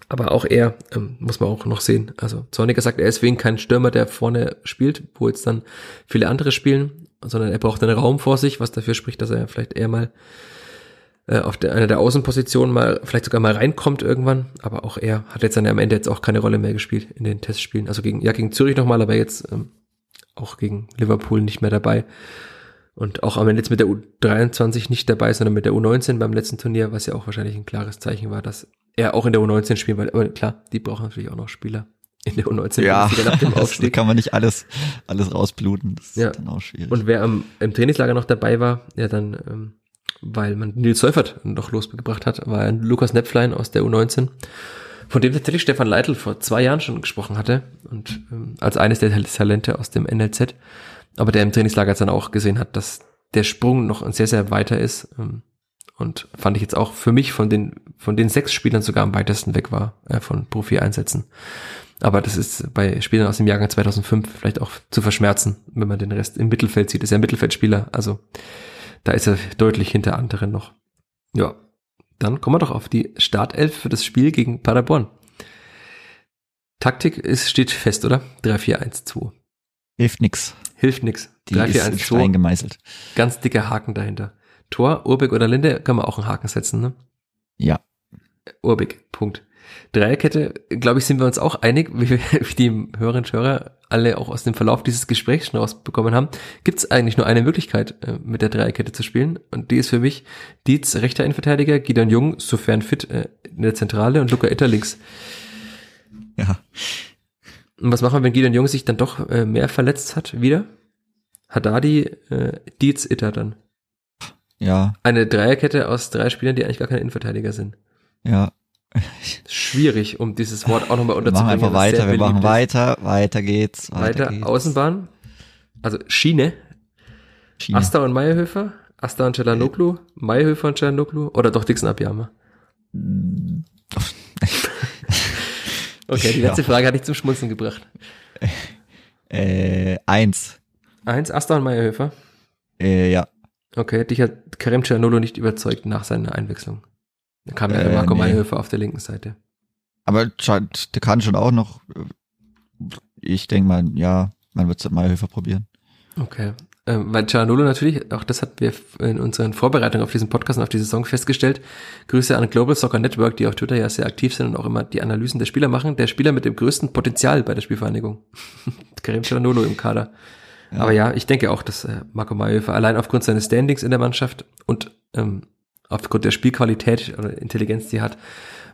Aber auch er ähm, muss man auch noch sehen. Also Zorniger sagt, er ist wegen kein Stürmer, der vorne spielt, wo jetzt dann viele andere spielen, sondern er braucht einen Raum vor sich, was dafür spricht, dass er vielleicht eher mal äh, auf der, einer der Außenpositionen mal, vielleicht sogar mal reinkommt irgendwann, aber auch er hat jetzt dann am Ende jetzt auch keine Rolle mehr gespielt in den Testspielen. Also gegen, ja, gegen Zürich nochmal, aber jetzt ähm, auch gegen Liverpool nicht mehr dabei. Und auch am Ende jetzt mit der U23 nicht dabei, sondern mit der U19 beim letzten Turnier, was ja auch wahrscheinlich ein klares Zeichen war, dass er auch in der U19 spielt, weil, aber klar, die brauchen natürlich auch noch Spieler in der U19 ja, nach dem Aufstieg. kann man nicht alles, alles rausbluten. Das ja. ist dann auch schwierig. Und wer am, im Trainingslager noch dabei war, ja dann ähm, weil man Nils Seufert noch losgebracht hat, war ein Lukas Nepflein aus der U19, von dem tatsächlich Stefan Leitl vor zwei Jahren schon gesprochen hatte und ähm, als eines der Talente aus dem NLZ, aber der im Trainingslager jetzt dann auch gesehen hat, dass der Sprung noch sehr, sehr weiter ist ähm, und fand ich jetzt auch für mich von den, von den sechs Spielern sogar am weitesten weg war äh, von Profi-Einsätzen. Aber das ist bei Spielern aus dem Jahrgang 2005 vielleicht auch zu verschmerzen, wenn man den Rest im Mittelfeld sieht. Das ist ja Mittelfeldspieler, also da ist er deutlich hinter anderen noch. Ja, dann kommen wir doch auf die Startelf für das Spiel gegen Paderborn. Taktik ist, steht fest, oder? 3-4-1-2. Hilft nix. Hilft nix. 3-4-1-2. gemeißelt. Ganz dicker Haken dahinter. Tor, Urbeck oder Linde, können wir auch einen Haken setzen, ne? Ja. Urbeck, Punkt. Dreierkette, glaube ich, sind wir uns auch einig, wie, wir, wie die Hörerinnen und Hörer alle auch aus dem Verlauf dieses Gesprächs schon rausbekommen haben, gibt es eigentlich nur eine Möglichkeit, äh, mit der Dreierkette zu spielen. Und die ist für mich Dietz, rechter Innenverteidiger, Gideon Jung, sofern fit, äh, in der Zentrale und Luca Itter links. Ja. Und was machen wir, wenn Gideon Jung sich dann doch äh, mehr verletzt hat, wieder? Haddadi, äh, Dietz, Itter dann. Ja. Eine Dreierkette aus drei Spielern, die eigentlich gar keine Innenverteidiger sind. Ja, Schwierig, um dieses Wort auch nochmal unterzubringen. Wir machen einfach weiter, wir machen weiter, weiter geht's. Weiter, weiter geht's. Außenbahn, also Schiene, Schiene. Asta und Meyerhöfer, Asta und Celanoglu, äh. Meyerhöfer und Celanoglu oder doch Dixon Abiyama? Okay, die letzte ja. Frage hat dich zum Schmunzeln gebracht. Äh, eins. Eins, Asta und Meyerhöfer? Äh, ja. Okay, dich hat Kerem Cianolo nicht überzeugt nach seiner Einwechslung. Da kam ja äh, Marco nee. Mayhöfer auf der linken Seite. Aber der kann schon auch noch, ich denke mal, ja, man wird es mit Mayhöfer probieren. Okay. Ähm, weil Cianolo natürlich, auch das hatten wir in unseren Vorbereitungen auf diesen Podcast und auf die Saison festgestellt. Grüße an Global Soccer Network, die auf Twitter ja sehr aktiv sind und auch immer die Analysen der Spieler machen. Der Spieler mit dem größten Potenzial bei der Spielvereinigung. Karim Cianolo im Kader. Ja. Aber ja, ich denke auch, dass äh, Marco Mayhöfer allein aufgrund seines Standings in der Mannschaft und ähm, aufgrund der Spielqualität oder Intelligenz, die hat.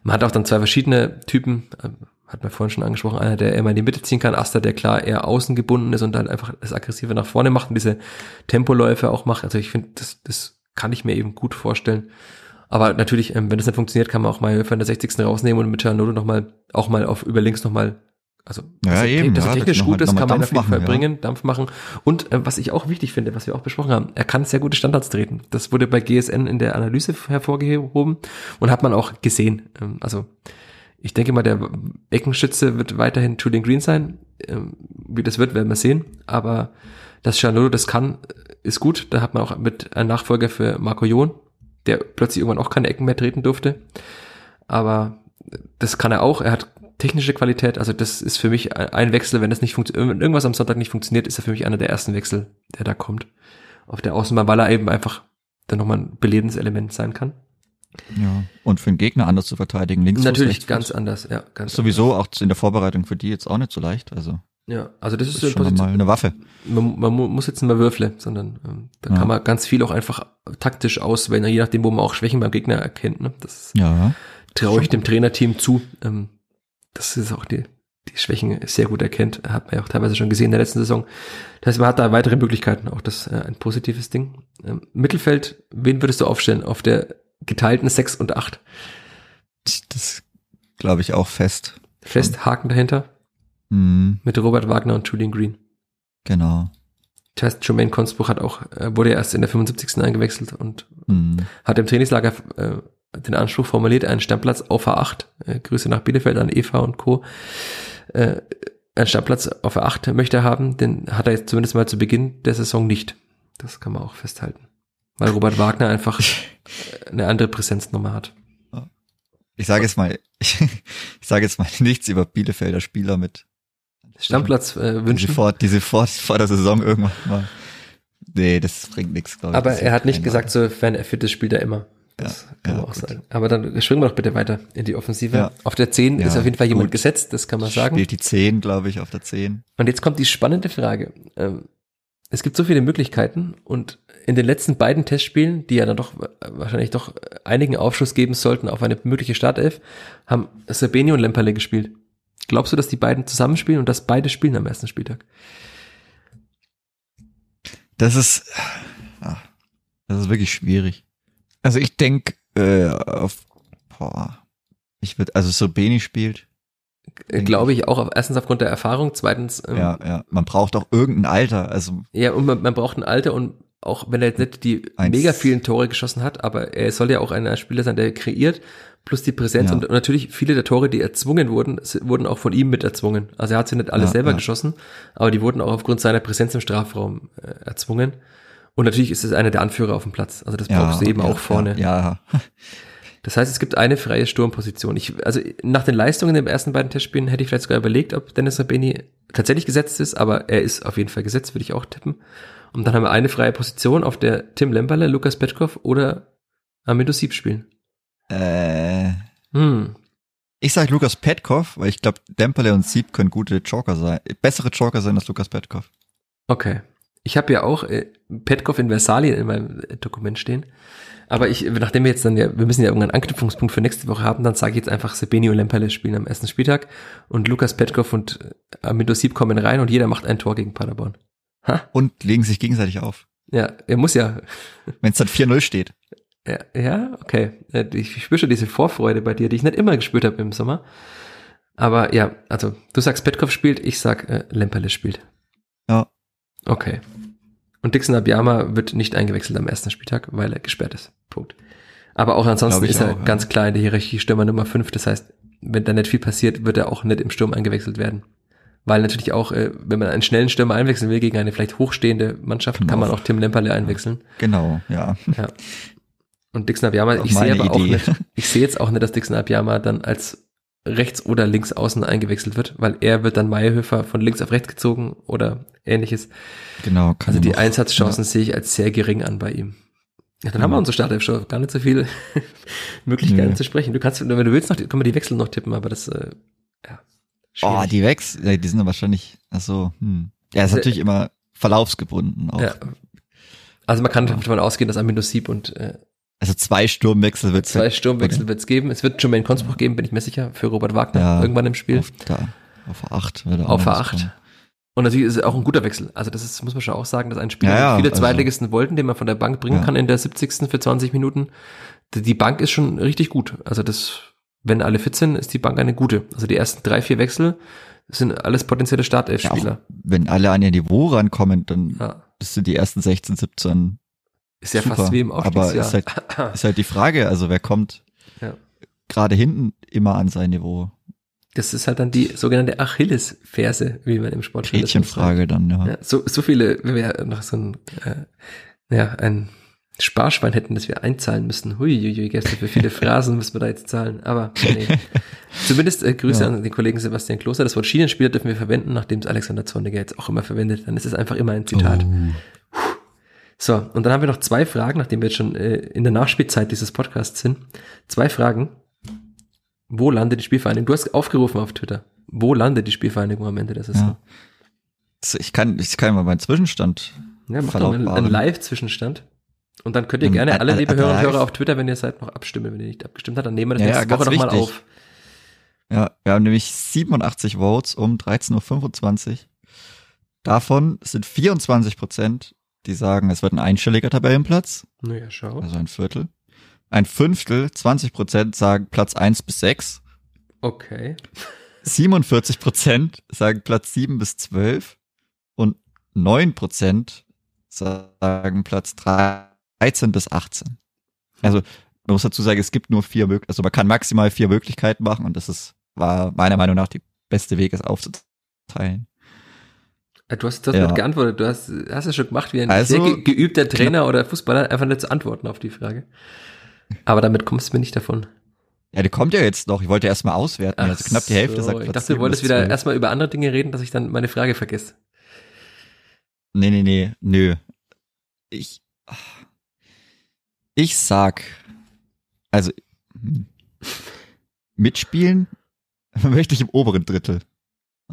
Man hat auch dann zwei verschiedene Typen, ähm, hat man vorhin schon angesprochen, einer, der immer in die Mitte ziehen kann, Asta, der klar eher außen gebunden ist und dann einfach das Aggressive nach vorne macht und diese Tempoläufe auch macht. Also ich finde, das, das kann ich mir eben gut vorstellen. Aber natürlich, ähm, wenn das nicht funktioniert, kann man auch mal in der 60. rausnehmen und mit Giannodo nochmal, auch mal auf über links nochmal also, ja, das, eben, das ja, technisch das gut ist, kann man Dampf auf jeden Fall machen, bringen, ja. Dampf machen. Und äh, was ich auch wichtig finde, was wir auch besprochen haben, er kann sehr gute Standards treten. Das wurde bei GSN in der Analyse hervorgehoben und hat man auch gesehen. Ähm, also ich denke mal, der Eckenschütze wird weiterhin Julian Green sein. Ähm, wie das wird, werden wir sehen. Aber das Chanolo das kann, ist gut. Da hat man auch mit einem Nachfolger für Marco Jon, der plötzlich irgendwann auch keine Ecken mehr treten durfte. Aber das kann er auch. Er hat technische Qualität, also das ist für mich ein Wechsel, wenn das nicht funktioniert, wenn irgendwas am Sonntag nicht funktioniert, ist er für mich einer der ersten Wechsel, der da kommt. Auf der Außenbahn, weil er eben einfach dann nochmal ein belebendes Element sein kann. Ja, und für den Gegner anders zu verteidigen, links Natürlich ganz anders, ja. Ganz Sowieso anders. auch in der Vorbereitung für die jetzt auch nicht so leicht, also. Ja, also das, das ist, schon mal eine Waffe. Man, man muss jetzt nicht mehr würfeln, sondern ähm, da ja. kann man ganz viel auch einfach taktisch auswählen, je nachdem, wo man auch Schwächen beim Gegner erkennt. Ne? Das ja traue ich dem Trainerteam zu, ähm, dass es auch die, die Schwächen sehr gut erkennt. Hat man ja auch teilweise schon gesehen in der letzten Saison. Das heißt, man hat da weitere Möglichkeiten, auch das äh, ein positives Ding. Ähm, Mittelfeld, wen würdest du aufstellen auf der geteilten 6 und 8? Das glaube ich auch fest. Fest, Haken dahinter. Mhm, Mit Robert Wagner und Julian Green. genau. Das heißt, Jermaine Consbruch hat auch, äh, wurde erst in der 75. eingewechselt und Mhm. hat im Trainingslager äh, den Anspruch formuliert, einen Stammplatz auf A8. Äh, Grüße nach Bielefeld an Eva und Co. Äh, einen Stammplatz auf A8 möchte er haben, den hat er jetzt zumindest mal zu Beginn der Saison nicht. Das kann man auch festhalten. Weil Robert Wagner einfach eine andere Präsenznummer hat. Ich sage jetzt mal, ich, ich sage jetzt mal nichts über Bielefelder Spieler mit Stammplatz äh, die wünschen. vor, die sie vor, der Saison irgendwann mal. Nee, das bringt nichts, glaube ich. Aber Das er hat nicht gesagt, sofern er fit ist, spielt er immer. Das Ja, kann ja, man auch gut. sagen. Aber dann springen wir doch bitte weiter in die Offensive. Ja. Auf der 10 Ja, ist auf jeden Fall jemand gut. gesetzt, das kann man sagen. Spielt die 10, glaube ich, auf der 10. Und jetzt kommt die spannende Frage. Ähm, es gibt so viele Möglichkeiten und in den letzten beiden Testspielen, die ja dann doch äh, wahrscheinlich doch einigen Aufschluss geben sollten auf eine mögliche Startelf, haben Sabeni und Lemperle gespielt. Glaubst du, dass die beiden zusammenspielen und dass beide spielen am ersten Spieltag? Das ist, ah, das ist wirklich schwierig. Also ich denke, äh, auf, boah, ich würde, also so Beni spielt, Glaube ich auch, erstens aufgrund der Erfahrung, zweitens, ähm, ja, ja, man braucht auch irgendein Alter, also Ja, und man, man braucht ein Alter und auch wenn er jetzt nicht die Eins- mega vielen Tore geschossen hat, aber er soll ja auch ein Spieler sein, der kreiert, plus die Präsenz Ja. und, natürlich viele der Tore, die erzwungen wurden, wurden auch von ihm mit erzwungen. Also er hat sie nicht alle Ja, selber ja. geschossen, aber die wurden auch aufgrund seiner Präsenz im Strafraum äh, erzwungen. Und natürlich ist es einer der Anführer auf dem Platz. Also das brauchst du eben auch vorne. Ja, ja. Das heißt, es gibt eine freie Sturmposition. Ich, also nach den Leistungen in den ersten beiden Testspielen hätte ich vielleicht sogar überlegt, ob Dennis Rabeni tatsächlich gesetzt ist, aber er ist auf jeden Fall gesetzt, würde ich auch tippen. Und dann haben wir eine freie Position, auf der Tim Lemperle, Lukas Petkoff oder Amido Sieb spielen. Äh, Hm. ich sag Lukas Petkov, weil ich glaube, Dempele und Sieb können gute Joker sein, bessere Joker sein als Lukas Petkov. Okay. Ich habe ja auch äh, Petkov in Versalien in meinem Dokument stehen. Aber ich, nachdem wir jetzt dann ja, wir müssen ja irgendeinen Anknüpfungspunkt für nächste Woche haben, dann sage ich jetzt einfach Sebeni und Lemperle spielen am ersten Spieltag und Lukas Petkov und Amido Sieb kommen rein und jeder macht ein Tor gegen Paderborn. Ha? Und legen sich gegenseitig auf. Ja, er muss ja, Wenn es dann 4-0 steht. ja, ja, okay. Äh, Ich spüre schon diese Vorfreude bei dir, die ich nicht immer gespürt habe im Sommer. Aber ja, also du sagst Petkov spielt, ich sag äh, Lemperle spielt. Ja. Okay. Und Dixon Abiyama wird nicht eingewechselt am ersten Spieltag, weil er gesperrt ist. Punkt. Aber auch ansonsten ist er auch, ganz klar in der Hierarchie Stürmer Nummer 5. Das heißt, wenn da nicht viel passiert, wird er auch nicht im Sturm eingewechselt werden. Weil natürlich auch, äh, wenn man einen schnellen Stürmer einwechseln will gegen eine vielleicht hochstehende Mannschaft, Kann kann man auch. auch Tim Lemperle einwechseln. Genau, ja. Ja. Und Dixon Abiyama, Auch ich sehe aber auch Idee. nicht, ich sehe jetzt auch nicht, dass Dixon Abiyama dann als rechts oder links außen eingewechselt wird, weil er wird dann Meierhöfer von links auf rechts gezogen oder ähnliches. Genau. kann Also die noch- Einsatzchancen sehe ich als sehr gering an bei ihm. Ja, dann haben wir Ja. unsere Startelf schon gar nicht so viele Möglichkeiten Nö. zu sprechen. Du kannst, wenn du willst, noch, können wir die Wechsel noch tippen, aber das, äh, ja. Oh, schwierig. die Wechsel, ja, die sind dann wahrscheinlich, ach so, hm. Ja, ist Also, natürlich immer verlaufsgebunden auch. ja. Also man kann davon ausgehen, dass Amino Sieb und äh, Also zwei Sturmwechsel wird zwei Sturmwechsel wird es geben. Es wird Jermaine Consbruch geben, bin ich mir sicher, für Robert Wagner Ja. irgendwann im Spiel. auf, da, auf A8 wird auf noch A8. rauskommen. Und natürlich ist es auch ein guter Wechsel. Also das ist, muss man schon auch sagen, dass ein Spieler, Ja, ja, viele also- Zweitligisten wollten, den man von der Bank bringen Ja. kann in der 70. für 20 Minuten. Die- Bank ist schon richtig gut. Also das, wenn alle fit sind, ist die Bank eine gute. Also die ersten drei, vier Wechsel sind alles potenzielle Startelf-Spieler. wenn alle an ihr Niveau rankommen, dann du die ersten 16, 17. Ist ja Super. fast wie im Aber Aufstiegsjahr. ist halt, ist halt die Frage, also wer kommt Ja. gerade hinten immer an sein Niveau? Das ist halt dann die sogenannte Achillesferse, wie man im Sport Gretchenfrage dann, ja. Ja, so, so viele, wenn wir noch so ein, äh, ja, ein Sparschwein hätten, das wir einzahlen müssten. Hui, hui, hui, gäbe es für viele Phrasen, müssen wir da jetzt zahlen. Aber nee. Zumindest äh, Grüße Ja. an den Kollegen Sebastian Kloster. Das Wort Schienenspieler dürfen wir verwenden, nachdem es Alexander Zorniger jetzt auch immer verwendet. Dann ist es einfach immer ein Zitat. Oh. So, und dann haben wir noch zwei Fragen, nachdem wir jetzt schon äh, in der Nachspielzeit dieses Podcasts sind. Zwei Fragen. Wo landet die Spielvereinigung? Du hast aufgerufen auf Twitter. Wo landet die Spielvereinigung am Ende der Saison? Ja. Ich kann, ich kann mal meinen Zwischenstand Ja, mach doch einen, einen Live-Zwischenstand. Und dann könnt ihr gerne alle liebe Hörer und? Hörer auf Twitter, wenn ihr seid, noch abstimmen, wenn ihr nicht abgestimmt habt, dann nehmen wir das Ja, ja, nächste Woche ganz nochmal auf. Ja, wir haben nämlich 87 Votes um 13.25 Uhr. Davon sind 24 Prozent, die sagen, es wird ein einstelliger Tabellenplatz, Naja, schau. also ein Viertel. Ein Fünftel, 20 Prozent sagen Platz 1 bis 6. Okay. 47 Prozent sagen Platz 7 bis 12. Und 9 Prozent sagen Platz 13 bis 18. Also, man muss dazu sagen, es gibt nur vier Möglichkeiten, also man kann maximal vier Möglichkeiten machen und das ist, war meiner Meinung nach die beste Weg, es aufzuteilen. Du hast, du hast Ja. nicht geantwortet, du hast, hast es schon gemacht wie ein Also, sehr ge geübter Trainer oder Fußballer, einfach nicht zu antworten auf die Frage. Aber damit kommst du mir nicht davon. Ja, die kommt ja jetzt noch. Ich wollte erst mal auswerten. Ach also knapp die Hälfte so, sagt Ich dachte, du 7 wolltest wieder 12. erstmal über andere Dinge reden, dass ich dann meine Frage vergesse. Nee, nee, nee, nö. Ich, ich sag, also, hm, mitspielen möchte ich im oberen Drittel.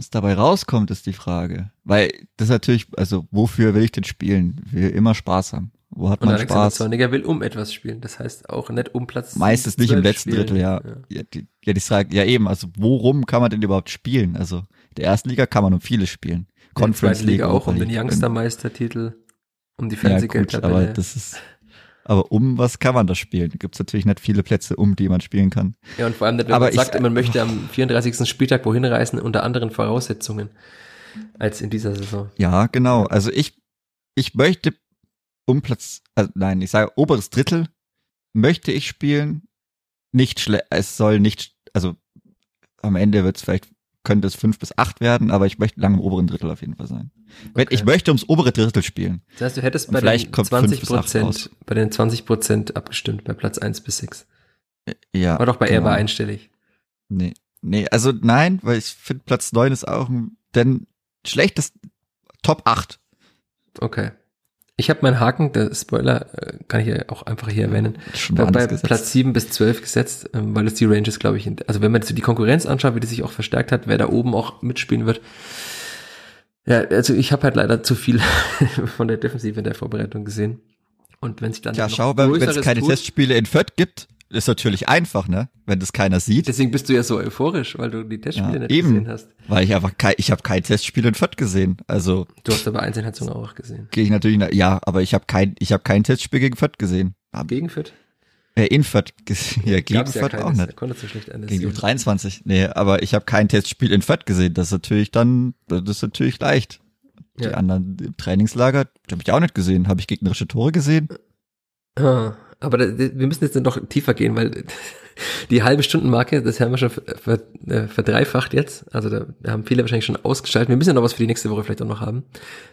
Was dabei rauskommt, ist die Frage. Weil das natürlich, also wofür will ich denn spielen? Will immer Spaß haben. Wo hat Und man Alexander Spaß? Zorniger will um etwas spielen. Das heißt auch nicht um Platz Meistens nicht im 12 letzten spielen. Drittel, ja. Ja, die, ja, die sagen, ja eben, also worum kann man denn überhaupt spielen? Also in der ersten Liga kann man um vieles spielen. Conference zweiten Liga League, auch um den League. Youngster-Meistertitel, um die Ja, gut, aber Fernsehgeldtabelle. das ist, aber um was kann man da spielen? Gibt es natürlich nicht viele Plätze, um die man spielen kann. Ja, und vor allem nicht, wenn Aber man ich- sagt, man möchte am 34. Spieltag wohin reisen unter anderen Voraussetzungen als in dieser Saison. Ja, genau. Also ich, ich möchte um Platz, also nein, ich sage oberes Drittel möchte ich spielen. Nicht schlecht, es soll nicht, also am Ende wird es vielleicht, könnte es fünf bis acht werden, aber ich möchte lange im oberen Drittel auf jeden Fall sein. Okay. Ich möchte ums obere Drittel spielen. Das heißt, du hättest Und bei den kommt fünf 20 bis acht Prozent, bei den 20 Prozent abgestimmt, bei Platz 1 bis 6. Ja. War doch bei er genau. war einstellig. Nee, nee, also nein, weil ich finde Platz neun ist auch ein, denn schlechtes Top 8. Okay. Ich habe meinen Haken, der Spoiler äh, kann ich ja auch einfach hier erwähnen, bei, bei. Platz 7 bis 12 gesetzt, ähm, weil es die Ranges, glaube ich, also wenn man jetzt die Konkurrenz anschaut, wie die sich auch verstärkt hat, wer da oben auch mitspielen wird. Ja, also ich habe halt leider zu viel von der Defensive in der Vorbereitung gesehen. Und wenn sich dann noch schau, wenn es keine tut- Testspiele in Fürth gibt, ist natürlich einfach, ne? Wenn das keiner sieht, Deswegen bist du ja so euphorisch, weil du die Testspiele Ja, nicht eben. gesehen hast. weil ich einfach kein, ich habe kein Testspiel in Fürth gesehen. Also Du hast aber Einzelhetzung auch gesehen. gehe ich natürlich, na, ja, aber ich habe kein, ich habe kein Testspiel gegen Fürth gesehen. Hab, Gegen Fürth? äh, in Fürth gesehen, ja, gegen Gab's ja Fürth auch nicht. Da konntest du schlecht eines Gegen die sehen. U23. Nee, aber ich habe kein Testspiel in Fürth gesehen. Das ist natürlich dann, das ist natürlich leicht. Die Ja. anderen im Trainingslager, die habe ich auch nicht gesehen. Habe ich gegnerische Tore gesehen? Ah, aber da, wir müssen jetzt noch tiefer gehen, weil die halbe Stundenmarke, das haben wir schon äh, verdreifacht jetzt. Also da, haben viele wahrscheinlich schon ausgeschaltet. Wir müssen ja noch was für die nächste Woche vielleicht auch noch haben.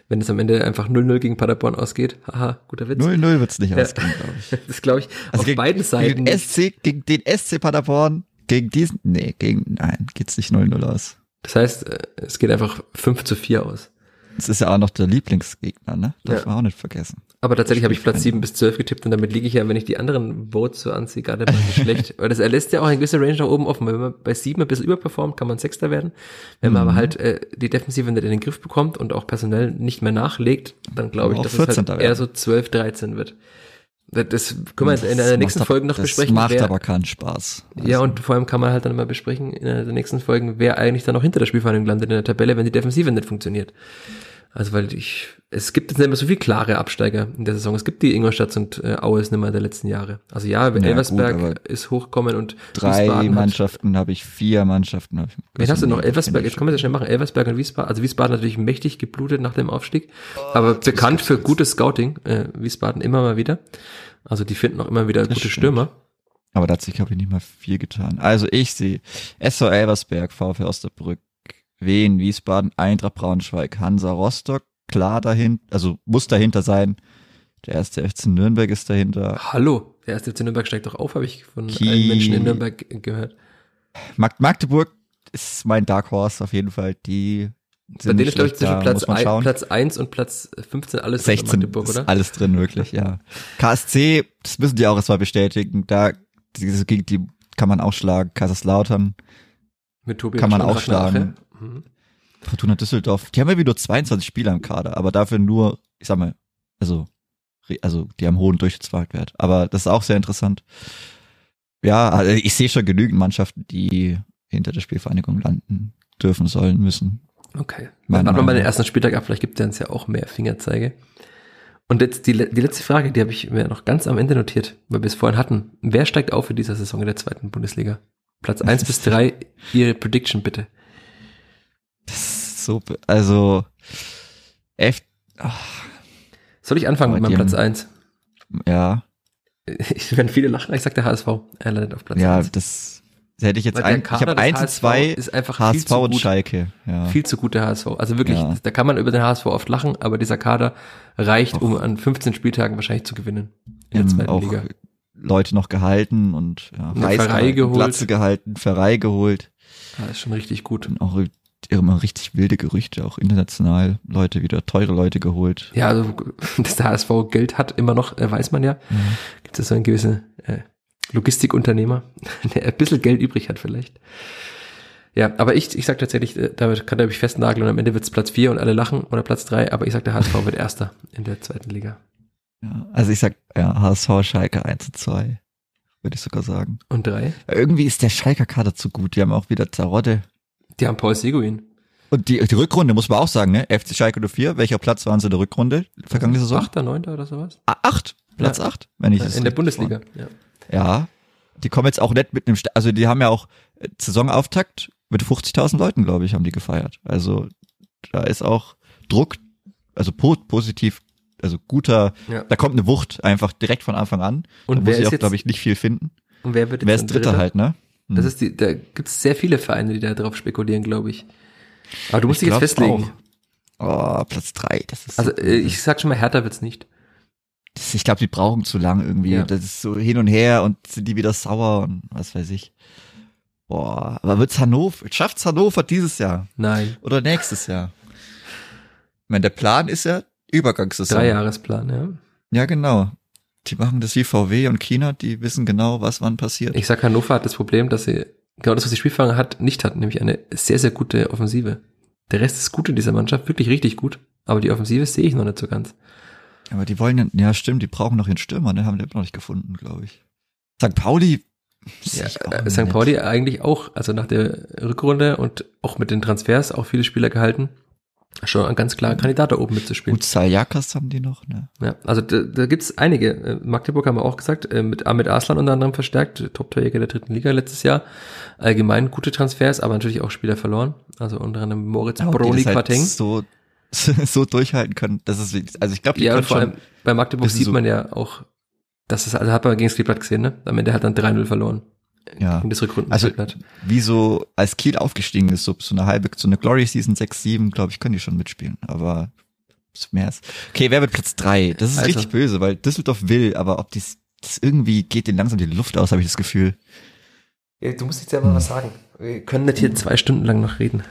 Wenn es am Ende einfach 0-0 gegen Paderborn ausgeht. Haha, guter Witz. 0-0 wird's nicht Ja. ausgehen, glaube ich. Das glaube ich Also auf gegen, beiden Seiten. Gegen, den SC, gegen den SC Paderborn, gegen diesen, nee, gegen, nein, geht's nicht 0-0 aus. Das heißt, äh, es geht einfach 5 zu 4 aus. Das ist ja auch noch der Lieblingsgegner, ne? Darf Ja. man auch nicht vergessen. Aber tatsächlich habe ich Platz 7 bis 12 getippt und damit liege ich ja, wenn ich die anderen Votes so anziehe, gerade mal schlecht. Weil das erlässt ja auch eine gewisse Range nach oben offen. Wenn man bei 7 ein bisschen überperformt, kann man Sechster werden. Wenn man Mhm. aber halt äh, die Defensive nicht in den Griff bekommt und auch personell nicht mehr nachlegt, dann glaube ich, dass es halt 14. eher so 12, 13 wird. Das, das können wir in der Das nächsten Folge noch das besprechen. macht wer- aber keinen Spaß. Also, ja, und vor allem kann man halt dann mal besprechen in der nächsten Folgen, wer eigentlich dann noch hinter der Spielverhandlung landet in der Tabelle, wenn die Defensive nicht funktioniert. Also weil ich, es gibt jetzt nicht mehr so viel klare Absteiger in der Saison. Es gibt die Ingolstadt und äh, Aue ist nicht mehr der letzten Jahre. Also ja, Ja, gut, Elversberg aber ist hochgekommen und drei Wiesbaden Mannschaften habe ich, vier Mannschaften habe ich. Wen hast du noch? Elversberg, jetzt können wir das schnell machen. Elversberg und Wiesbaden. Also Wiesbaden natürlich mächtig geblutet nach dem Aufstieg, aber bekannt für gutes Scouting. Äh, Wiesbaden immer mal wieder. Also die finden auch immer wieder gute stimmt. Stürmer. Aber da hat sich, glaube ich, nicht mal viel getan. Also ich sehe SV Elversberg, VfL Osterbrück, Wien, Wiesbaden, Eintracht Braunschweig, Hansa Rostock, klar dahinter, also muss dahinter sein. Der erste FC Nürnberg ist dahinter. Hallo, der erste FC Nürnberg steigt doch auf, habe ich von Ki- allen Menschen in Nürnberg ge- gehört. Mag Magdeburg ist mein Dark Horse auf jeden Fall. Die Bei sind denen nicht ist, glaube ich, zwischen Platz, ein. Platz 1 und Platz 15 alles in 16 Magdeburg, ist oder? alles drin, wirklich, ja. KSC, das müssen die auch erstmal bestätigen. Da, diese, die kann man auch schlagen. Kaiserslautern, Mit Tobi kann man auch schlagen. Mhm. Fortuna Düsseldorf. Die haben ja wieder 22 Spieler im Kader, aber dafür nur, ich sag mal, also also die haben hohen Durchschnittsmarktwert. Aber das ist auch sehr interessant. Ja, also ich sehe schon genügend Mannschaften, die hinter der Spielvereinigung landen dürfen, sollen, müssen. Okay. Dann warten wir mal den ersten Spieltag ab, vielleicht gibt es ja auch mehr Fingerzeige. Und jetzt die, die letzte Frage, die habe ich mir noch ganz am Ende notiert, weil wir es vorhin hatten. Wer steigt auf in dieser Saison in der zweiten Bundesliga? Platz eins bis drei, Ihre Prediction bitte. Das ist so, also F. Ach, Soll ich anfangen mit meinem Platz haben- eins? ja, Ich werden viele lachen, ich sag der HSV. Er landet auf Platz ja, eins. das hätte ich jetzt ein, ich habe des eins und HSV zwei ist einfach viel HSV zu und gut. Schalke. Ja. Viel zu gut der HSV. Also wirklich, Ja. da kann man über den HSV oft lachen, aber dieser Kader reicht, um an 15 Spieltagen wahrscheinlich zu gewinnen in der zweiten auch Liga. Leute noch gehalten und ja, Reis gehalten, geholt. Glatze gehalten, Pfarrei geholt. Ja, ist schon richtig gut. Und auch immer richtig wilde Gerüchte, auch international Leute wieder, teure Leute geholt. Ja, also, dass der HSV Geld hat, immer noch, äh, weiß man ja. Gibt es so einen gewissen äh, Logistikunternehmer, der ein bisschen Geld übrig hat vielleicht. Ja, aber ich, ich sag tatsächlich, äh, damit kann er mich festnageln und am Ende wird's Platz vier und alle lachen oder Platz drei, aber ich sag, der HSV wird Erster in der zweiten Liga. Ja, also ich sag, ja, HSV, Schalke 1 und 2, würde ich sogar sagen. Und drei? Irgendwie ist der Schalker Kader zu gut. Die haben auch wieder Zarotte. Die haben Paul Seguin. Und die, die Rückrunde muss man auch sagen, ne? FC Schalke 04, welcher Platz waren sie in der Rückrunde? Vergangene Saison? Achter, neunter oder sowas? Ah, Acht. Platz Ja. acht, wenn ich das in der Bundesliga. Ja. war. Ja. Die kommen jetzt auch nicht mit einem, Sta- also die haben ja auch äh, Saisonauftakt mit 50.000 Leuten, glaube ich, haben die gefeiert. Also da ist auch Druck, also po positiv, also guter, Ja. da kommt eine Wucht einfach direkt von Anfang an. Und da wer muss ich ist auch, jetzt- glaube ich, nicht viel finden. Und wer wird jetzt Wer ist Dritter halt, ne? Hm. Das ist die, da gibt es sehr viele Vereine, die da drauf spekulieren, glaube ich. Aber du musst dich Ich jetzt glaub's festlegen. auch. Oh, Platz drei, das ist Also so äh, ich sag schon mal, härter wird's nicht. Das, ich glaube, die brauchen zu lang irgendwie. Ja. Das ist so hin und her und sind die wieder sauer und was weiß ich. Boah, aber wird's Hannover, schafft's Hannover dieses Jahr Nein. oder nächstes Jahr? Ich meine, der Plan ist ja Übergangssaison. Dreijahresplan, ja. Ja, genau. Die machen das wie VW und China, die wissen genau, was wann passiert. Ich sag, Hannover hat das Problem, dass sie genau das, was die Spielfang hat, nicht hat, nämlich eine sehr, sehr gute Offensive. Der Rest ist gut in dieser Mannschaft, wirklich richtig gut. Aber die Offensive sehe ich noch nicht so ganz. aber die wollen ja, stimmt, die brauchen noch den Stürmer, ne, haben die noch nicht gefunden, glaube ich. St. Pauli. Ja, äh, St. Pauli eigentlich auch, also nach der Rückrunde und auch mit den Transfers auch viele Spieler gehalten. Schon ein ganz klarer Kandidat da oben mitzuspielen. Gut, Saljakas haben die noch, ne? Ja, also da, da gibt's einige. Äh, Magdeburg haben wir auch gesagt, äh, mit Ahmed Arslan unter anderem verstärkt, Top-Torjäger der dritten Liga letztes Jahr. Allgemein gute Transfers, aber natürlich auch Spieler verloren. Also unter anderem Moritz Ja, das halt Quateng. so, so durchhalten können. Das ist, also ich glaube, die Ja, vor allem bei Magdeburg sieht so- man ja auch, dass es, also hat man gegen das Kleeblatt gesehen, ne? Am Ende hat dann 3-0 verloren. Ja. Gegen das Rückrunden Also- wie so, als Kiel aufgestiegen ist, so, so eine halbe, so eine Glory Season 6, 7, glaube ich, können die schon mitspielen. Aber ist mehr ist. Okay, wer wird Platz drei? Das ist Also. richtig böse, weil Düsseldorf will, aber ob dies, das irgendwie geht denen langsam die Luft aus, habe ich das Gefühl. Ja, du musst jetzt ja mal was sagen. Wir können nicht hier zwei Stunden lang noch reden.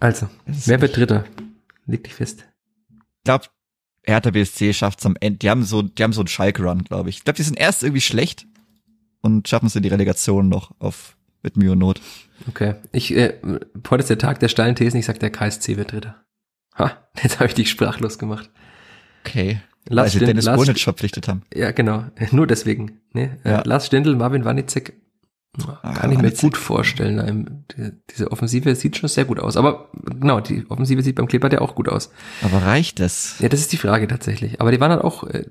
Also, wer wird Dritter? Leg dich fest. Ich glaube, Hertha BSC schafft's am Ende. Die haben so, die haben so einen Schalke-Run, glaube ich. Ich glaube, die sind erst irgendwie schlecht und schaffen es in die Relegation noch auf mit Mühe und Not. Okay. Ich, äh, heute ist der Tag der steilen Thesen. Ich sag, der KSC wird Dritter. Ha, jetzt habe ich dich sprachlos gemacht. Okay. Lars Weil sie Dennis St- verpflichtet haben. Ja, genau. Nur deswegen. Ne? Ja. Äh, Lars Stindl, Marvin Wanicek. Ah, Kann ich mir Wanicek. gut vorstellen. Die, diese Offensive sieht schon sehr gut aus. Aber genau, die Offensive sieht beim Kleber ja auch gut aus. Aber reicht das? Ja, das ist die Frage tatsächlich. Aber die waren halt auch äh,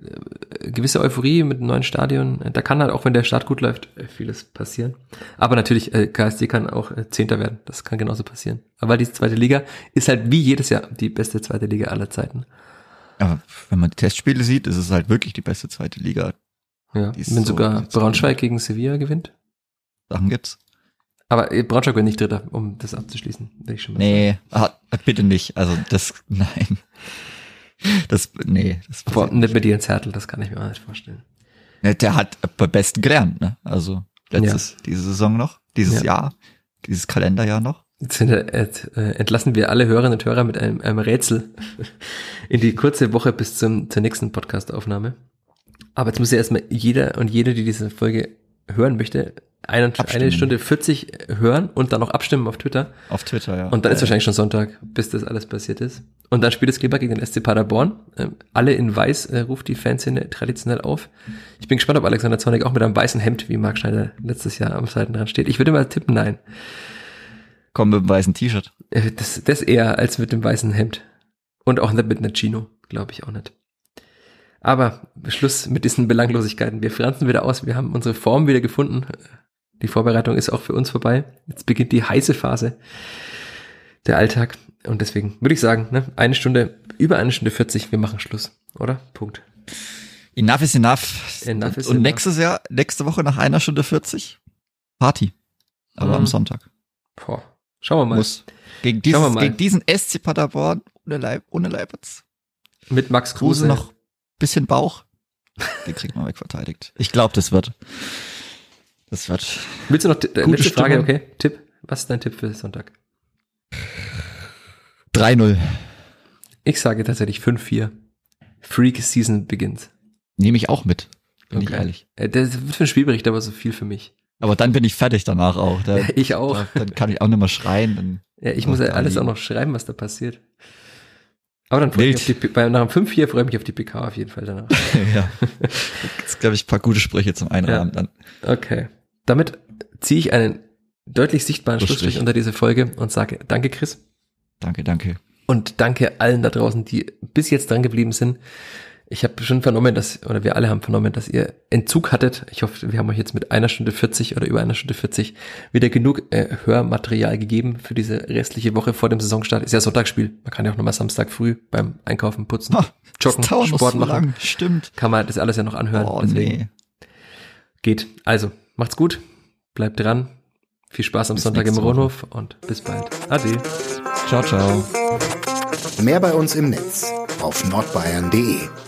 gewisse Euphorie mit dem neuen Stadion. Da kann halt auch, wenn der Start gut läuft, vieles passieren. Aber natürlich, äh, KSC kann auch äh, Zehnter werden. Das kann genauso passieren. Aber die zweite Liga ist halt wie jedes Jahr die beste zweite Liga aller Zeiten. Aber wenn man die Testspiele sieht, ist es halt wirklich die beste zweite Liga. Ja, wenn so- sogar Braunschweig gegen Sevilla gewinnt. Sachen gibt's. Aber äh, Braunschweig wird nicht Dritter, um das abzuschließen. Will ich schon mal. Nee, ah, bitte nicht. Also das, nein. Das, nee, das Boah, nicht mit Jens Hertel, das kann ich mir auch nicht vorstellen. Ne, Der hat bei besten gelernt, ne? Also letztes, diese Saison noch, dieses Ja. Jahr, dieses Kalenderjahr noch. Jetzt äh, entlassen wir alle Hörerinnen und Hörer mit einem, einem Rätsel in die kurze Woche bis zum, zur nächsten Podcast-Aufnahme. Aber jetzt muss ja erstmal jeder und jede, die diese Folge hören möchte, eine, eine Stunde 40 hören und dann noch abstimmen auf Twitter. Auf Twitter, ja. Und dann ist wahrscheinlich schon Sonntag, bis das alles passiert ist. Und dann spielt das Kleber gegen den SC Paderborn. Ähm, alle in weiß äh, ruft die Fanszene traditionell auf. Ich bin gespannt, ob Alexander Zornig auch mit einem weißen Hemd, wie Marc Schneider letztes Jahr am Seitenrand steht. Ich würde mal tippen, nein. Komm mit dem weißen T-Shirt. Äh, Das, das eher als mit dem weißen Hemd. Und auch nicht mit einer Chino, glaube ich auch nicht. Aber Schluss mit diesen Belanglosigkeiten. Wir franzen wieder aus. Wir haben unsere Form wieder gefunden. Die Vorbereitung ist auch für uns vorbei. Jetzt beginnt die heiße Phase. Der Alltag. Und deswegen würde ich sagen, ne, eine Stunde, über eine Stunde 40, wir machen Schluss. Oder? Punkt. Enough is enough. Enough und is und enough. nächstes Jahr, nächste Woche nach einer Stunde 40 Party. Aber Mhm. am Sonntag. Boah. Schauen wir mal. Muss. Gegen, dieses, gegen diesen SC Paderborn ohne, Leib, ohne Leipertz. Mit Max Kruse Kruse noch bisschen Bauch. Den kriegt man wegverteidigt. Ich glaube, das wird. Das wird. Willst du noch äh, Gute letzte Frage? Stimmung. Okay. Tipp. Was ist dein Tipp für Sonntag? 3-0. Ich sage tatsächlich 5-4. Freak Season begins. Nehme ich auch mit. Bin ich Okay. ehrlich. Äh, Das wird für einen Spielbericht aber so viel für mich. Aber dann bin ich fertig danach auch. Da, Ich auch. Da, dann kann ich auch nicht mehr schreien. Dann, Ja, ich muss ja alles auch noch schreiben, was da passiert. Aber dann freue ich mich die, bei, nach dem 5-4 freue ich mich auf die PK auf jeden Fall danach. ja. Jetzt glaube ich ein paar gute Sprüche zum Einrahmen dann. Okay. Damit ziehe ich einen deutlich sichtbaren Schlussstrich. Schlussstrich unter diese Folge und sage danke, Chris. Danke, danke. Und danke allen da draußen, die bis jetzt dran geblieben sind. Ich habe schon vernommen, dass, oder wir alle haben vernommen, dass ihr Entzug hattet. Ich hoffe, wir haben euch jetzt mit einer Stunde 40 oder über einer Stunde 40 wieder genug äh, Hörmaterial gegeben für diese restliche Woche vor dem Saisonstart. Ist ja Sonntagsspiel. Man kann ja auch nochmal Samstag früh beim Einkaufen, Putzen, Ha, Joggen, Sport so machen. lang. Stimmt. Kann man das alles ja noch anhören. Oh, Deswegen nee. geht. Also, macht's gut. Bleibt dran. Viel Spaß am Bis Sonntag im. Rohnhof und bis bald. Ade. Ciao, ciao. Mehr bei uns im Netz auf nordbayern.de.